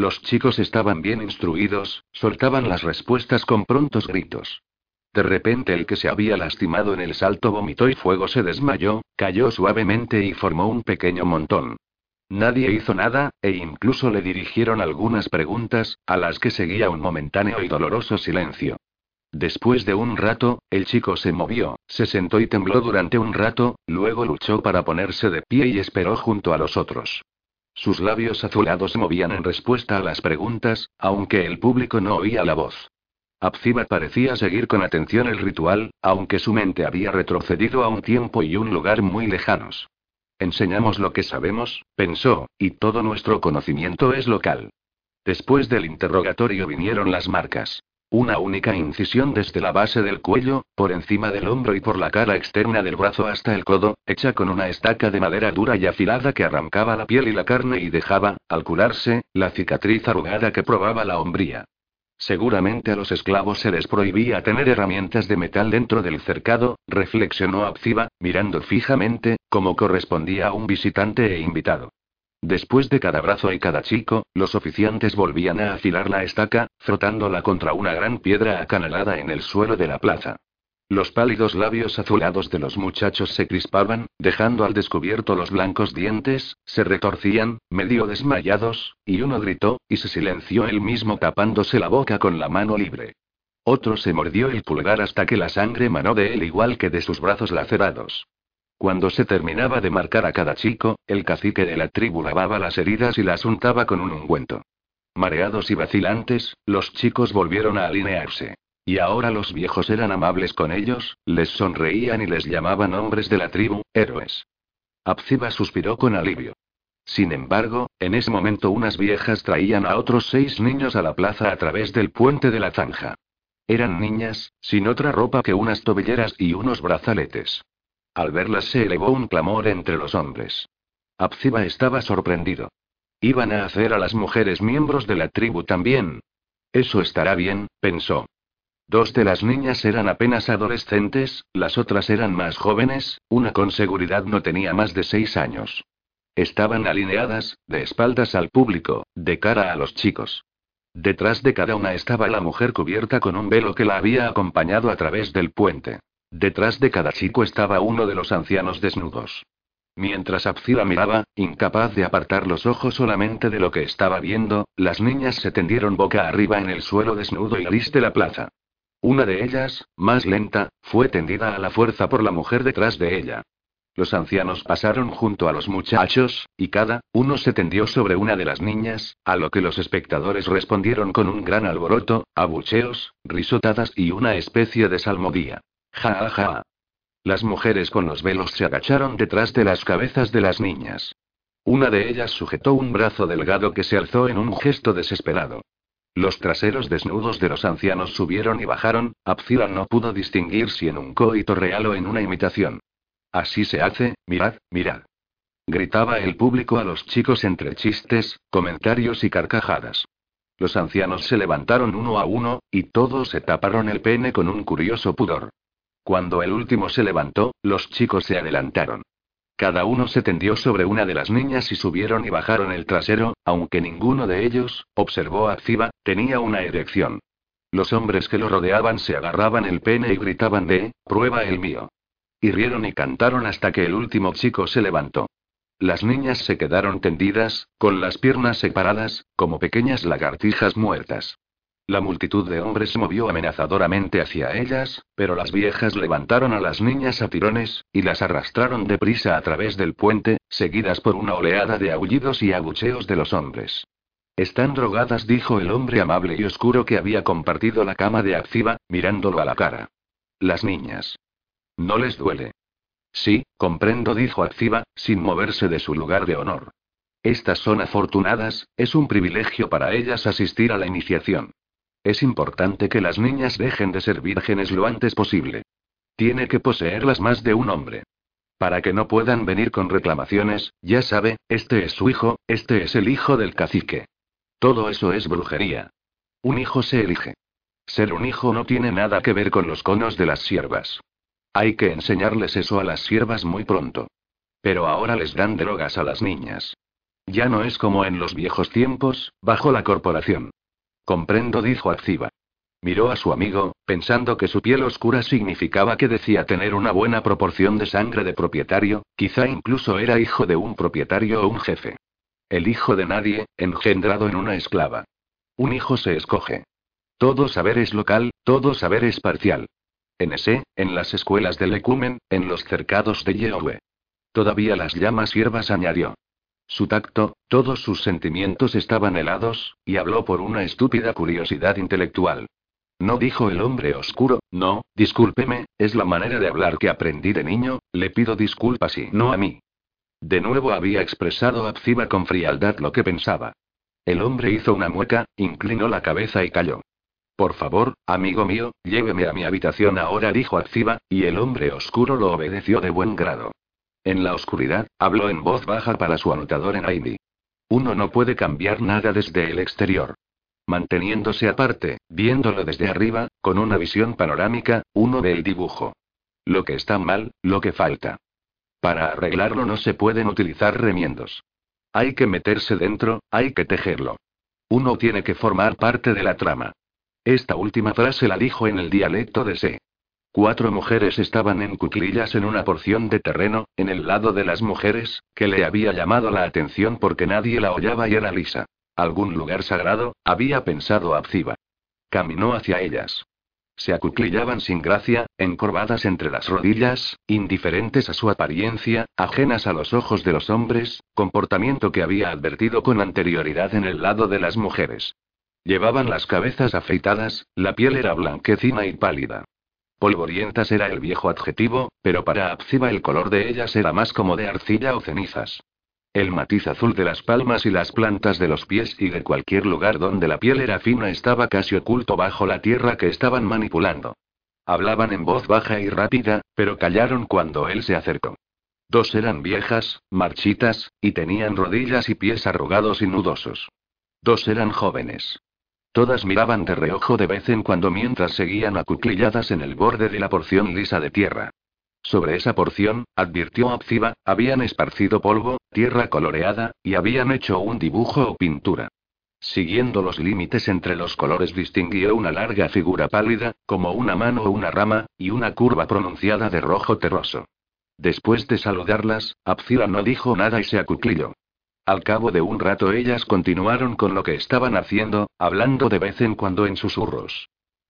Los chicos estaban bien instruidos, soltaban las respuestas con prontos gritos. De repente el que se había lastimado en el salto vomitó y fuego se desmayó, cayó suavemente y formó un pequeño montón. Nadie hizo nada, e incluso le dirigieron algunas preguntas, a las que seguía un momentáneo y doloroso silencio. Después de un rato, el chico se movió, se sentó y tembló durante un rato, luego luchó para ponerse de pie y esperó junto a los otros. Sus labios azulados se movían en respuesta a las preguntas, aunque el público no oía la voz. Abziba parecía seguir con atención el ritual, aunque su mente había retrocedido a un tiempo y un lugar muy lejanos. Enseñamos lo que sabemos, pensó, y todo nuestro conocimiento es local. Después del interrogatorio vinieron las marcas. Una única incisión desde la base del cuello, por encima del hombro y por la cara externa del brazo hasta el codo, hecha con una estaca de madera dura y afilada que arrancaba la piel y la carne y dejaba, al curarse, la cicatriz arrugada que probaba la hombría. Seguramente a los esclavos se les prohibía tener herramientas de metal dentro del cercado, reflexionó Abziba, mirando fijamente, como correspondía a un visitante e invitado. Después de cada brazo y cada chico, los oficiantes volvían a afilar la estaca, frotándola contra una gran piedra acanalada en el suelo de la plaza. Los pálidos labios azulados de los muchachos se crispaban, dejando al descubierto los blancos dientes, se retorcían, medio desmayados, y uno gritó, y se silenció él mismo tapándose la boca con la mano libre. Otro se mordió el pulgar hasta que la sangre manó de él igual que de sus brazos lacerados. Cuando se terminaba de marcar a cada chico, el cacique de la tribu lavaba las heridas y las untaba con un ungüento. Mareados y vacilantes, los chicos volvieron a alinearse. Y ahora los viejos eran amables con ellos, les sonreían y les llamaban hombres de la tribu, héroes. Abziba suspiró con alivio. Sin embargo, en ese momento unas viejas traían a otros seis niños a la plaza a través del puente de la zanja. Eran niñas, sin otra ropa que unas tobilleras y unos brazaletes. Al verlas se elevó un clamor entre los hombres. Abziba estaba sorprendido. Iban a hacer a las mujeres miembros de la tribu también. Eso estará bien, pensó. Dos de las niñas eran apenas adolescentes, las otras eran más jóvenes, una con seguridad no tenía más de seis años. Estaban alineadas, de espaldas al público, de cara a los chicos. Detrás de cada una estaba la mujer cubierta con un velo que la había acompañado a través del puente. Detrás de cada chico estaba uno de los ancianos desnudos. Mientras Abzila miraba, incapaz de apartar los ojos solamente de lo que estaba viendo, las niñas se tendieron boca arriba en el suelo desnudo y gris de la plaza. Una de ellas, más lenta, fue tendida a la fuerza por la mujer detrás de ella. Los ancianos pasaron junto a los muchachos, y cada uno se tendió sobre una de las niñas, a lo que los espectadores respondieron con un gran alboroto, abucheos, risotadas y una especie de salmodía. Ja, ja. Las mujeres con los velos se agacharon detrás de las cabezas de las niñas. Una de ellas sujetó un brazo delgado que se alzó en un gesto desesperado. Los traseros desnudos de los ancianos subieron y bajaron, Abzila no pudo distinguir si en un coito real o en una imitación. Así se hace, mirad, mirad. Gritaba el público a los chicos entre chistes, comentarios y carcajadas. Los ancianos se levantaron uno a uno, y todos se taparon el pene con un curioso pudor. Cuando el último se levantó, los chicos se adelantaron. Cada uno se tendió sobre una de las niñas y subieron y bajaron el trasero, aunque ninguno de ellos, observó a Ziba, tenía una erección. Los hombres que lo rodeaban se agarraban el pene y gritaban de, prueba el mío. Y rieron y cantaron hasta que el último chico se levantó. Las niñas se quedaron tendidas, con las piernas separadas, como pequeñas lagartijas muertas. La multitud de hombres se movió amenazadoramente hacia ellas, pero las viejas levantaron a las niñas a tirones, y las arrastraron deprisa a través del puente, seguidas por una oleada de aullidos y abucheos de los hombres. Están drogadas, dijo el hombre amable y oscuro que había compartido la cama de Acciba, mirándolo a la cara. Las niñas. ¿No les duele? Sí, comprendo, dijo Acciba, sin moverse de su lugar de honor. Estas son afortunadas, es un privilegio para ellas asistir a la iniciación. Es importante que las niñas dejen de ser vírgenes lo antes posible. Tiene que poseerlas más de un hombre. Para que no puedan venir con reclamaciones, ya sabe, este es su hijo, este es el hijo del cacique. Todo eso es brujería. Un hijo se elige. Ser un hijo no tiene nada que ver con los conos de las siervas. Hay que enseñarles eso a las siervas muy pronto. Pero ahora les dan drogas a las niñas. Ya no es como en los viejos tiempos, bajo la corporación. Comprendo, dijo Acciba. Miró a su amigo, pensando que su piel oscura significaba que decía tener una buena proporción de sangre de propietario, quizá incluso era hijo de un propietario o un jefe. El hijo de nadie, engendrado en una esclava. Un hijo se escoge. Todo saber es local, todo saber es parcial. En ese, en las escuelas del ecumen, en los cercados de Yehue. Todavía las llamas hierbas añadió. Su tacto, todos sus sentimientos estaban helados, y habló por una estúpida curiosidad intelectual. No dijo el hombre oscuro, no, discúlpeme, es la manera de hablar que aprendí de niño, le pido disculpas y no a mí. De nuevo había expresado Abziba con frialdad lo que pensaba. El hombre hizo una mueca, inclinó la cabeza y calló. Por favor, amigo mío, lléveme a mi habitación ahora, dijo Abziba, y el hombre oscuro lo obedeció de buen grado. En la oscuridad, habló en voz baja para su anotador en ID. Uno no puede cambiar nada desde el exterior. Manteniéndose aparte, viéndolo desde arriba, con una visión panorámica, uno ve el dibujo. Lo que está mal, lo que falta. Para arreglarlo no se pueden utilizar remiendos. Hay que meterse dentro, hay que tejerlo. Uno tiene que formar parte de la trama. Esta última frase la dijo en el dialecto de Se. Cuatro mujeres estaban en cuclillas en una porción de terreno, en el lado de las mujeres, que le había llamado la atención porque nadie la hollaba y era lisa. Algún lugar sagrado, había pensado Abziba. Caminó hacia ellas. Se acuclillaban sin gracia, encorvadas entre las rodillas, indiferentes a su apariencia, ajenas a los ojos de los hombres, comportamiento que había advertido con anterioridad en el lado de las mujeres. Llevaban las cabezas afeitadas, la piel era blanquecina y pálida. Polvorientas era el viejo adjetivo, pero para Abziba el color de ellas era más como de arcilla o cenizas. El matiz azul de las palmas y las plantas de los pies y de cualquier lugar donde la piel era fina estaba casi oculto bajo la tierra que estaban manipulando. Hablaban en voz baja y rápida, pero callaron cuando él se acercó. Dos eran viejas, marchitas, y tenían rodillas y pies arrugados y nudosos. Dos eran jóvenes. Todas miraban de reojo de vez en cuando mientras seguían acuclilladas en el borde de la porción lisa de tierra. Sobre esa porción, advirtió Abziba, habían esparcido polvo, tierra coloreada, y habían hecho un dibujo o pintura. Siguiendo los límites entre los colores distinguió una larga figura pálida, como una mano o una rama, y una curva pronunciada de rojo terroso. Después de saludarlas, Abzila no dijo nada y se acuclilló. Al cabo de un rato ellas continuaron con lo que estaban haciendo, hablando de vez en cuando en susurros.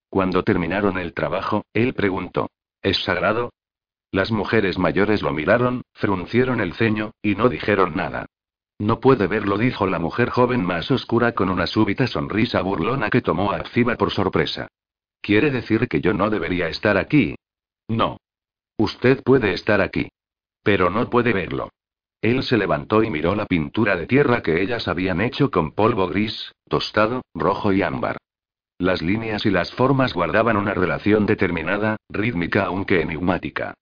Cuando terminaron el trabajo, él preguntó, ¿Es sagrado? Las mujeres mayores lo miraron, fruncieron el ceño, y no dijeron nada. No puede verlo, dijo la mujer joven más oscura con una súbita sonrisa burlona que tomó a Abziba por sorpresa. ¿Quiere decir que yo no debería estar aquí? No. Usted puede estar aquí. Pero no puede verlo. Él se levantó y miró la pintura de tierra que ellas habían hecho con polvo gris, tostado, rojo y ámbar. Las líneas y las formas guardaban una relación determinada, rítmica aunque enigmática.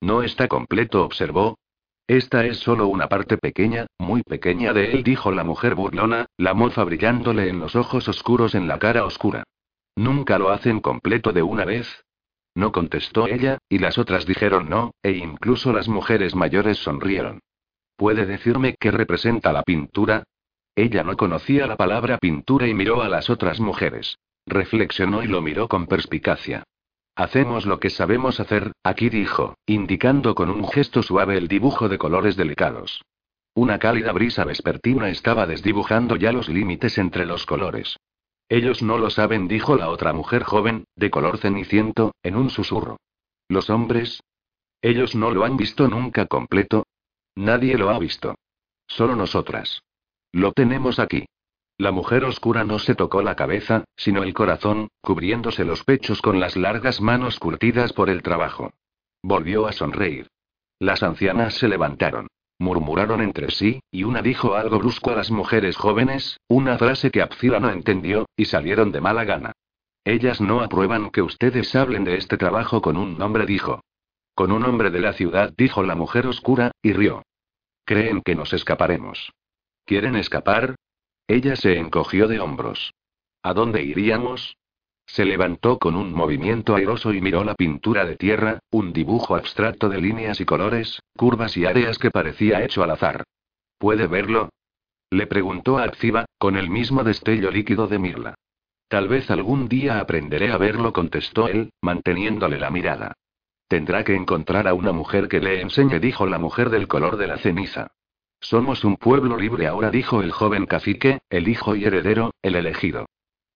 No está completo, observó. Esta es solo una parte pequeña, muy pequeña de él, dijo la mujer burlona, la mofa brillándole en los ojos oscuros en la cara oscura. Nunca lo hacen completo de una vez, no contestó ella, y las otras dijeron no, e incluso las mujeres mayores sonrieron. ¿Puede decirme qué representa la pintura? Ella no conocía la palabra pintura y miró a las otras mujeres. Reflexionó y lo miró con perspicacia. Hacemos lo que sabemos hacer, aquí dijo, indicando con un gesto suave el dibujo de colores delicados. Una cálida brisa vespertina estaba desdibujando ya los límites entre los colores. Ellos no lo saben, dijo la otra mujer joven, de color ceniciento, en un susurro. ¿Los hombres? Ellos no lo han visto nunca completo. Nadie lo ha visto. Solo nosotras. Lo tenemos aquí. La mujer oscura no se tocó la cabeza, sino el corazón, cubriéndose los pechos con las largas manos curtidas por el trabajo. Volvió a sonreír. Las ancianas se levantaron. Murmuraron entre sí, y una dijo algo brusco a las mujeres jóvenes, una frase que Abzila no entendió, y salieron de mala gana. Ellas no aprueban que ustedes hablen de este trabajo con un hombre, dijo. Con un hombre de la ciudad, dijo la mujer oscura, y rió. Creen que nos escaparemos. ¿Quieren escapar? Ella se encogió de hombros. ¿A dónde iríamos? Se levantó con un movimiento airoso y miró la pintura de tierra, un dibujo abstracto de líneas y colores, curvas y áreas que parecía hecho al azar. ¿Puede verlo? Le preguntó a con el mismo destello líquido de Mirla. Tal vez algún día aprenderé a verlo, contestó él, manteniéndole la mirada. Tendrá que encontrar a una mujer que le enseñe, dijo la mujer del color de la ceniza. Somos un pueblo libre ahora, dijo el joven cacique, el hijo y heredero, el elegido.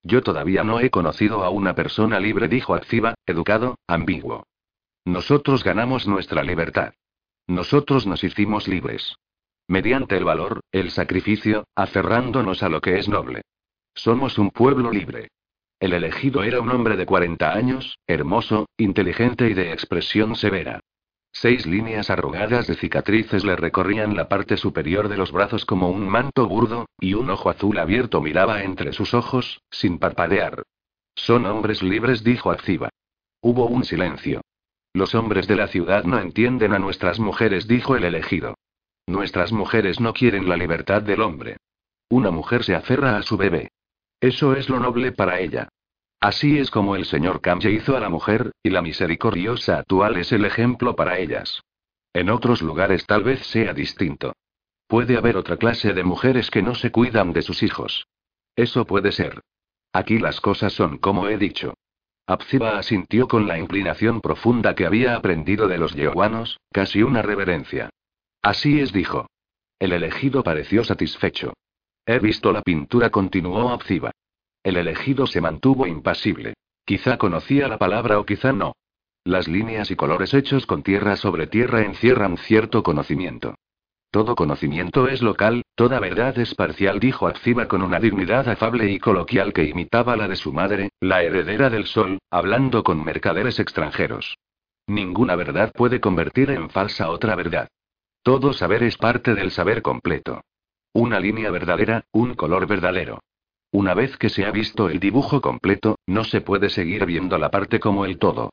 Yo todavía no he conocido a una persona libre, dijo Activa, educado, ambiguo. Nosotros ganamos nuestra libertad. Nosotros nos hicimos libres. Mediante el valor, el sacrificio, aferrándonos a lo que es noble. Somos un pueblo libre. El elegido era un hombre de 40 años, hermoso, inteligente y de expresión severa. Seis líneas arrugadas de cicatrices le recorrían la parte superior de los brazos como un manto burdo, y un ojo azul abierto miraba entre sus ojos, sin parpadear. Son hombres libres, dijo Activa. Hubo un silencio. Los hombres de la ciudad no entienden a nuestras mujeres, dijo el elegido. Nuestras mujeres no quieren la libertad del hombre. Una mujer se aferra a su bebé. Eso es lo noble para ella. Así es como el señor Kamje hizo a la mujer, y la misericordiosa actual es el ejemplo para ellas. En otros lugares tal vez sea distinto. Puede haber otra clase de mujeres que no se cuidan de sus hijos. Eso puede ser. Aquí las cosas son como he dicho. Abziba asintió con la inclinación profunda que había aprendido de los yehuanos, casi una reverencia. Así es, dijo. El elegido pareció satisfecho. He visto la pintura, continuó Abziba. El elegido se mantuvo impasible. Quizá conocía la palabra o quizá no. Las líneas y colores hechos con tierra sobre tierra encierran cierto conocimiento. Todo conocimiento es local, toda verdad es parcial, dijo Acciba con una dignidad afable y coloquial que imitaba la de su madre, la heredera del sol, hablando con mercaderes extranjeros. Ninguna verdad puede convertir en falsa otra verdad. Todo saber es parte del saber completo. Una línea verdadera, un color verdadero. Una vez que se ha visto el dibujo completo, no se puede seguir viendo la parte como el todo.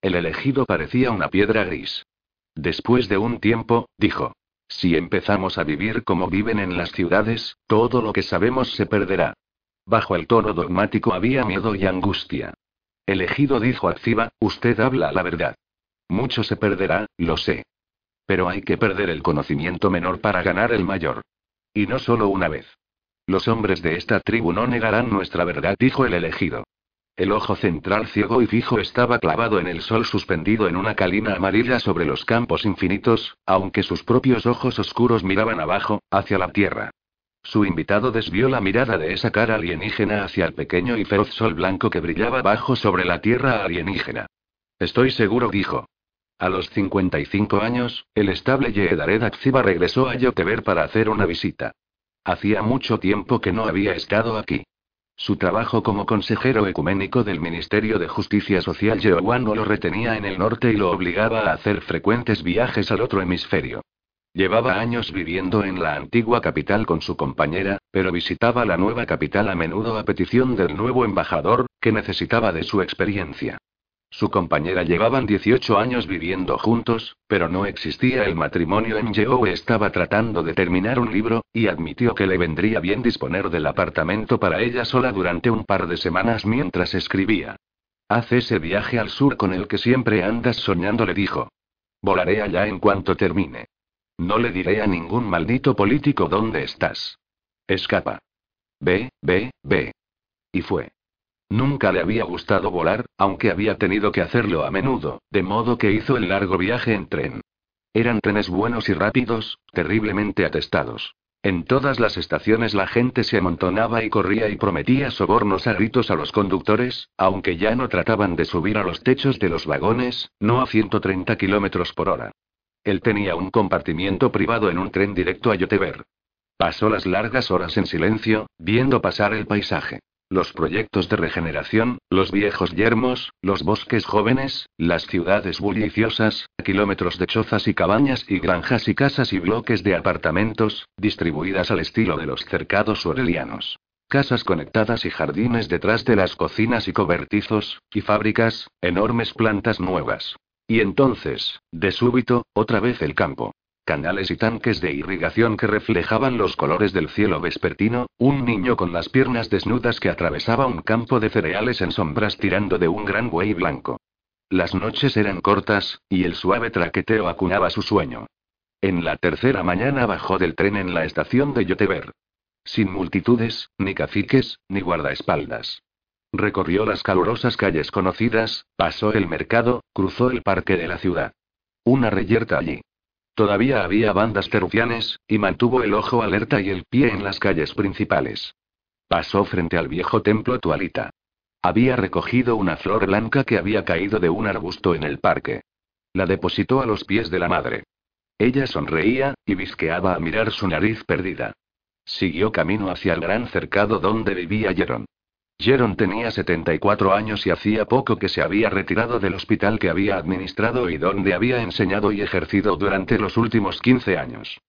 El elegido parecía una piedra gris. Después de un tiempo, dijo. Si empezamos a vivir como viven en las ciudades, todo lo que sabemos se perderá. Bajo el tono dogmático había miedo y angustia. Elegido dijo Activa, usted habla la verdad. Mucho se perderá, lo sé. Pero hay que perder el conocimiento menor para ganar el mayor. Y no solo una vez. Los hombres de esta tribu no negarán nuestra verdad, dijo el elegido. El ojo central ciego y fijo estaba clavado en el sol suspendido en una calina amarilla sobre los campos infinitos, aunque sus propios ojos oscuros miraban abajo, hacia la tierra. Su invitado desvió la mirada de esa cara alienígena hacia el pequeño y feroz sol blanco que brillaba abajo sobre la tierra alienígena. Estoy seguro, dijo. A los 55 años, el estable Yeedared Akziba regresó a Yoteber para hacer una visita. Hacía mucho tiempo que no había estado aquí. Su trabajo como consejero ecuménico del Ministerio de Justicia Social Jehová no lo retenía en el norte y lo obligaba a hacer frecuentes viajes al otro hemisferio. Llevaba años viviendo en la antigua capital con su compañera, pero visitaba la nueva capital a menudo a petición del nuevo embajador, que necesitaba de su experiencia. Su compañera llevaban 18 años viviendo juntos, pero no existía el matrimonio Yeo estaba tratando de terminar un libro, y admitió que le vendría bien disponer del apartamento para ella sola durante un par de semanas mientras escribía. Haz ese viaje al sur con el que siempre andas soñando, le dijo. Volaré allá en cuanto termine. No le diré a ningún maldito político dónde estás. Escapa. Ve, ve, ve. Y fue. Nunca le había gustado volar, aunque había tenido que hacerlo a menudo, de modo que hizo el largo viaje en tren. Eran trenes buenos y rápidos, terriblemente atestados. En todas las estaciones la gente se amontonaba y corría y prometía sobornos a gritos a los conductores, aunque ya no trataban de subir a los techos de los vagones, no a 130 kilómetros por hora. Él tenía un compartimiento privado en un tren directo a Yoteber. Pasó las largas horas en silencio, viendo pasar el paisaje. Los proyectos de regeneración, los viejos yermos, los bosques jóvenes, las ciudades bulliciosas, kilómetros de chozas y cabañas y granjas y casas y bloques de apartamentos, distribuidas al estilo de los cercados orelianos. Casas conectadas y jardines detrás de las cocinas y cobertizos, y fábricas, enormes plantas nuevas. Y entonces, de súbito, otra vez el campo canales y tanques de irrigación que reflejaban los colores del cielo vespertino, un niño con las piernas desnudas que atravesaba un campo de cereales en sombras tirando de un gran buey blanco. Las noches eran cortas, y el suave traqueteo acunaba su sueño. En la tercera mañana bajó del tren en la estación de Yoteber. Sin multitudes, ni caciques, ni guardaespaldas. Recorrió las calurosas calles conocidas, pasó el mercado, cruzó el parque de la ciudad. Una reyerta allí. Todavía había bandas terrufianes, y mantuvo el ojo alerta y el pie en las calles principales. Pasó frente al viejo templo Tualita. Había recogido una flor blanca que había caído de un arbusto en el parque. La depositó a los pies de la madre. Ella sonreía, y visqueaba a mirar su nariz perdida. Siguió camino hacia el gran cercado donde vivía Jeron. Jeron tenía 74 años y hacía poco que se había retirado del hospital que había administrado y donde había enseñado y ejercido durante los últimos 15 años.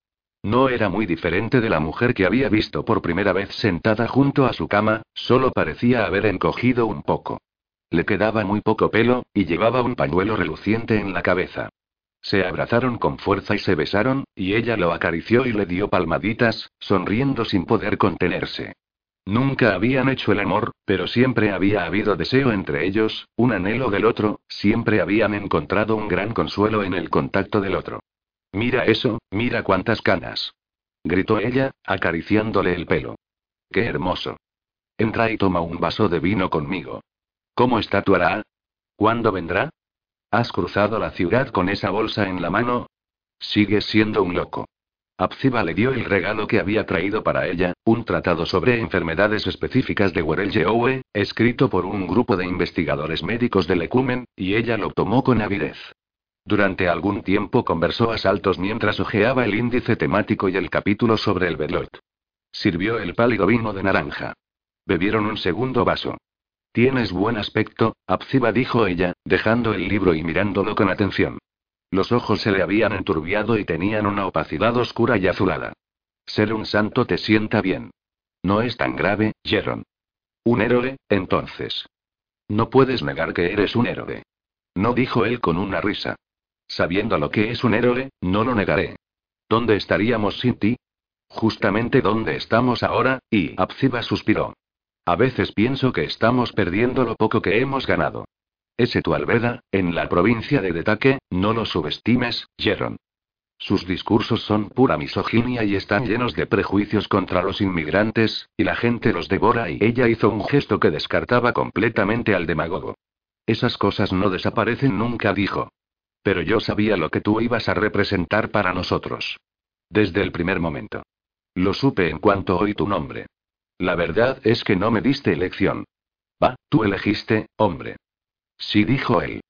No era muy diferente de la mujer que había visto por primera vez sentada junto a su cama, solo parecía haber encogido un poco. Le quedaba muy poco pelo, y llevaba un pañuelo reluciente en la cabeza. Se abrazaron con fuerza y se besaron, y ella lo acarició y le dio palmaditas, sonriendo sin poder contenerse. Nunca habían hecho el amor, pero siempre había habido deseo entre ellos, un anhelo del otro, siempre habían encontrado un gran consuelo en el contacto del otro. Mira eso, mira cuántas canas. Gritó ella, acariciándole el pelo. Qué hermoso. Entra y toma un vaso de vino conmigo. ¿Cómo está tu Ara? ¿Cuándo vendrá? ¿Has cruzado la ciudad con esa bolsa en la mano? Sigues siendo un loco. Apsiba le dio el regalo que había traído para ella, un tratado sobre enfermedades específicas de Werel escrito por un grupo de investigadores médicos del Ecumen, y ella lo tomó con avidez. Durante algún tiempo conversó a saltos mientras hojeaba el índice temático y el capítulo sobre el Belot. Sirvió el pálido vino de naranja. Bebieron un segundo vaso. Tienes buen aspecto, Apsiba dijo ella, dejando el libro y mirándolo con atención. Los ojos se le habían enturbiado y tenían una opacidad oscura y azulada. Ser un santo te sienta bien. No es tan grave, Jeron. Un héroe, entonces. No puedes negar que eres un héroe. No dijo él con una risa. Sabiendo lo que es un héroe, no lo negaré. ¿Dónde estaríamos sin ti? Justamente donde estamos ahora, y Abziba suspiró. A veces pienso que estamos perdiendo lo poco que hemos ganado. Ese tu albeda, en la provincia de Detaque, no lo subestimes, Jeron. Sus discursos son pura misoginia y están llenos de prejuicios contra los inmigrantes, y la gente los devora y ella hizo un gesto que descartaba completamente al demagogo. Esas cosas no desaparecen nunca, dijo. Pero yo sabía lo que tú ibas a representar para nosotros. Desde el primer momento. Lo supe en cuanto oí tu nombre. La verdad es que no me diste elección. Va, tú elegiste, hombre. Sí, dijo él.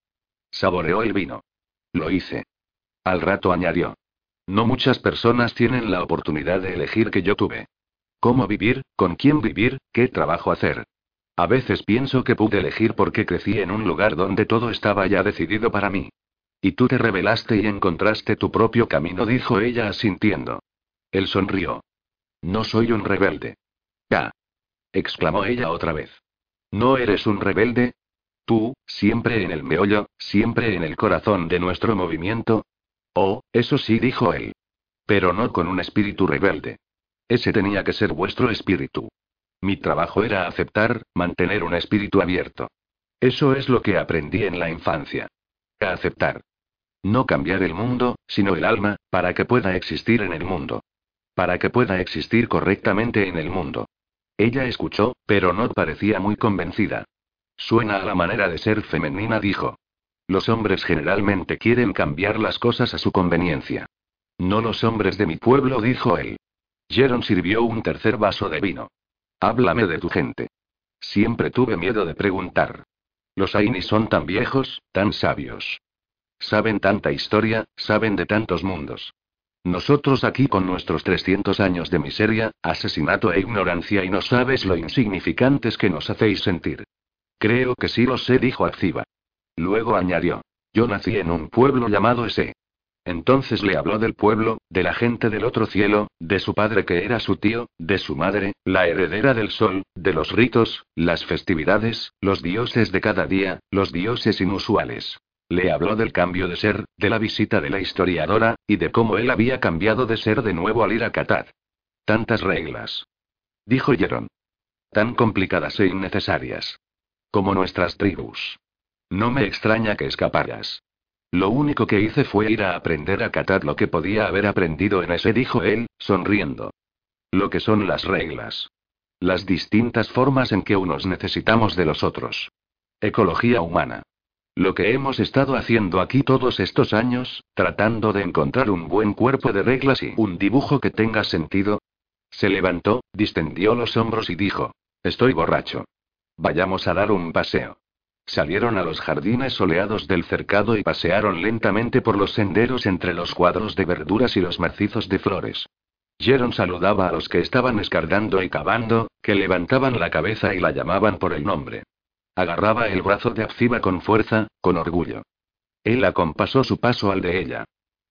Saboreó el vino. Lo hice. Al rato añadió. No muchas personas tienen la oportunidad de elegir que yo tuve. ¿Cómo vivir? ¿Con quién vivir? ¿Qué trabajo hacer? A veces pienso que pude elegir porque crecí en un lugar donde todo estaba ya decidido para mí. Y tú te rebelaste y encontraste tu propio camino, dijo ella asintiendo. Él sonrió. No soy un rebelde. Ya. exclamó ella otra vez. ¿No eres un rebelde? Tú, siempre en el meollo, siempre en el corazón de nuestro movimiento. Oh, eso sí, dijo él. Pero no con un espíritu rebelde. Ese tenía que ser vuestro espíritu. Mi trabajo era aceptar, mantener un espíritu abierto. Eso es lo que aprendí en la infancia. Aceptar. No cambiar el mundo, sino el alma, para que pueda existir en el mundo. Para que pueda existir correctamente en el mundo. Ella escuchó, pero no parecía muy convencida. Suena a la manera de ser femenina, dijo. Los hombres generalmente quieren cambiar las cosas a su conveniencia. No los hombres de mi pueblo, dijo él. Jeron sirvió un tercer vaso de vino. Háblame de tu gente. Siempre tuve miedo de preguntar. Los Aini son tan viejos, tan sabios. Saben tanta historia, saben de tantos mundos. Nosotros aquí con nuestros 300 años de miseria, asesinato e ignorancia y no sabes lo insignificantes que nos hacéis sentir. Creo que sí lo sé, dijo Acciba. Luego añadió. Yo nací en un pueblo llamado Ese. Entonces le habló del pueblo, de la gente del otro cielo, de su padre que era su tío, de su madre, la heredera del sol, de los ritos, las festividades, los dioses de cada día, los dioses inusuales. Le habló del cambio de ser, de la visita de la historiadora, y de cómo él había cambiado de ser de nuevo al ir a Katad. Tantas reglas. Dijo Jeron. Tan complicadas e innecesarias. Como nuestras tribus. No me extraña que escaparas. Lo único que hice fue ir a aprender a Katad lo que podía haber aprendido en ese, dijo él, sonriendo. Lo que son las reglas. Las distintas formas en que unos necesitamos de los otros. Ecología humana. Lo que hemos estado haciendo aquí todos estos años, tratando de encontrar un buen cuerpo de reglas y un dibujo que tenga sentido. Se levantó, distendió los hombros y dijo, Estoy borracho. Vayamos a dar un paseo. Salieron a los jardines soleados del cercado y pasearon lentamente por los senderos entre los cuadros de verduras y los macizos de flores. Jeron saludaba a los que estaban escardando y cavando, que levantaban la cabeza y la llamaban por el nombre. Agarraba el brazo de Abziba con fuerza, con orgullo. Él acompasó su paso al de ella.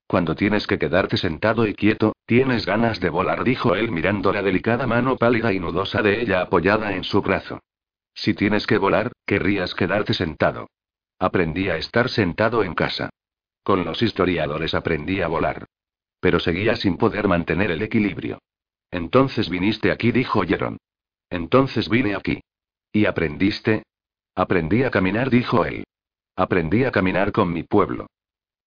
Cuando tienes que quedarte sentado y quieto, tienes ganas de volar, dijo él mirando la delicada mano pálida y nudosa de ella apoyada en su brazo. Si tienes que volar, querrías quedarte sentado. Aprendí a estar sentado en casa. Con los historiadores aprendí a volar. Pero seguía sin poder mantener el equilibrio. Entonces viniste aquí, dijo Jeron. Entonces vine aquí. ¿Y aprendiste? Aprendí a caminar, dijo él. Aprendí a caminar con mi pueblo.